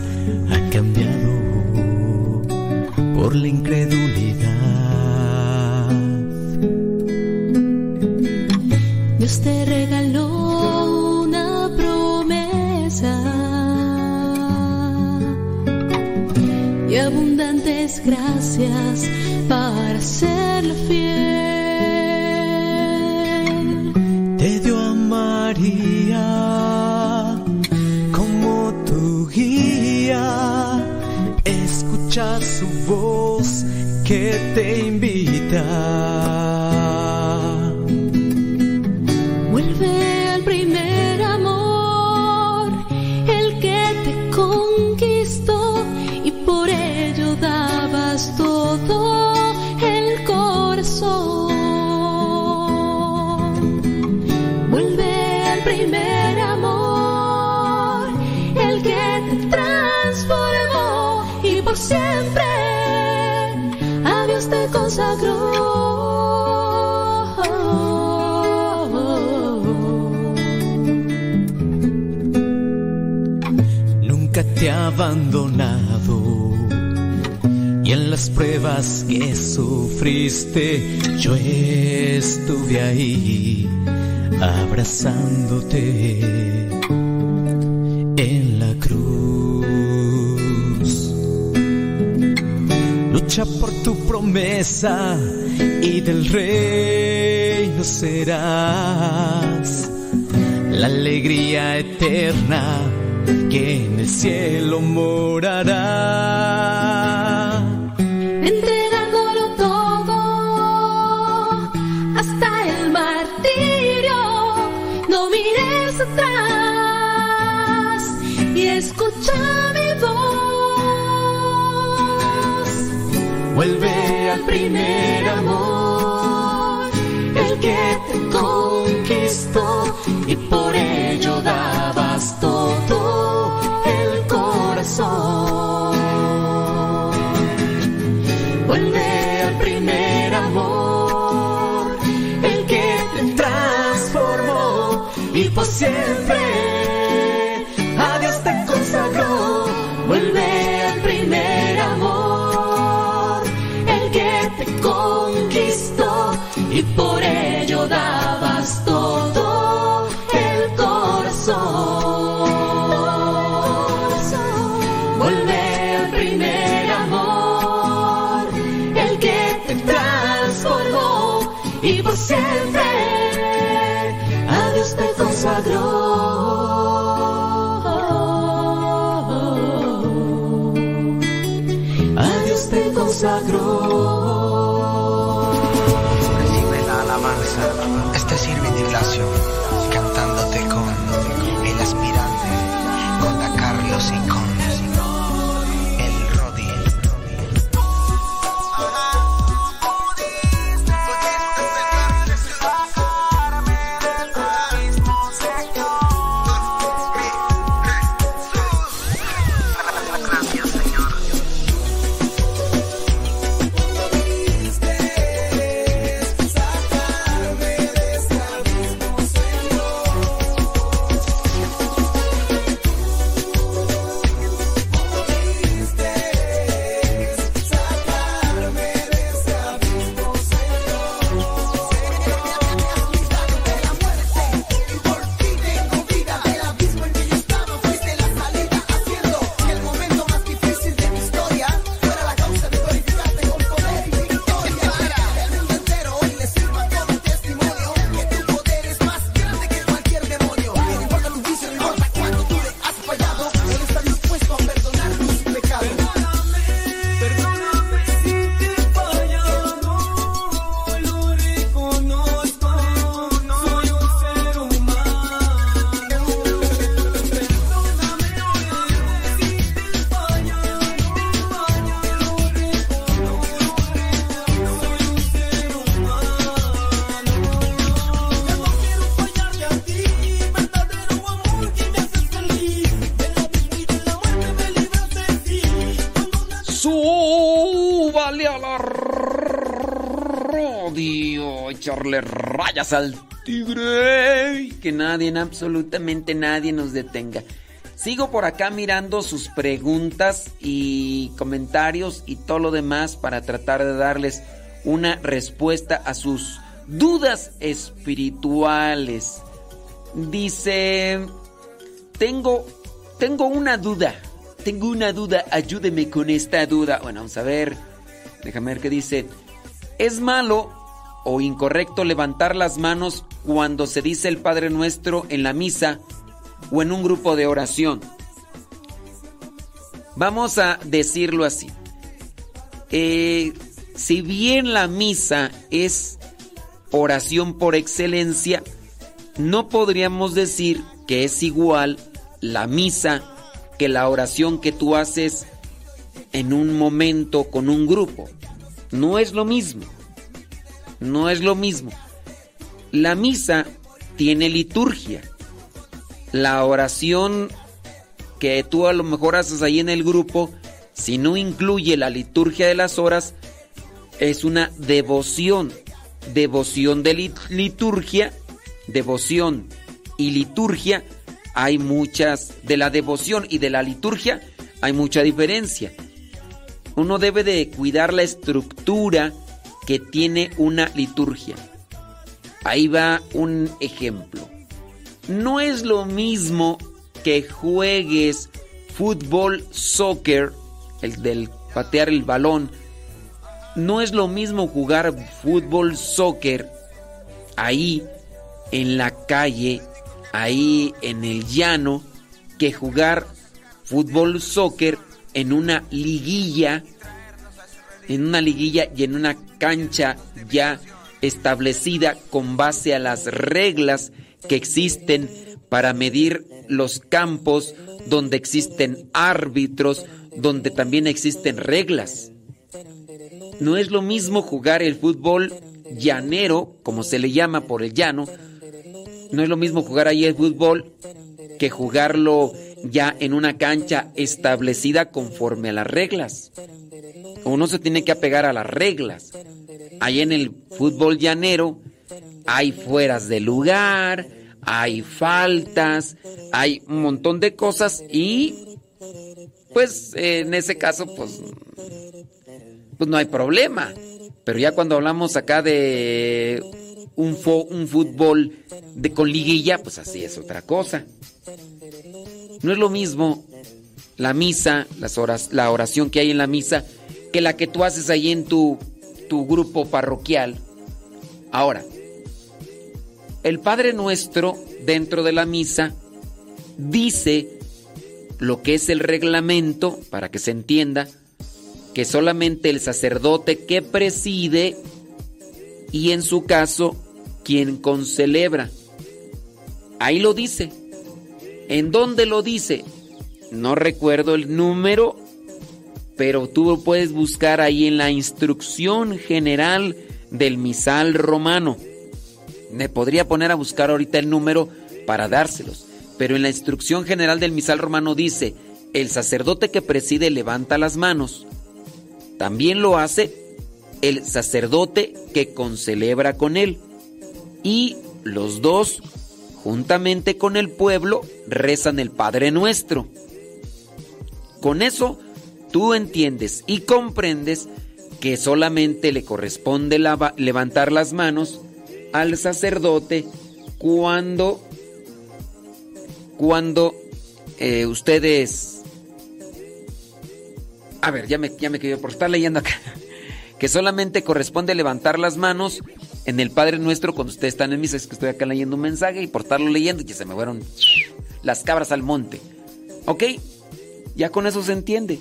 [SPEAKER 6] ha cambiado por la incredulidad.
[SPEAKER 22] Dios te regaló una promesa y abundantes gracias para serle fiel.
[SPEAKER 11] Como tu guía. Escucha su voz que te invita.
[SPEAKER 22] Te
[SPEAKER 11] ha abandonado. Y en las pruebas que sufriste, yo estuve ahí abrazándote en la cruz. Lucha por tu promesa y del reino serás la alegría eterna que en el cielo morará.
[SPEAKER 22] entregándolo todo hasta el martirio. No mires atrás y escucha mi voz.
[SPEAKER 11] Vuelve al primer amor, el que te conquistó Vuelve al primer amor, el que te transformó y por siempre
[SPEAKER 4] rayas al tigre que nadie, absolutamente nadie nos detenga. Sigo por acá mirando sus preguntas y comentarios y todo lo demás para tratar de darles una respuesta a sus dudas espirituales. Dice, tengo, tengo una duda, tengo una duda, ayúdeme con esta duda. Bueno, vamos a ver, déjame ver qué dice. ¿Es malo o incorrecto levantar las manos cuando se dice el Padre Nuestro en la misa o en un grupo de oración? Vamos a decirlo así. Eh, si bien la misa es oración por excelencia, no podríamos decir que es igual la misa que la oración que tú haces en un momento con un grupo. No es lo mismo. No es lo mismo. La misa tiene liturgia. La oración que tú a lo mejor haces ahí en el grupo, si no incluye la liturgia de las horas, es una devoción. Devoción de liturgia, devoción y liturgia, hay muchas, de la devoción y de la liturgia hay mucha diferencia. Uno debe de cuidar la estructura que tiene una liturgia. Ahí va un ejemplo. No es lo mismo que juegues fútbol, soccer, el del patear el balón, no es lo mismo jugar fútbol, soccer ahí en la calle, ahí en el llano, que jugar fútbol, soccer en una liguilla, en una liguilla y en una cancha ya establecida con base a las reglas que existen para medir los campos, donde existen árbitros, donde también existen reglas. No es lo mismo jugar el fútbol llanero, como se le llama por el llano, no es lo mismo jugar ahí el fútbol que jugarlo ya en una cancha establecida conforme a las reglas. Uno se tiene que apegar a las reglas. Ahí en el fútbol llanero hay fueras de lugar, hay faltas, hay un montón de cosas y pues en ese caso pues pues no hay problema. Pero ya cuando hablamos acá de un, un fútbol de con liguilla, pues así es otra cosa. No es lo mismo la misa, las horas, la oración que hay en la misa, que la que tú haces ahí en tu, tu grupo parroquial. Ahora, el Padre Nuestro dentro de la misa dice lo que es el reglamento, para que se entienda, que solamente el sacerdote que preside y en su caso quien concelebra. Ahí lo dice. ¿En dónde lo dice? No recuerdo el número, pero tú puedes buscar ahí en la instrucción general del misal romano. Me podría poner a buscar ahorita el número para dárselos, pero en la instrucción general del misal romano dice, el sacerdote que preside levanta las manos también lo hace el sacerdote que concelebra con él. Y los dos, juntamente con el pueblo, rezan el Padre Nuestro. Con eso, tú entiendes y comprendes que solamente le corresponde levantar las manos al sacerdote cuando cuando eh, ustedes a ver, ya me, ya me quedé por estar leyendo acá. *laughs* Que solamente corresponde levantar las manos en el Padre Nuestro cuando ustedes están en misa. Es que estoy acá leyendo un mensaje y por estarlo leyendo ya se me fueron las cabras al monte. ¿Ok? Ya con eso se entiende.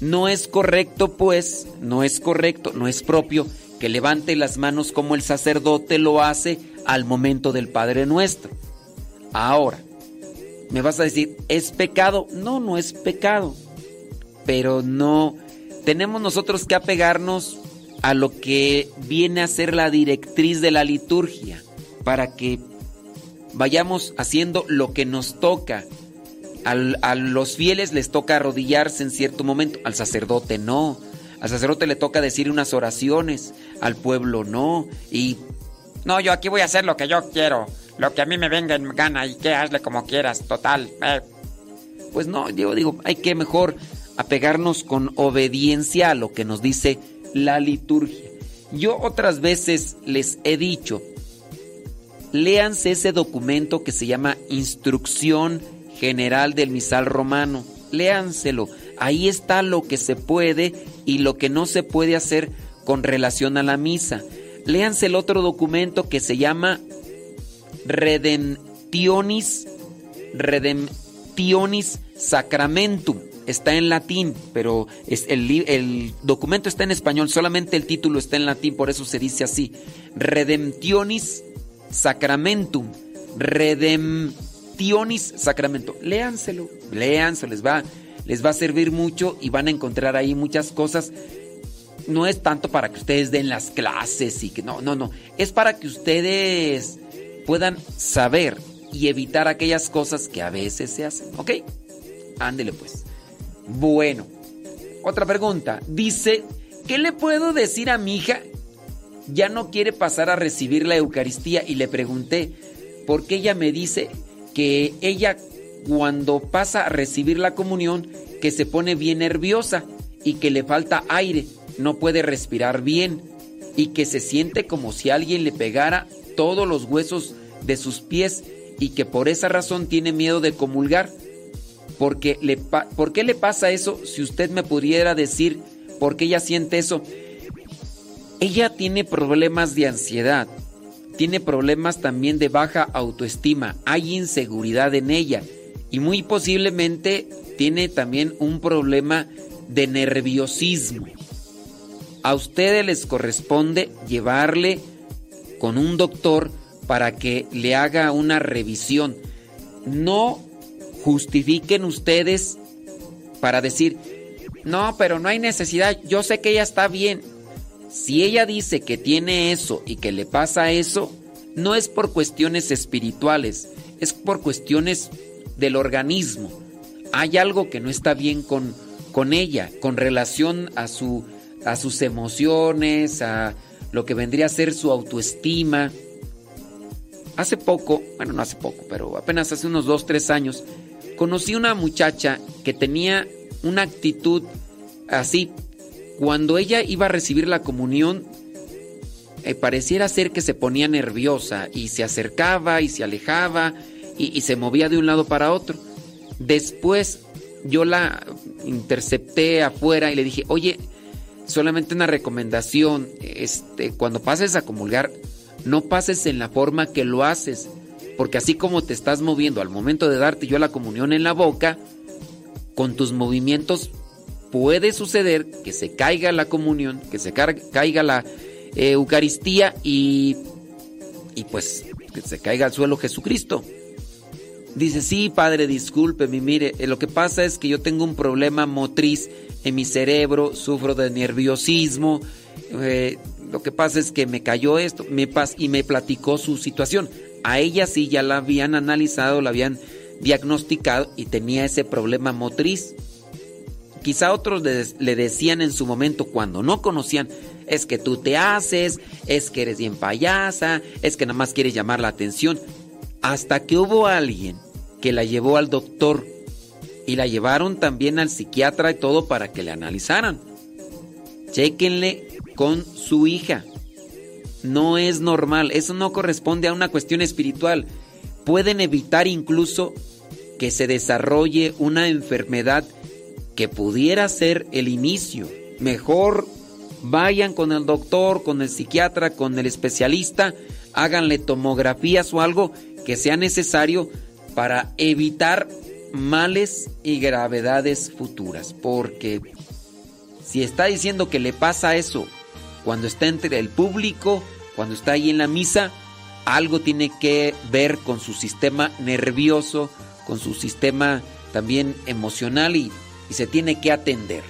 [SPEAKER 4] No es correcto, pues, no es correcto, no es propio que levante las manos como el sacerdote lo hace al momento del Padre Nuestro. Ahora, me vas a decir, ¿es pecado? No, no es pecado pero no tenemos nosotros que apegarnos a lo que viene a ser la directriz de la liturgia para que vayamos haciendo lo que nos toca. A los fieles les toca arrodillarse en cierto momento, al sacerdote no. Al sacerdote le toca decir unas oraciones, al pueblo no. Y
[SPEAKER 7] no, yo aquí voy a hacer lo que yo quiero, lo que a mí me venga en gana y que hazle como quieras, total. Eh.
[SPEAKER 4] Pues no, digo, digo, hay que mejor apegarnos con obediencia a lo que nos dice la liturgia. Yo otras veces les he dicho, léanse ese documento que se llama Instrucción General del Misal Romano. Léanselo. Ahí está lo que se puede y lo que no se puede hacer con relación a la misa. Léanse el otro documento que se llama Redemptionis, Redemptionis Sacramentum. Está en latín, pero es el, el documento está en español, solamente el título está en latín, por eso se dice así. Redemptionis Sacramentum. Redemptionis Sacramentum. Léanselo, léanselo, les va, les va a servir mucho y van a encontrar ahí muchas cosas no es tanto para que ustedes den las clases y que no, no, no. Es para que ustedes puedan saber y evitar aquellas cosas que a veces se hacen. ¿Ok? Ándele pues. Bueno. Otra pregunta. Dice, ¿qué le puedo decir a mi hija? Ya no quiere pasar a recibir la Eucaristía y le pregunté, porque ella me dice que ella cuando pasa a recibir la comunión, que se pone bien nerviosa y que le falta aire, no puede respirar bien y que se siente como si alguien le pegara todos los huesos de sus pies y que por esa razón tiene miedo de comulgar. Porque le ¿Por qué le pasa eso? Si usted me pudiera decir por qué ella siente eso. Ella tiene problemas de ansiedad, tiene problemas también de baja autoestima, hay inseguridad en ella y muy posiblemente tiene también un problema de nerviosismo. A ustedes les corresponde llevarle con un doctor para que le haga una revisión. No justifiquen ustedes para decir, no, pero no hay necesidad, yo sé que ella está bien. Si ella dice que tiene eso y que le pasa eso, no es por cuestiones espirituales, es por cuestiones del organismo. Hay algo que no está bien con, con ella, con relación a, su, a sus emociones, a lo que vendría a ser su autoestima. Hace poco, bueno, no hace poco, pero apenas hace unos 2, 3 años, conocí una muchacha que tenía una actitud así. Cuando ella iba a recibir la comunión, eh, pareciera ser que se ponía nerviosa y se acercaba y se alejaba y, y se movía de un lado para otro. Después yo la intercepté afuera y le dije, oye, solamente una recomendación, este, cuando pases a comulgar, no pases en la forma que lo haces, porque así como te estás moviendo al momento de darte yo la comunión en la boca, con tus movimientos puede suceder que se caiga la comunión, que se caiga la eh, Eucaristía y, y pues que se caiga al suelo Jesucristo. Dice, sí, padre, discúlpeme, mire, eh, lo que pasa es que yo tengo un problema motriz en mi cerebro, sufro de nerviosismo, eh, lo que pasa es que me cayó esto, me pas y me platicó su situación. A ella sí ya la habían analizado, la habían diagnosticado y tenía ese problema motriz. Quizá otros le, decían en su momento cuando no conocían, es que tú te haces, es que eres bien payasa, es que nada más quieres llamar la atención. Hasta que hubo alguien que la llevó al doctor y la llevaron también al psiquiatra y todo para que le analizaran. Chéquenle con su hija. No es normal, eso no corresponde a una cuestión espiritual. Pueden evitar incluso que se desarrolle una enfermedad que pudiera ser el inicio. Mejor vayan con el doctor, con el psiquiatra, con el especialista, háganle tomografías o algo que sea necesario para evitar males y gravedades futuras. Porque si está diciendo que le pasa eso cuando está entre el público, cuando está ahí en la misa, algo tiene que ver con su sistema nervioso, con su sistema también emocional y, y se tiene que atender.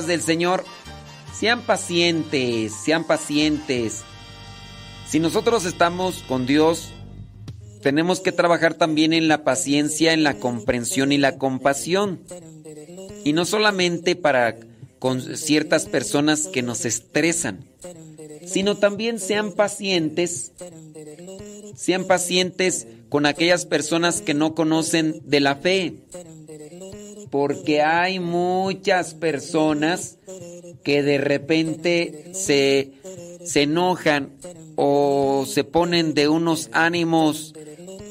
[SPEAKER 4] Del Señor, sean pacientes, sean pacientes. Si nosotros estamos con Dios, tenemos que trabajar también en la paciencia, en la comprensión y la compasión. Y no solamente para con ciertas personas que nos estresan, sino también sean pacientes, sean pacientes con aquellas personas que no conocen de la fe. Porque hay muchas personas que de repente se, se enojan o se ponen de unos ánimos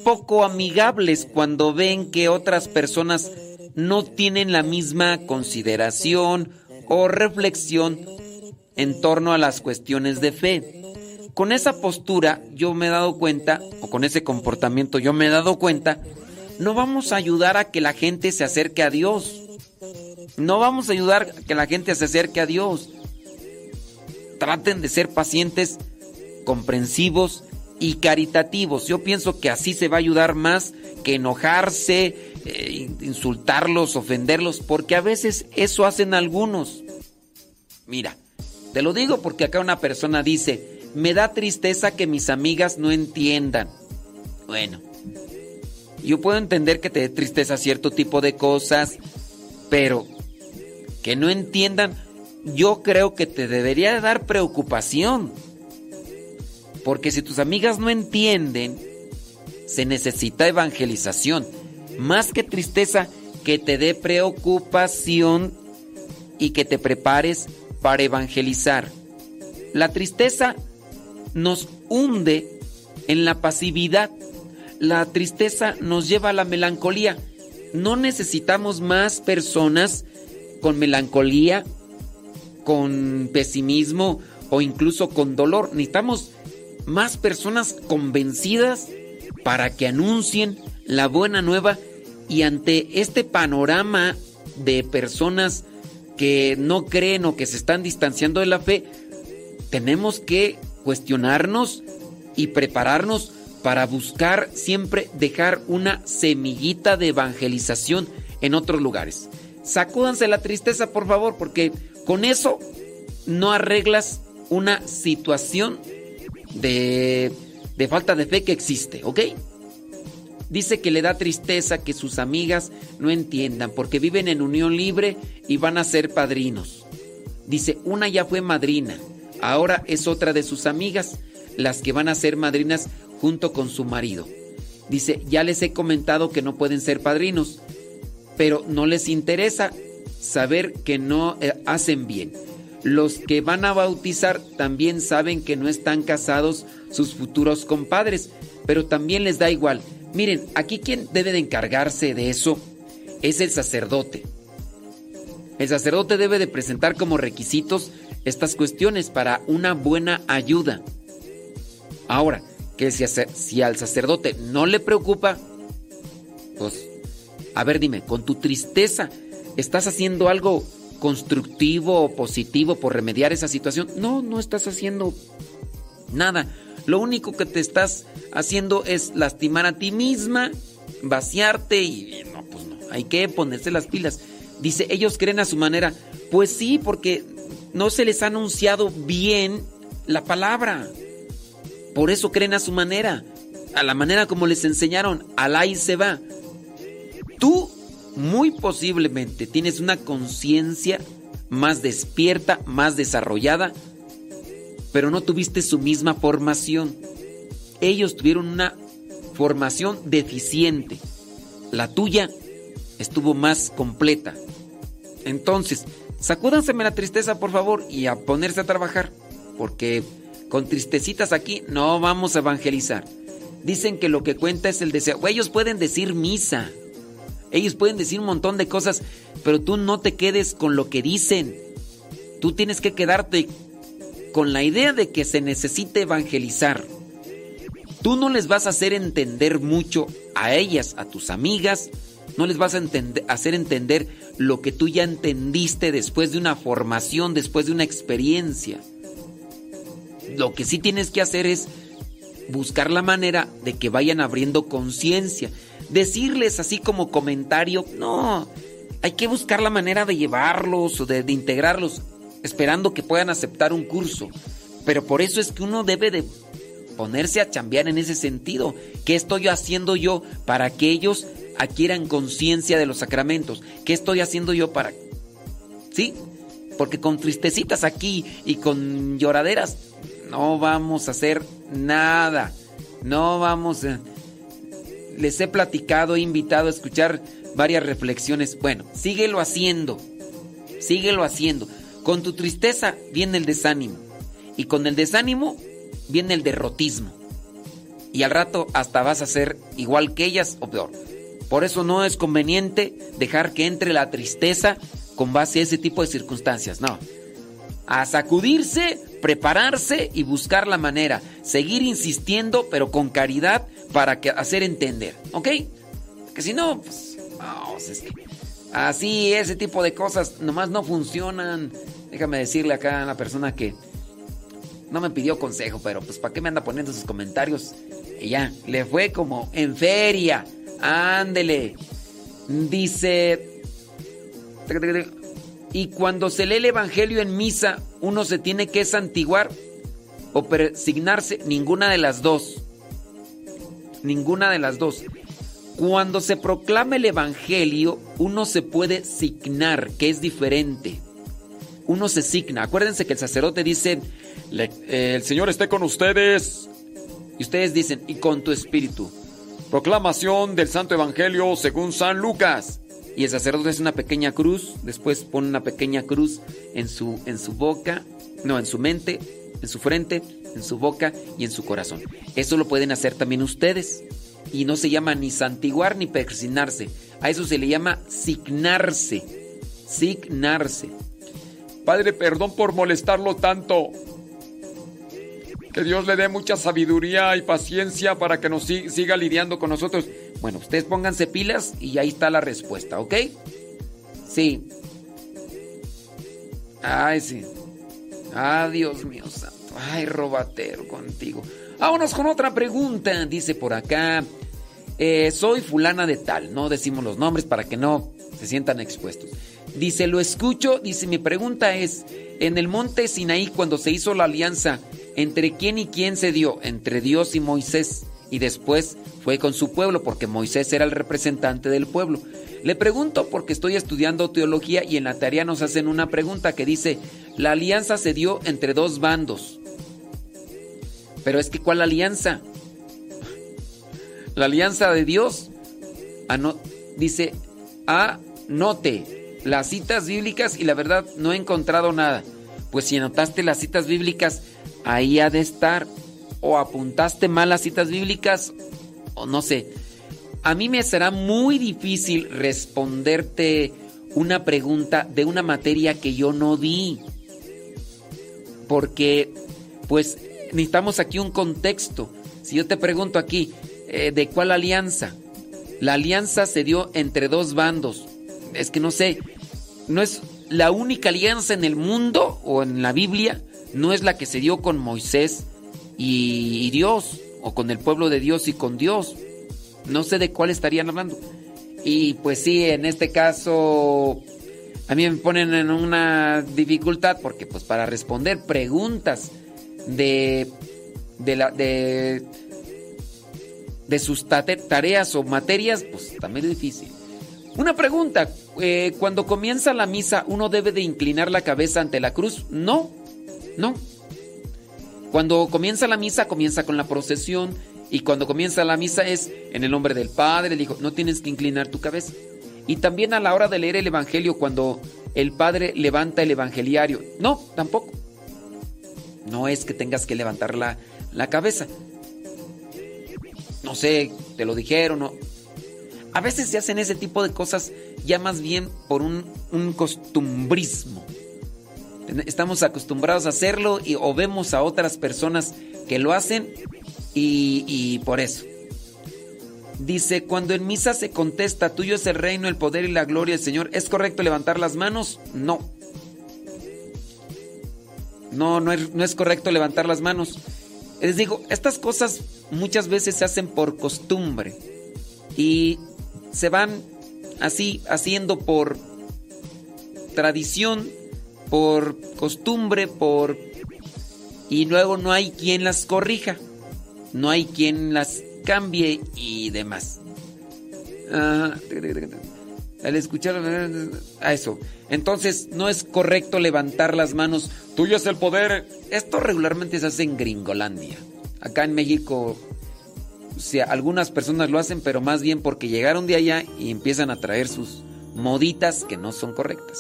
[SPEAKER 4] poco amigables cuando ven que otras personas no tienen la misma consideración o reflexión en torno a las cuestiones de fe. Con esa postura yo me he dado cuenta, o con ese comportamiento yo me he dado cuenta, no vamos a ayudar a que la gente se acerque a Dios. No vamos a ayudar a que la gente se acerque a Dios. Traten de ser pacientes, comprensivos y caritativos. Yo pienso que así se va a ayudar más que enojarse, eh, insultarlos, ofenderlos, porque a veces eso hacen algunos. Mira, te lo digo porque acá una persona dice, me da tristeza que mis amigas no entiendan. Bueno, yo puedo entender que te dé tristeza cierto tipo de cosas, pero que no entiendan, yo creo que te debería de dar preocupación. Porque si tus amigas no entienden, se necesita evangelización. Más que tristeza, que te dé preocupación y que te prepares para evangelizar. La tristeza nos hunde en la pasividad. La tristeza nos lleva a la melancolía. No necesitamos más personas con melancolía, con pesimismo o incluso con dolor. Necesitamos más personas convencidas para que anuncien la buena nueva y ante este panorama de personas que no creen o que se están distanciando de la fe, tenemos que cuestionarnos y prepararnos para buscar siempre dejar una semillita de evangelización en otros lugares. Sacúdanse la tristeza, por favor, porque con eso no arreglas una situación de, de falta de fe que existe, ¿ok? Dice que le da tristeza que sus amigas no entiendan porque viven en unión libre y van a ser padrinos. Dice, una ya fue madrina, ahora es otra de sus amigas, las que van a ser madrinas junto con su marido. Dice, ya les he comentado que no pueden ser padrinos, pero no les interesa saber que no eh, hacen bien. Los que van a bautizar también saben que no están casados sus futuros compadres, pero también les da igual. Miren, aquí quien debe de encargarse de eso es el sacerdote. El sacerdote debe de presentar como requisitos estas cuestiones para una buena ayuda. Ahora, que si, si al sacerdote no le preocupa, pues, a ver, dime, con tu tristeza, ¿estás haciendo algo constructivo o positivo por remediar esa situación? No, no estás haciendo nada. Lo único que te estás haciendo es lastimar a ti misma, vaciarte y no, pues no, hay que ponerse las pilas. Dice, ellos creen a su manera. Pues sí, porque no se les ha anunciado bien la palabra. Por eso creen a su manera, a la manera como les enseñaron, al y se va. Tú muy posiblemente tienes una conciencia más despierta, más desarrollada, pero no tuviste su misma formación. Ellos tuvieron una formación deficiente. La tuya estuvo más completa. Entonces, sacúdanseme la tristeza, por favor, y a ponerse a trabajar, porque con tristecitas aquí no vamos a evangelizar. Dicen que lo que cuenta es el deseo. Ellos pueden decir misa. Ellos pueden decir un montón de cosas, pero tú no te quedes con lo que dicen. Tú tienes que quedarte con la idea de que se necesita evangelizar. Tú no les vas a hacer entender mucho a ellas, a tus amigas, no les vas a hacer entender lo que tú ya entendiste después de una formación, después de una experiencia. Lo que sí tienes que hacer es buscar la manera de que vayan abriendo conciencia. Decirles así como comentario, no, hay que buscar la manera de llevarlos o de, integrarlos esperando que puedan aceptar un curso. Pero por eso es que uno debe de ponerse a chambear en ese sentido. ¿Qué estoy haciendo yo para que ellos adquieran conciencia de los sacramentos? ¿Qué estoy haciendo yo para... ¿Sí? Porque con tristecitas aquí y con lloraderas no vamos a hacer nada. No vamos a... Les he platicado, he invitado a escuchar varias reflexiones. Bueno, síguelo haciendo. Síguelo haciendo. Con tu tristeza viene el desánimo. Y con el desánimo viene el derrotismo. Y al rato hasta vas a ser igual que ellas o peor. Por eso no es conveniente dejar que entre la tristeza con base a ese tipo de circunstancias. No. A sacudirse, prepararse y buscar la manera. Seguir insistiendo, pero con caridad para hacer entender. ¿Ok? Que si no, pues, Así, ese tipo de cosas nomás no funcionan. Déjame decirle acá a la persona que no me pidió consejo, pero pues ¿para qué me anda poniendo sus comentarios? Y ya, le fue como en feria. Ándele. Dice... Y cuando se lee el Evangelio en misa, uno se tiene que santiguar o persignarse. Ninguna de las dos. Ninguna de las dos. Cuando se proclama el Evangelio, uno se puede signar, que es diferente. Uno se signa. Acuérdense que el sacerdote dice, el Señor esté con ustedes. Y ustedes dicen, y con tu espíritu. Proclamación del Santo Evangelio según San Lucas. Y el sacerdote es una pequeña cruz, después pone una pequeña cruz en su, en su boca, no, en su mente, en su frente, en su boca y en su corazón. Eso lo pueden hacer también ustedes. y no se llama ni santiguar ni persignarse. A eso se le llama signarse. Signarse. Padre, perdón por molestarlo tanto. Que Dios le dé mucha sabiduría y paciencia para que nos si- siga lidiando con nosotros. Bueno, ustedes pónganse pilas y ahí está la respuesta, ¿ok? Sí. Ay, sí. Ah, Dios mío santo. Ay, robatero contigo. Vámonos con otra pregunta. Dice por acá. eh, soy fulana de tal. No decimos los nombres para que no se sientan expuestos. Dice, lo escucho. Dice, mi pregunta es, en el monte Sinaí cuando se hizo la alianza, ¿entre quién y quién se dio? Entre Dios y Moisés. Y después fue con su pueblo porque Moisés era el representante del pueblo. Le pregunto porque estoy estudiando teología y en la tarea nos hacen una pregunta que dice, la alianza se dio entre dos bandos. Pero es que ¿cuál alianza? La alianza de Dios. Ano- dice, anote las citas bíblicas y la verdad no he encontrado nada. Pues si anotaste las citas bíblicas, ahí ha de estar. O apuntaste mal las citas bíblicas, o no sé. A mí me será muy difícil responderte una pregunta de una materia que yo no di. Porque, pues, necesitamos aquí un contexto. Si yo te pregunto aquí, eh, ¿de cuál alianza? La alianza se dio entre dos bandos. Es que no sé, no es la única alianza en el mundo o en la Biblia, no es la que se dio con Moisés y, Dios, o con el pueblo de Dios y con Dios. No sé de cuál estarían hablando. Y pues sí, en este caso, a mí me ponen en una dificultad porque pues para responder preguntas de, de, la, de, de sus tareas o materias, pues también es difícil. Una pregunta, eh, cuando comienza la misa, ¿uno debe de inclinar la cabeza ante la cruz? No, no. Cuando comienza la misa, comienza con la procesión y cuando comienza la misa es en el nombre del Padre, el Hijo, no tienes que inclinar tu cabeza. Y también a la hora de leer el Evangelio, cuando el Padre levanta el Evangeliario, no, tampoco. No es que tengas que levantar la, la cabeza. No sé, te lo dijeron. A veces se hacen ese tipo de cosas ya más bien por un, un costumbrismo. Estamos acostumbrados a hacerlo y, o vemos a otras personas que lo hacen y, por eso. Dice, cuando en misa se contesta, tuyo es el reino, el poder y la gloria del Señor, ¿es correcto levantar las manos? No. No, no es, no es correcto levantar las manos. Les digo, estas cosas muchas veces se hacen por costumbre y se van así haciendo por tradición, por costumbre, por... Y luego no hay quien las corrija, no hay quien las cambie y demás. Ah, al escuchar a eso. Entonces, no es correcto levantar las manos. Tuyo es el poder. Esto regularmente se hace en Gringolandia. Acá en México, o sea, algunas personas lo hacen, pero más bien porque llegaron de allá y empiezan a traer sus moditas que no son correctas.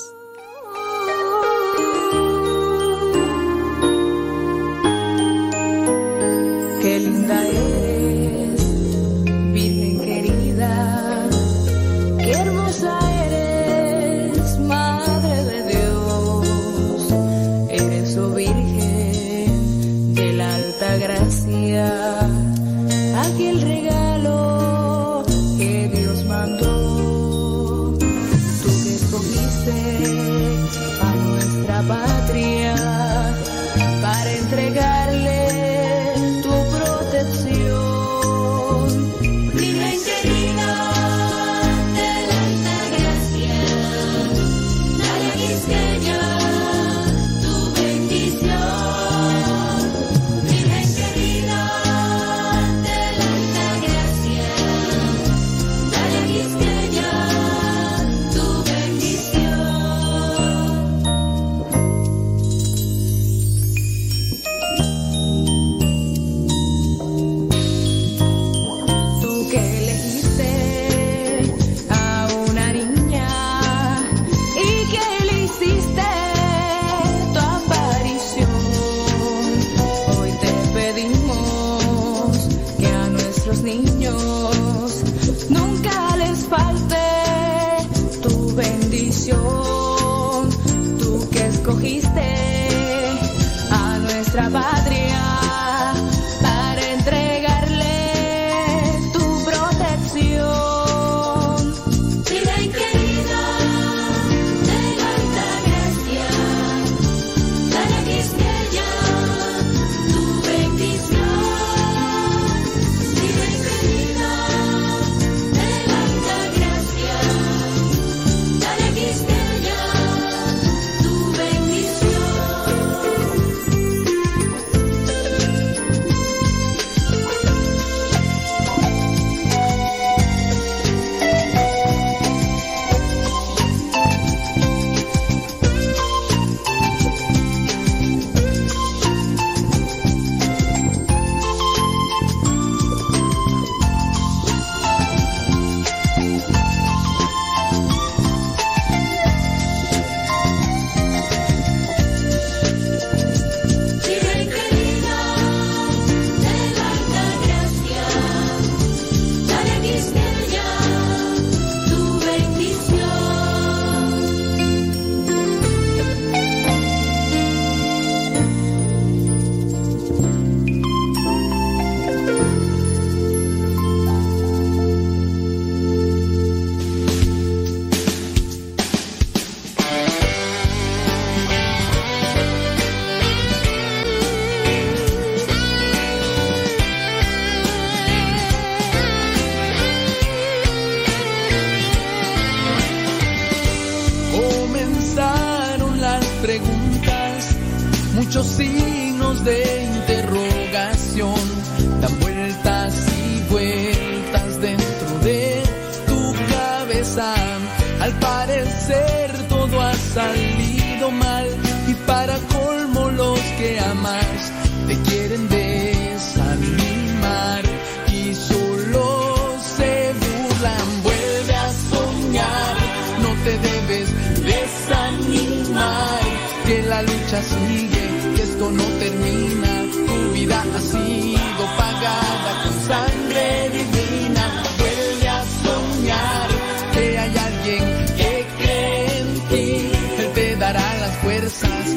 [SPEAKER 21] Fuerzas,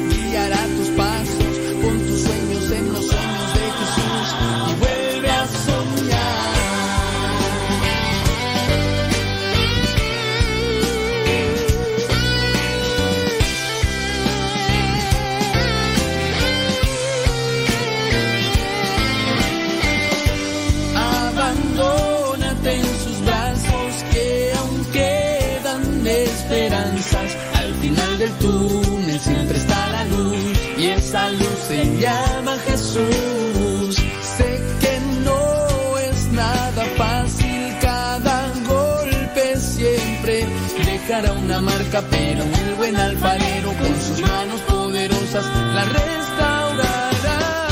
[SPEAKER 21] pero el buen alfarero con sus manos poderosas la restaurará.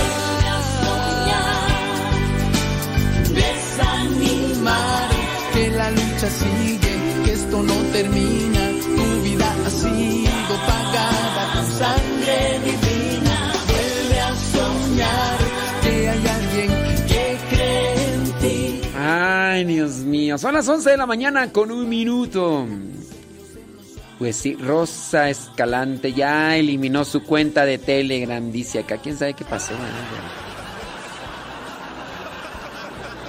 [SPEAKER 21] desanimar, que la lucha sigue, que esto no termina, tu vida ha sido pagada con sangre divina, vuelve a soñar, que hay alguien que cree en ti.
[SPEAKER 4] Ay, Dios mío. Son las 11 de la mañana con un minuto. Pues sí, Rosa Escalante ya eliminó su cuenta de Telegram, dice acá. ¿Quién sabe qué pasó?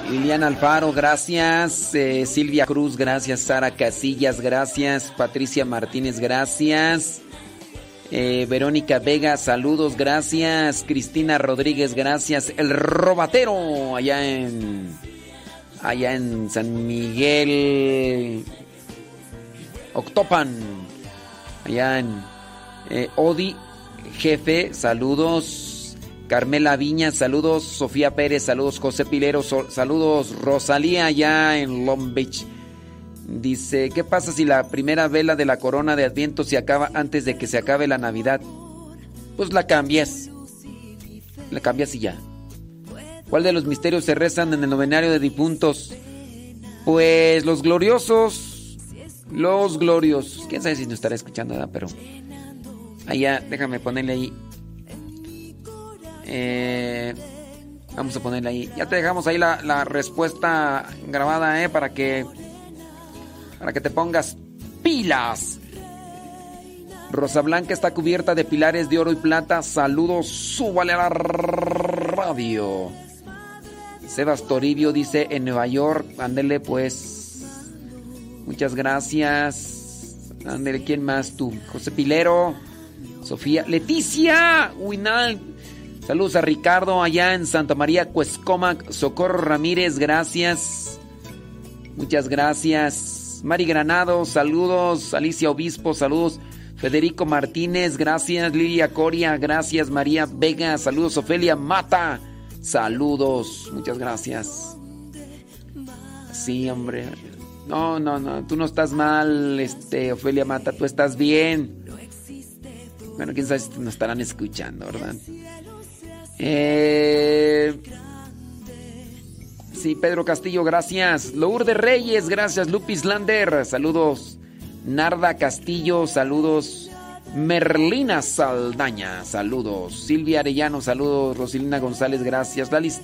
[SPEAKER 4] Liliana Alfaro, gracias. Eh, Silvia Cruz, gracias. Sara Casillas, gracias. Patricia Martínez, gracias. Eh, Verónica Vega, saludos, gracias. Cristina Rodríguez, gracias. El Robatero, allá en. Allá en San Miguel. Octopan. Allá en. eh, Odi, jefe, saludos. Carmela Viña, saludos. Sofía Pérez, saludos. José Pilero, saludos. Rosalía, allá en Long Beach. Dice, ¿qué pasa si la primera vela de la corona de Adviento se acaba antes de que se acabe la Navidad? Pues la cambias. La cambias y ya. ¿Cuál de los misterios se rezan en el novenario de difuntos? Pues los gloriosos. Los gloriosos. Quién sabe si nos estará escuchando, ¿verdad? Pero. Allá, déjame ponerle ahí. Eh, Vamos a ponerle ahí. Ya te dejamos ahí la, respuesta grabada, ¿eh? Para que. Para que te pongas pilas. Rosa Blanca está cubierta de pilares de oro y plata. Saludos, súbale a la radio. Sebas Toribio dice en Nueva York. Ándele pues. Muchas gracias. Ándele, ¿quién más tú? José Pilero. Sofía. Leticia. Huinal. Saludos a Ricardo allá en Santa María Cuescomac. Socorro Ramírez, gracias. Muchas gracias. Mari Granado, saludos. Alicia Obispo, saludos. Federico Martínez, gracias. Lilia Coria, gracias. María Vega, saludos. Ofelia Mata, saludos. Muchas gracias. Sí, hombre. No, no, no, tú no estás mal, este, Ofelia Mata, tú estás bien. Bueno, quién sabe si nos estarán escuchando, ¿verdad? Eh, sí, Pedro Castillo, gracias. Lourdes Reyes, gracias. Lupis Lander, saludos. Narda Castillo, saludos. Merlina Saldaña, saludos. Silvia Arellano, saludos. Rosilina González, gracias. Lalis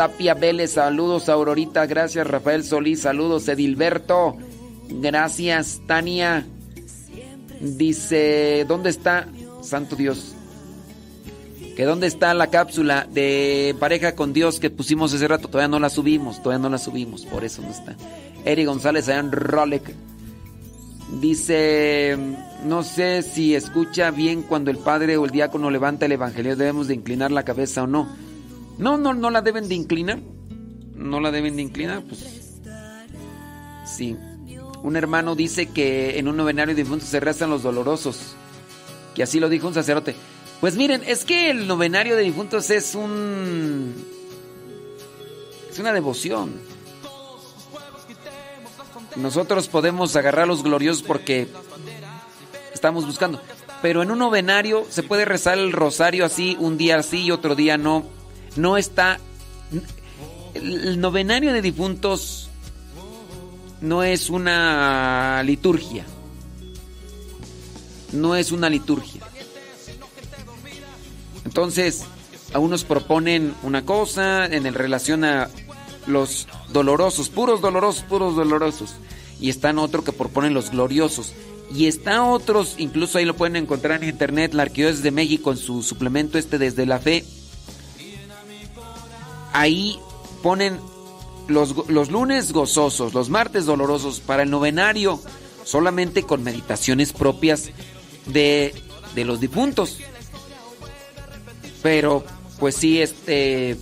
[SPEAKER 4] Tapia Vélez, saludos. Aurorita, gracias. Rafael Solís, saludos. Edilberto, gracias. Tania dice: ¿Dónde está? Santo Dios. ¿Que dónde está la cápsula de pareja con Dios que pusimos ese rato? Todavía no la subimos, todavía no la subimos, por eso no está. Eri González allá en Rolec. Dice, no sé si escucha bien cuando el padre o el diácono levanta el evangelio, debemos de inclinar la cabeza o no. No, no, no la deben de inclinar. No la deben de inclinar, pues. Sí. Un hermano dice que en un novenario de difuntos se rezan los dolorosos. Que así lo dijo un sacerdote. Pues miren, es que el novenario de difuntos es un. Es una devoción. Nosotros podemos agarrar los gloriosos porque estamos buscando. Pero en un novenario se puede rezar el rosario así, un día sí y otro día no. No está. El novenario de difuntos no es una liturgia. No es una liturgia. Entonces, a unos proponen una cosa en el relación a los dolorosos, puros dolorosos, puros dolorosos. Y están otros que proponen los gloriosos. Y está otros, incluso ahí lo pueden encontrar en internet, la Arquidiócesis de México en su suplemento este desde la fe. Ahí ponen los, los lunes gozosos, los martes dolorosos para el novenario, solamente con meditaciones propias de, de los difuntos. Pero, pues sí, este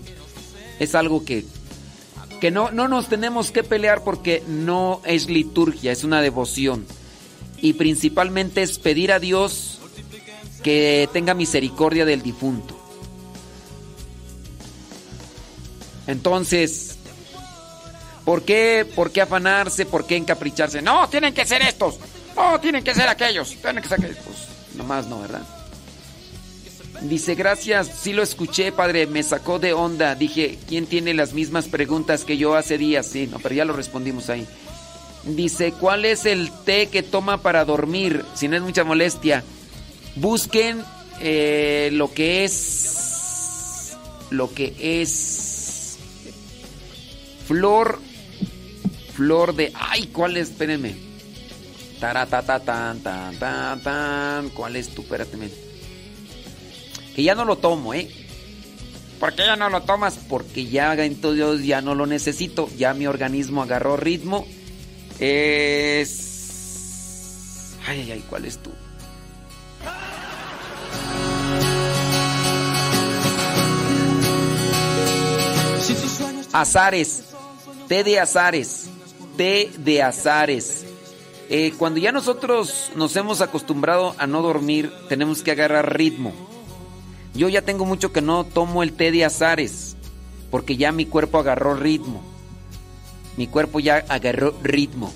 [SPEAKER 4] es algo que, que no, no nos tenemos que pelear porque no es liturgia, es una devoción. Y principalmente es pedir a Dios que tenga misericordia del difunto. Entonces, ¿por qué, ¿por qué afanarse? ¿Por qué encapricharse? No, tienen que ser estos. No, tienen que ser aquellos. Tienen que ser aquellos. Pues nomás no, ¿verdad? Dice, gracias, sí lo escuché, padre, me sacó de onda. Dije, ¿quién tiene las mismas preguntas que yo hace días? Sí, no, pero ya lo respondimos ahí. Dice, ¿cuál es el té que toma para dormir? Si es mucha molestia. Busquen eh, lo que es... Lo que es... Flor... Flor de... Ay, ¿cuál es? Espérenme. Taratata tan tan tan. ¿Cuál es tu? Espérate. Que ya no lo tomo, ¿eh? ¿Por qué ya no lo tomas? Porque ya entonces ya no lo necesito. Ya mi organismo agarró ritmo. Es. Ay, ay, ay, ¿cuál es tú? Azares. Té de azares. Té de azares. Eh, cuando ya nosotros nos hemos acostumbrado a no dormir, tenemos que agarrar ritmo. Yo ya tengo mucho que no tomo el té de azares, porque ya mi cuerpo agarró ritmo. Mi cuerpo ya agarró ritmo.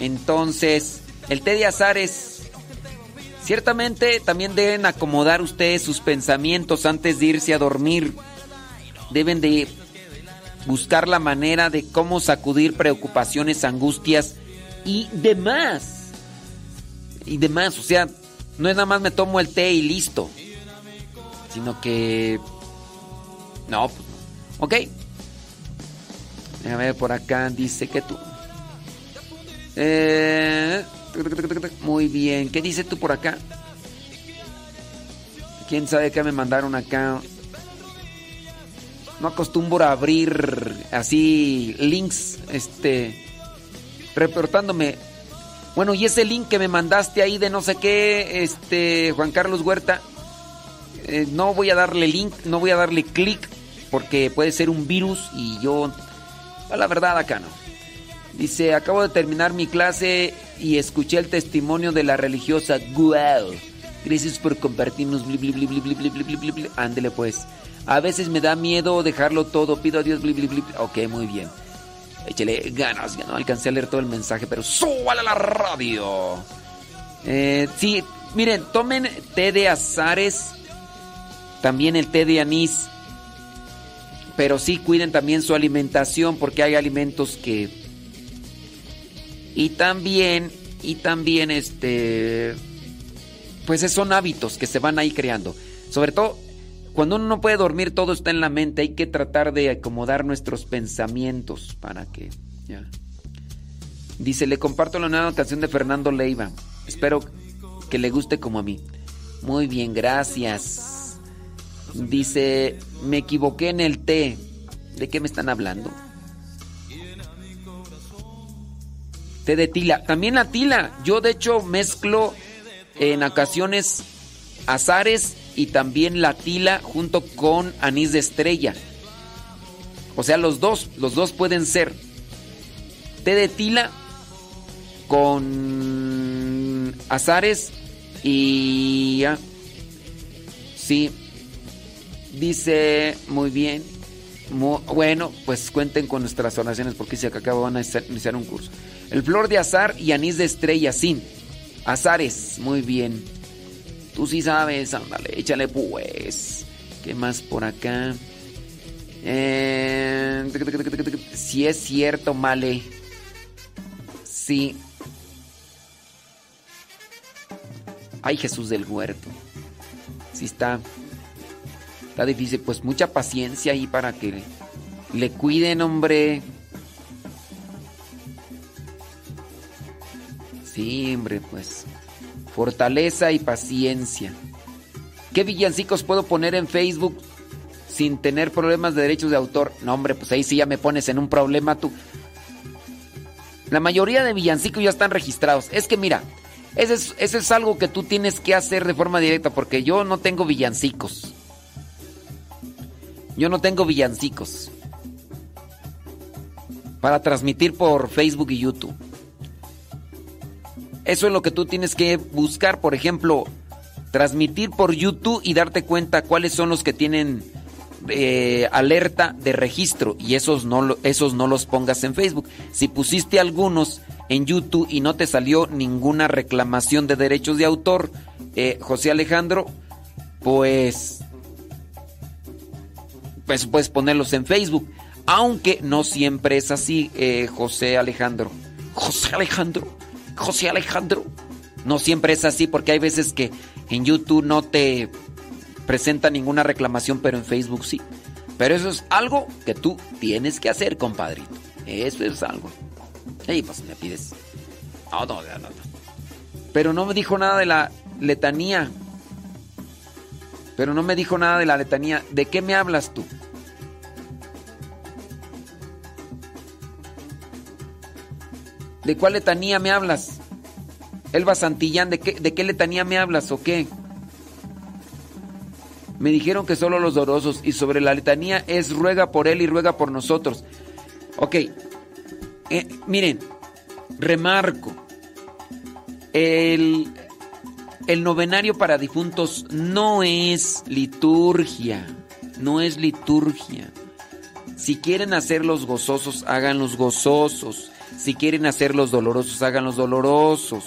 [SPEAKER 4] Entonces, el té de azares, ciertamente también deben acomodar ustedes sus pensamientos antes de irse a dormir. Deben de buscar la manera de cómo sacudir preocupaciones, angustias y demás. Y demás, o sea, no es nada más me tomo el té y listo sino que no, pues, ¿Ok? A ver, por acá dice que tú. Eh, muy bien. ¿Qué dice tú por acá? ¿Quién sabe qué me mandaron acá? No acostumbro a abrir así links, este, reportándome. Bueno, y ese link que me mandaste ahí de no sé qué, este, Juan Carlos Huerta, eh, no voy a darle link, no voy a darle clic, porque puede ser un virus y yo, la verdad acá no. Dice, acabo de terminar mi clase y escuché el testimonio de la religiosa. Guau. Gracias por compartirnos. Ándele pues. A veces me da miedo dejarlo todo. Pido a Dios. Bli. Ok, muy bien. Échale ganas. Ya no alcancé a leer todo el mensaje, pero súbala a la radio. Eh, sí, miren, tomen té de azares. También el té de anís. Pero sí cuiden también su alimentación porque hay alimentos que... Y también, y también este pues son hábitos que se van ahí creando. Sobre todo, cuando uno no puede dormir, todo está en la mente. Hay que tratar de acomodar nuestros pensamientos para que, ya. Dice, le comparto la nueva canción de Fernando Leiva. Espero que le guste como a mí. Muy bien, gracias. Dice, me equivoqué en el té. ¿De qué me están hablando? té de tila. También la tila. Yo de hecho mezclo en ocasiones azares y también la tila junto con anís de estrella. O sea, los dos, los dos pueden ser té de tila con azares y ya. Sí. Dice muy bien. bueno, pues cuenten con nuestras oraciones porque si acá van a iniciar un curso. El flor de azar y anís de estrella, sí. Azares, muy bien. Tú sí sabes, ándale, échale pues. ¿Qué más por acá? Eh, si es cierto, Male. Sí. Ay, Jesús del huerto. Sí está. Está difícil. Pues mucha paciencia ahí para que le cuiden, hombre. Sí, hombre, pues. Fortaleza y paciencia. ¿Qué villancicos puedo poner en Facebook sin tener problemas de derechos de autor? No, hombre, pues ahí sí ya me pones en un problema tú. La mayoría de villancicos ya están registrados. Es que mira, eso es, es algo que tú tienes que hacer de forma directa porque yo no tengo villancicos. Yo no tengo villancicos. Para transmitir por Facebook y YouTube. Eso es lo que tú tienes que buscar, por ejemplo, transmitir por YouTube y darte cuenta cuáles son los que tienen eh, alerta de registro y esos no, esos no los pongas en Facebook. Si pusiste algunos en YouTube y no te salió ninguna reclamación de derechos de autor, eh, José Alejandro, pues, pues puedes ponerlos en Facebook. Aunque no siempre es así, eh, José Alejandro. José Alejandro. José Alejandro. No siempre es así porque hay veces que en YouTube no te presenta ninguna reclamación, pero en Facebook sí. Pero eso es algo que tú tienes que hacer, compadrito. Eso es algo. Y pues me pides. No, no, no, no. Pero no me dijo nada de la letanía. Pero no me dijo nada de la letanía. ¿De qué me hablas tú? ¿De cuál letanía me hablas? Elba Santillán, ¿de qué, ¿de qué letanía me hablas o qué? Me dijeron que solo los dorosos y sobre la letanía es ruega por él y ruega por nosotros. Ok, eh, miren, remarco, el, el novenario para difuntos no es liturgia, no es liturgia. Si quieren hacerlos gozosos, háganlos gozosos. Si quieren hacerlos dolorosos, háganlos dolorosos.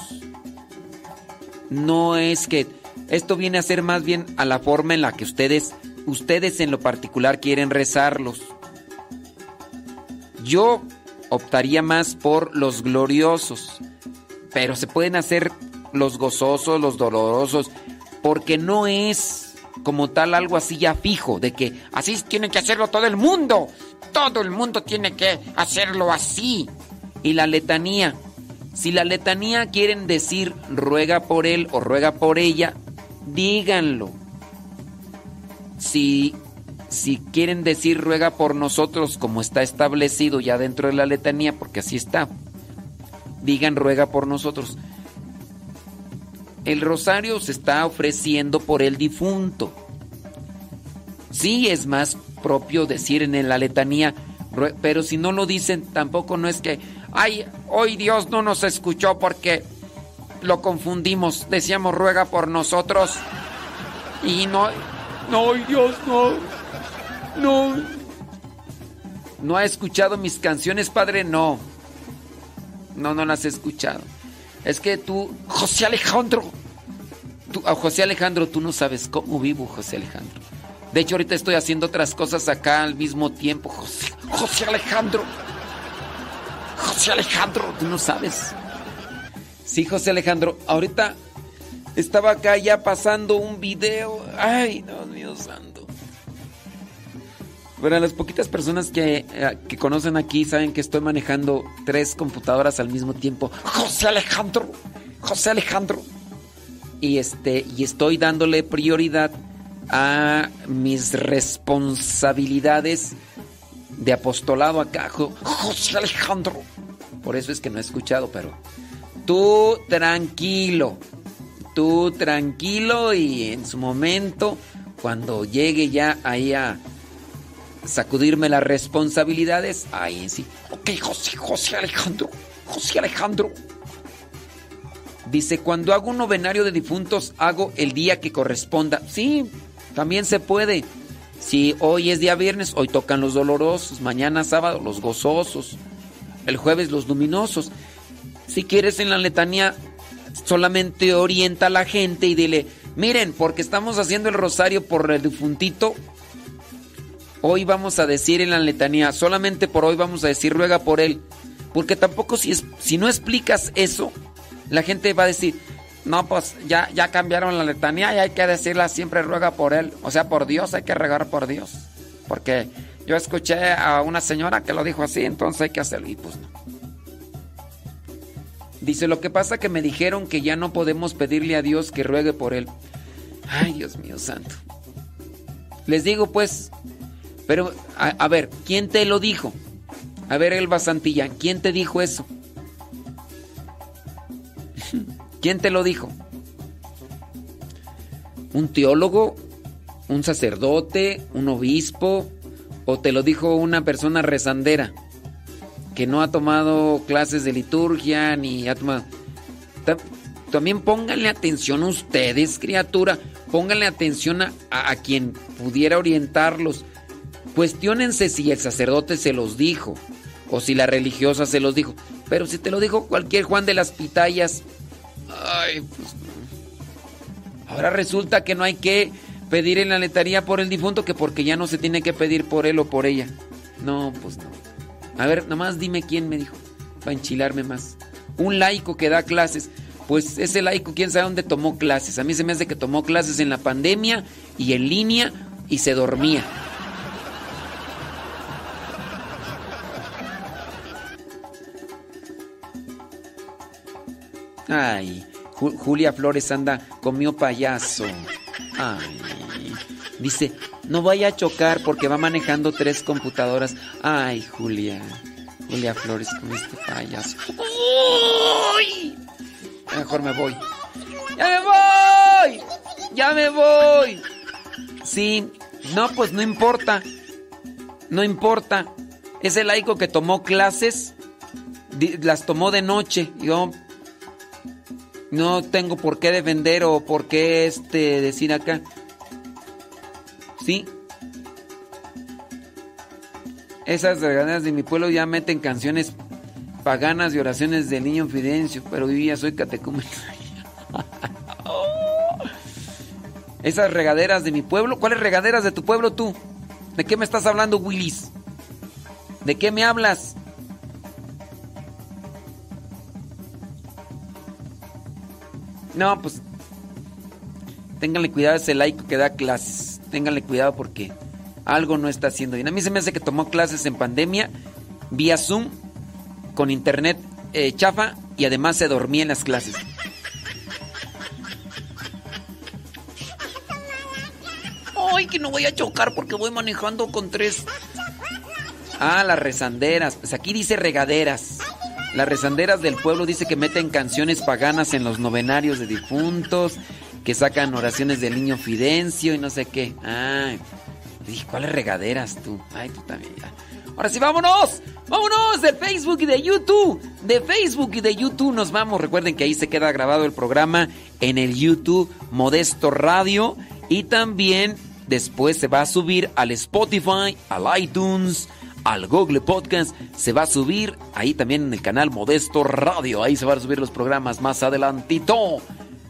[SPEAKER 4] No es que esto viene a ser más bien a la forma en la que ustedes, ustedes en lo particular quieren rezarlos. Yo optaría más por los gloriosos, pero se pueden hacer los gozosos, los dolorosos, porque no es como tal algo así ya fijo, de que
[SPEAKER 7] Así tiene que hacerlo todo el mundo. Todo el mundo tiene que hacerlo así.
[SPEAKER 4] Y la letanía. Si la letanía quieren decir ruega por él o ruega por ella, díganlo. Si, si quieren decir ruega por nosotros como está establecido ya dentro de la letanía, porque así está, digan ruega por nosotros. El rosario se está ofreciendo por el difunto. Sí es más propio decir en la letanía, pero si no lo dicen, tampoco no es que,
[SPEAKER 7] Ay, hoy Dios no nos escuchó porque lo confundimos. Decíamos ruega por nosotros. Y no. No, Dios, no. No.
[SPEAKER 4] ¿no ha escuchado mis canciones, padre? No. No, no las he escuchado. Es que tú,
[SPEAKER 7] José Alejandro.
[SPEAKER 4] tú José Alejandro, tú no sabes cómo vivo, José Alejandro. De hecho, ahorita estoy haciendo otras cosas acá al mismo tiempo, José.
[SPEAKER 7] José Alejandro. José Alejandro.
[SPEAKER 4] Tú no sabes. Sí, José Alejandro. Ahorita estaba acá ya pasando un video. Ay, Dios mío santo. Para las poquitas personas que, eh, que conocen aquí saben que estoy manejando tres computadoras al mismo tiempo.
[SPEAKER 7] José Alejandro. José Alejandro.
[SPEAKER 4] Y este y estoy dándole prioridad a mis responsabilidades de apostolado acá. Jo-
[SPEAKER 7] José Alejandro.
[SPEAKER 4] Por eso es que no he escuchado, pero tú tranquilo, tú tranquilo y en su momento, cuando llegue ya ahí a sacudirme las responsabilidades, ahí sí.
[SPEAKER 7] Ok, José, José Alejandro. José Alejandro.
[SPEAKER 4] Dice, cuando hago un novenario de difuntos, hago el día que corresponda. Sí, también se puede. Si hoy es día viernes, hoy tocan los dolorosos, mañana sábado los gozosos, el jueves los luminosos. Si quieres en la letanía, solamente orienta a la gente y dile, miren, porque estamos haciendo el rosario por el difuntito, hoy vamos a decir en la letanía, solamente por hoy vamos a decir ruega por él. Porque tampoco si, es, si no explicas eso, la gente va a decir,
[SPEAKER 7] No, pues ya, ya cambiaron la letanía y hay que decirla siempre ruega por él. O sea, por Dios, hay que regar por Dios. Porque yo escuché a una señora que lo dijo así, entonces hay que hacerlo. Y pues no.
[SPEAKER 4] Dice, lo que pasa que me dijeron que ya no podemos pedirle a Dios que ruegue por él. Ay, Dios mío santo. Les digo pues, pero a, a ver, ¿quién te lo dijo? A ver, Elba Santilla, ¿quién te dijo eso? ¿Quién te lo dijo? ¿Un teólogo? ¿Un sacerdote? ¿Un obispo? ¿O te lo dijo una persona rezandera? Que no ha tomado clases de liturgia ni ha tomado... Ta- También pónganle atención a ustedes, criatura. Pónganle atención a, a- a quien pudiera orientarlos. Cuestiónense si el sacerdote se los dijo o si la religiosa se los dijo. Pero si te lo dijo cualquier Juan de las Pitayas, ay, pues no. Ahora resulta que no hay que pedir en la letanía por el difunto que porque ya no se tiene que pedir por él o por ella. No, pues no. A ver, nomás dime quién me dijo, para enchilarme más. Un laico que da clases. Pues ese laico, quién sabe dónde tomó clases. A mí se me hace que tomó clases en la pandemia y en línea y se dormía. Ay, Ju- Julia Flores anda, comió payaso. Ay, dice, no vaya a chocar porque va manejando tres computadoras. Ay, Julia, Julia Flores, comiste payaso. ¡Uy! Mejor me voy. ¡Ya me voy! ¡Ya me voy! Sí, no, pues no importa. No importa. Ese laico que tomó clases, las tomó de noche. Yo no tengo por qué defender o por qué este decir acá. Sí. Esas regaderas de mi pueblo ya meten canciones paganas y oraciones del niño Fidencio, pero yo ya soy catecúmeno. *laughs* Esas regaderas de mi pueblo, ¿cuáles regaderas de tu pueblo tú? ¿De qué me estás hablando, Willis? ¿De qué me hablas? No, pues Ténganle cuidado a ese laico que da clases. Ténganle cuidado porque algo no está haciendo bien. A mí se me hace que tomó clases en pandemia vía Zoom con internet eh, chafa y además se dormía en las clases. Ay, que no voy a chocar porque voy manejando con tres. Ah, las rezanderas. Pues aquí dice regaderas. Las rezanderas del pueblo dice que meten canciones paganas en los novenarios de difuntos, que sacan oraciones del niño Fidencio y no sé qué. Ay, ¿cuáles regaderas tú? Ay, tú también. ya. Ahora sí, vámonos. Vámonos de Facebook y de YouTube. De Facebook y de YouTube nos vamos. Recuerden que ahí se queda grabado el programa en el YouTube Modesto Radio. Y también después se va a subir al Spotify, al iTunes, al Google Podcast. Se va a subir ahí también en el canal Modesto Radio. Ahí se van a subir los programas más adelantito.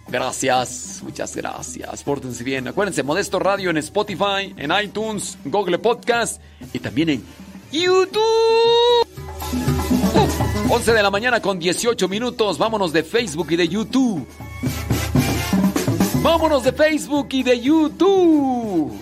[SPEAKER 4] Gracias, muchas gracias. Pórtense bien. Acuérdense, Modesto Radio en Spotify, en iTunes, Google Podcast y también en YouTube. Uh, 11 de la mañana con 18 minutos. Vámonos de Facebook y de YouTube. Vámonos de Facebook y de YouTube.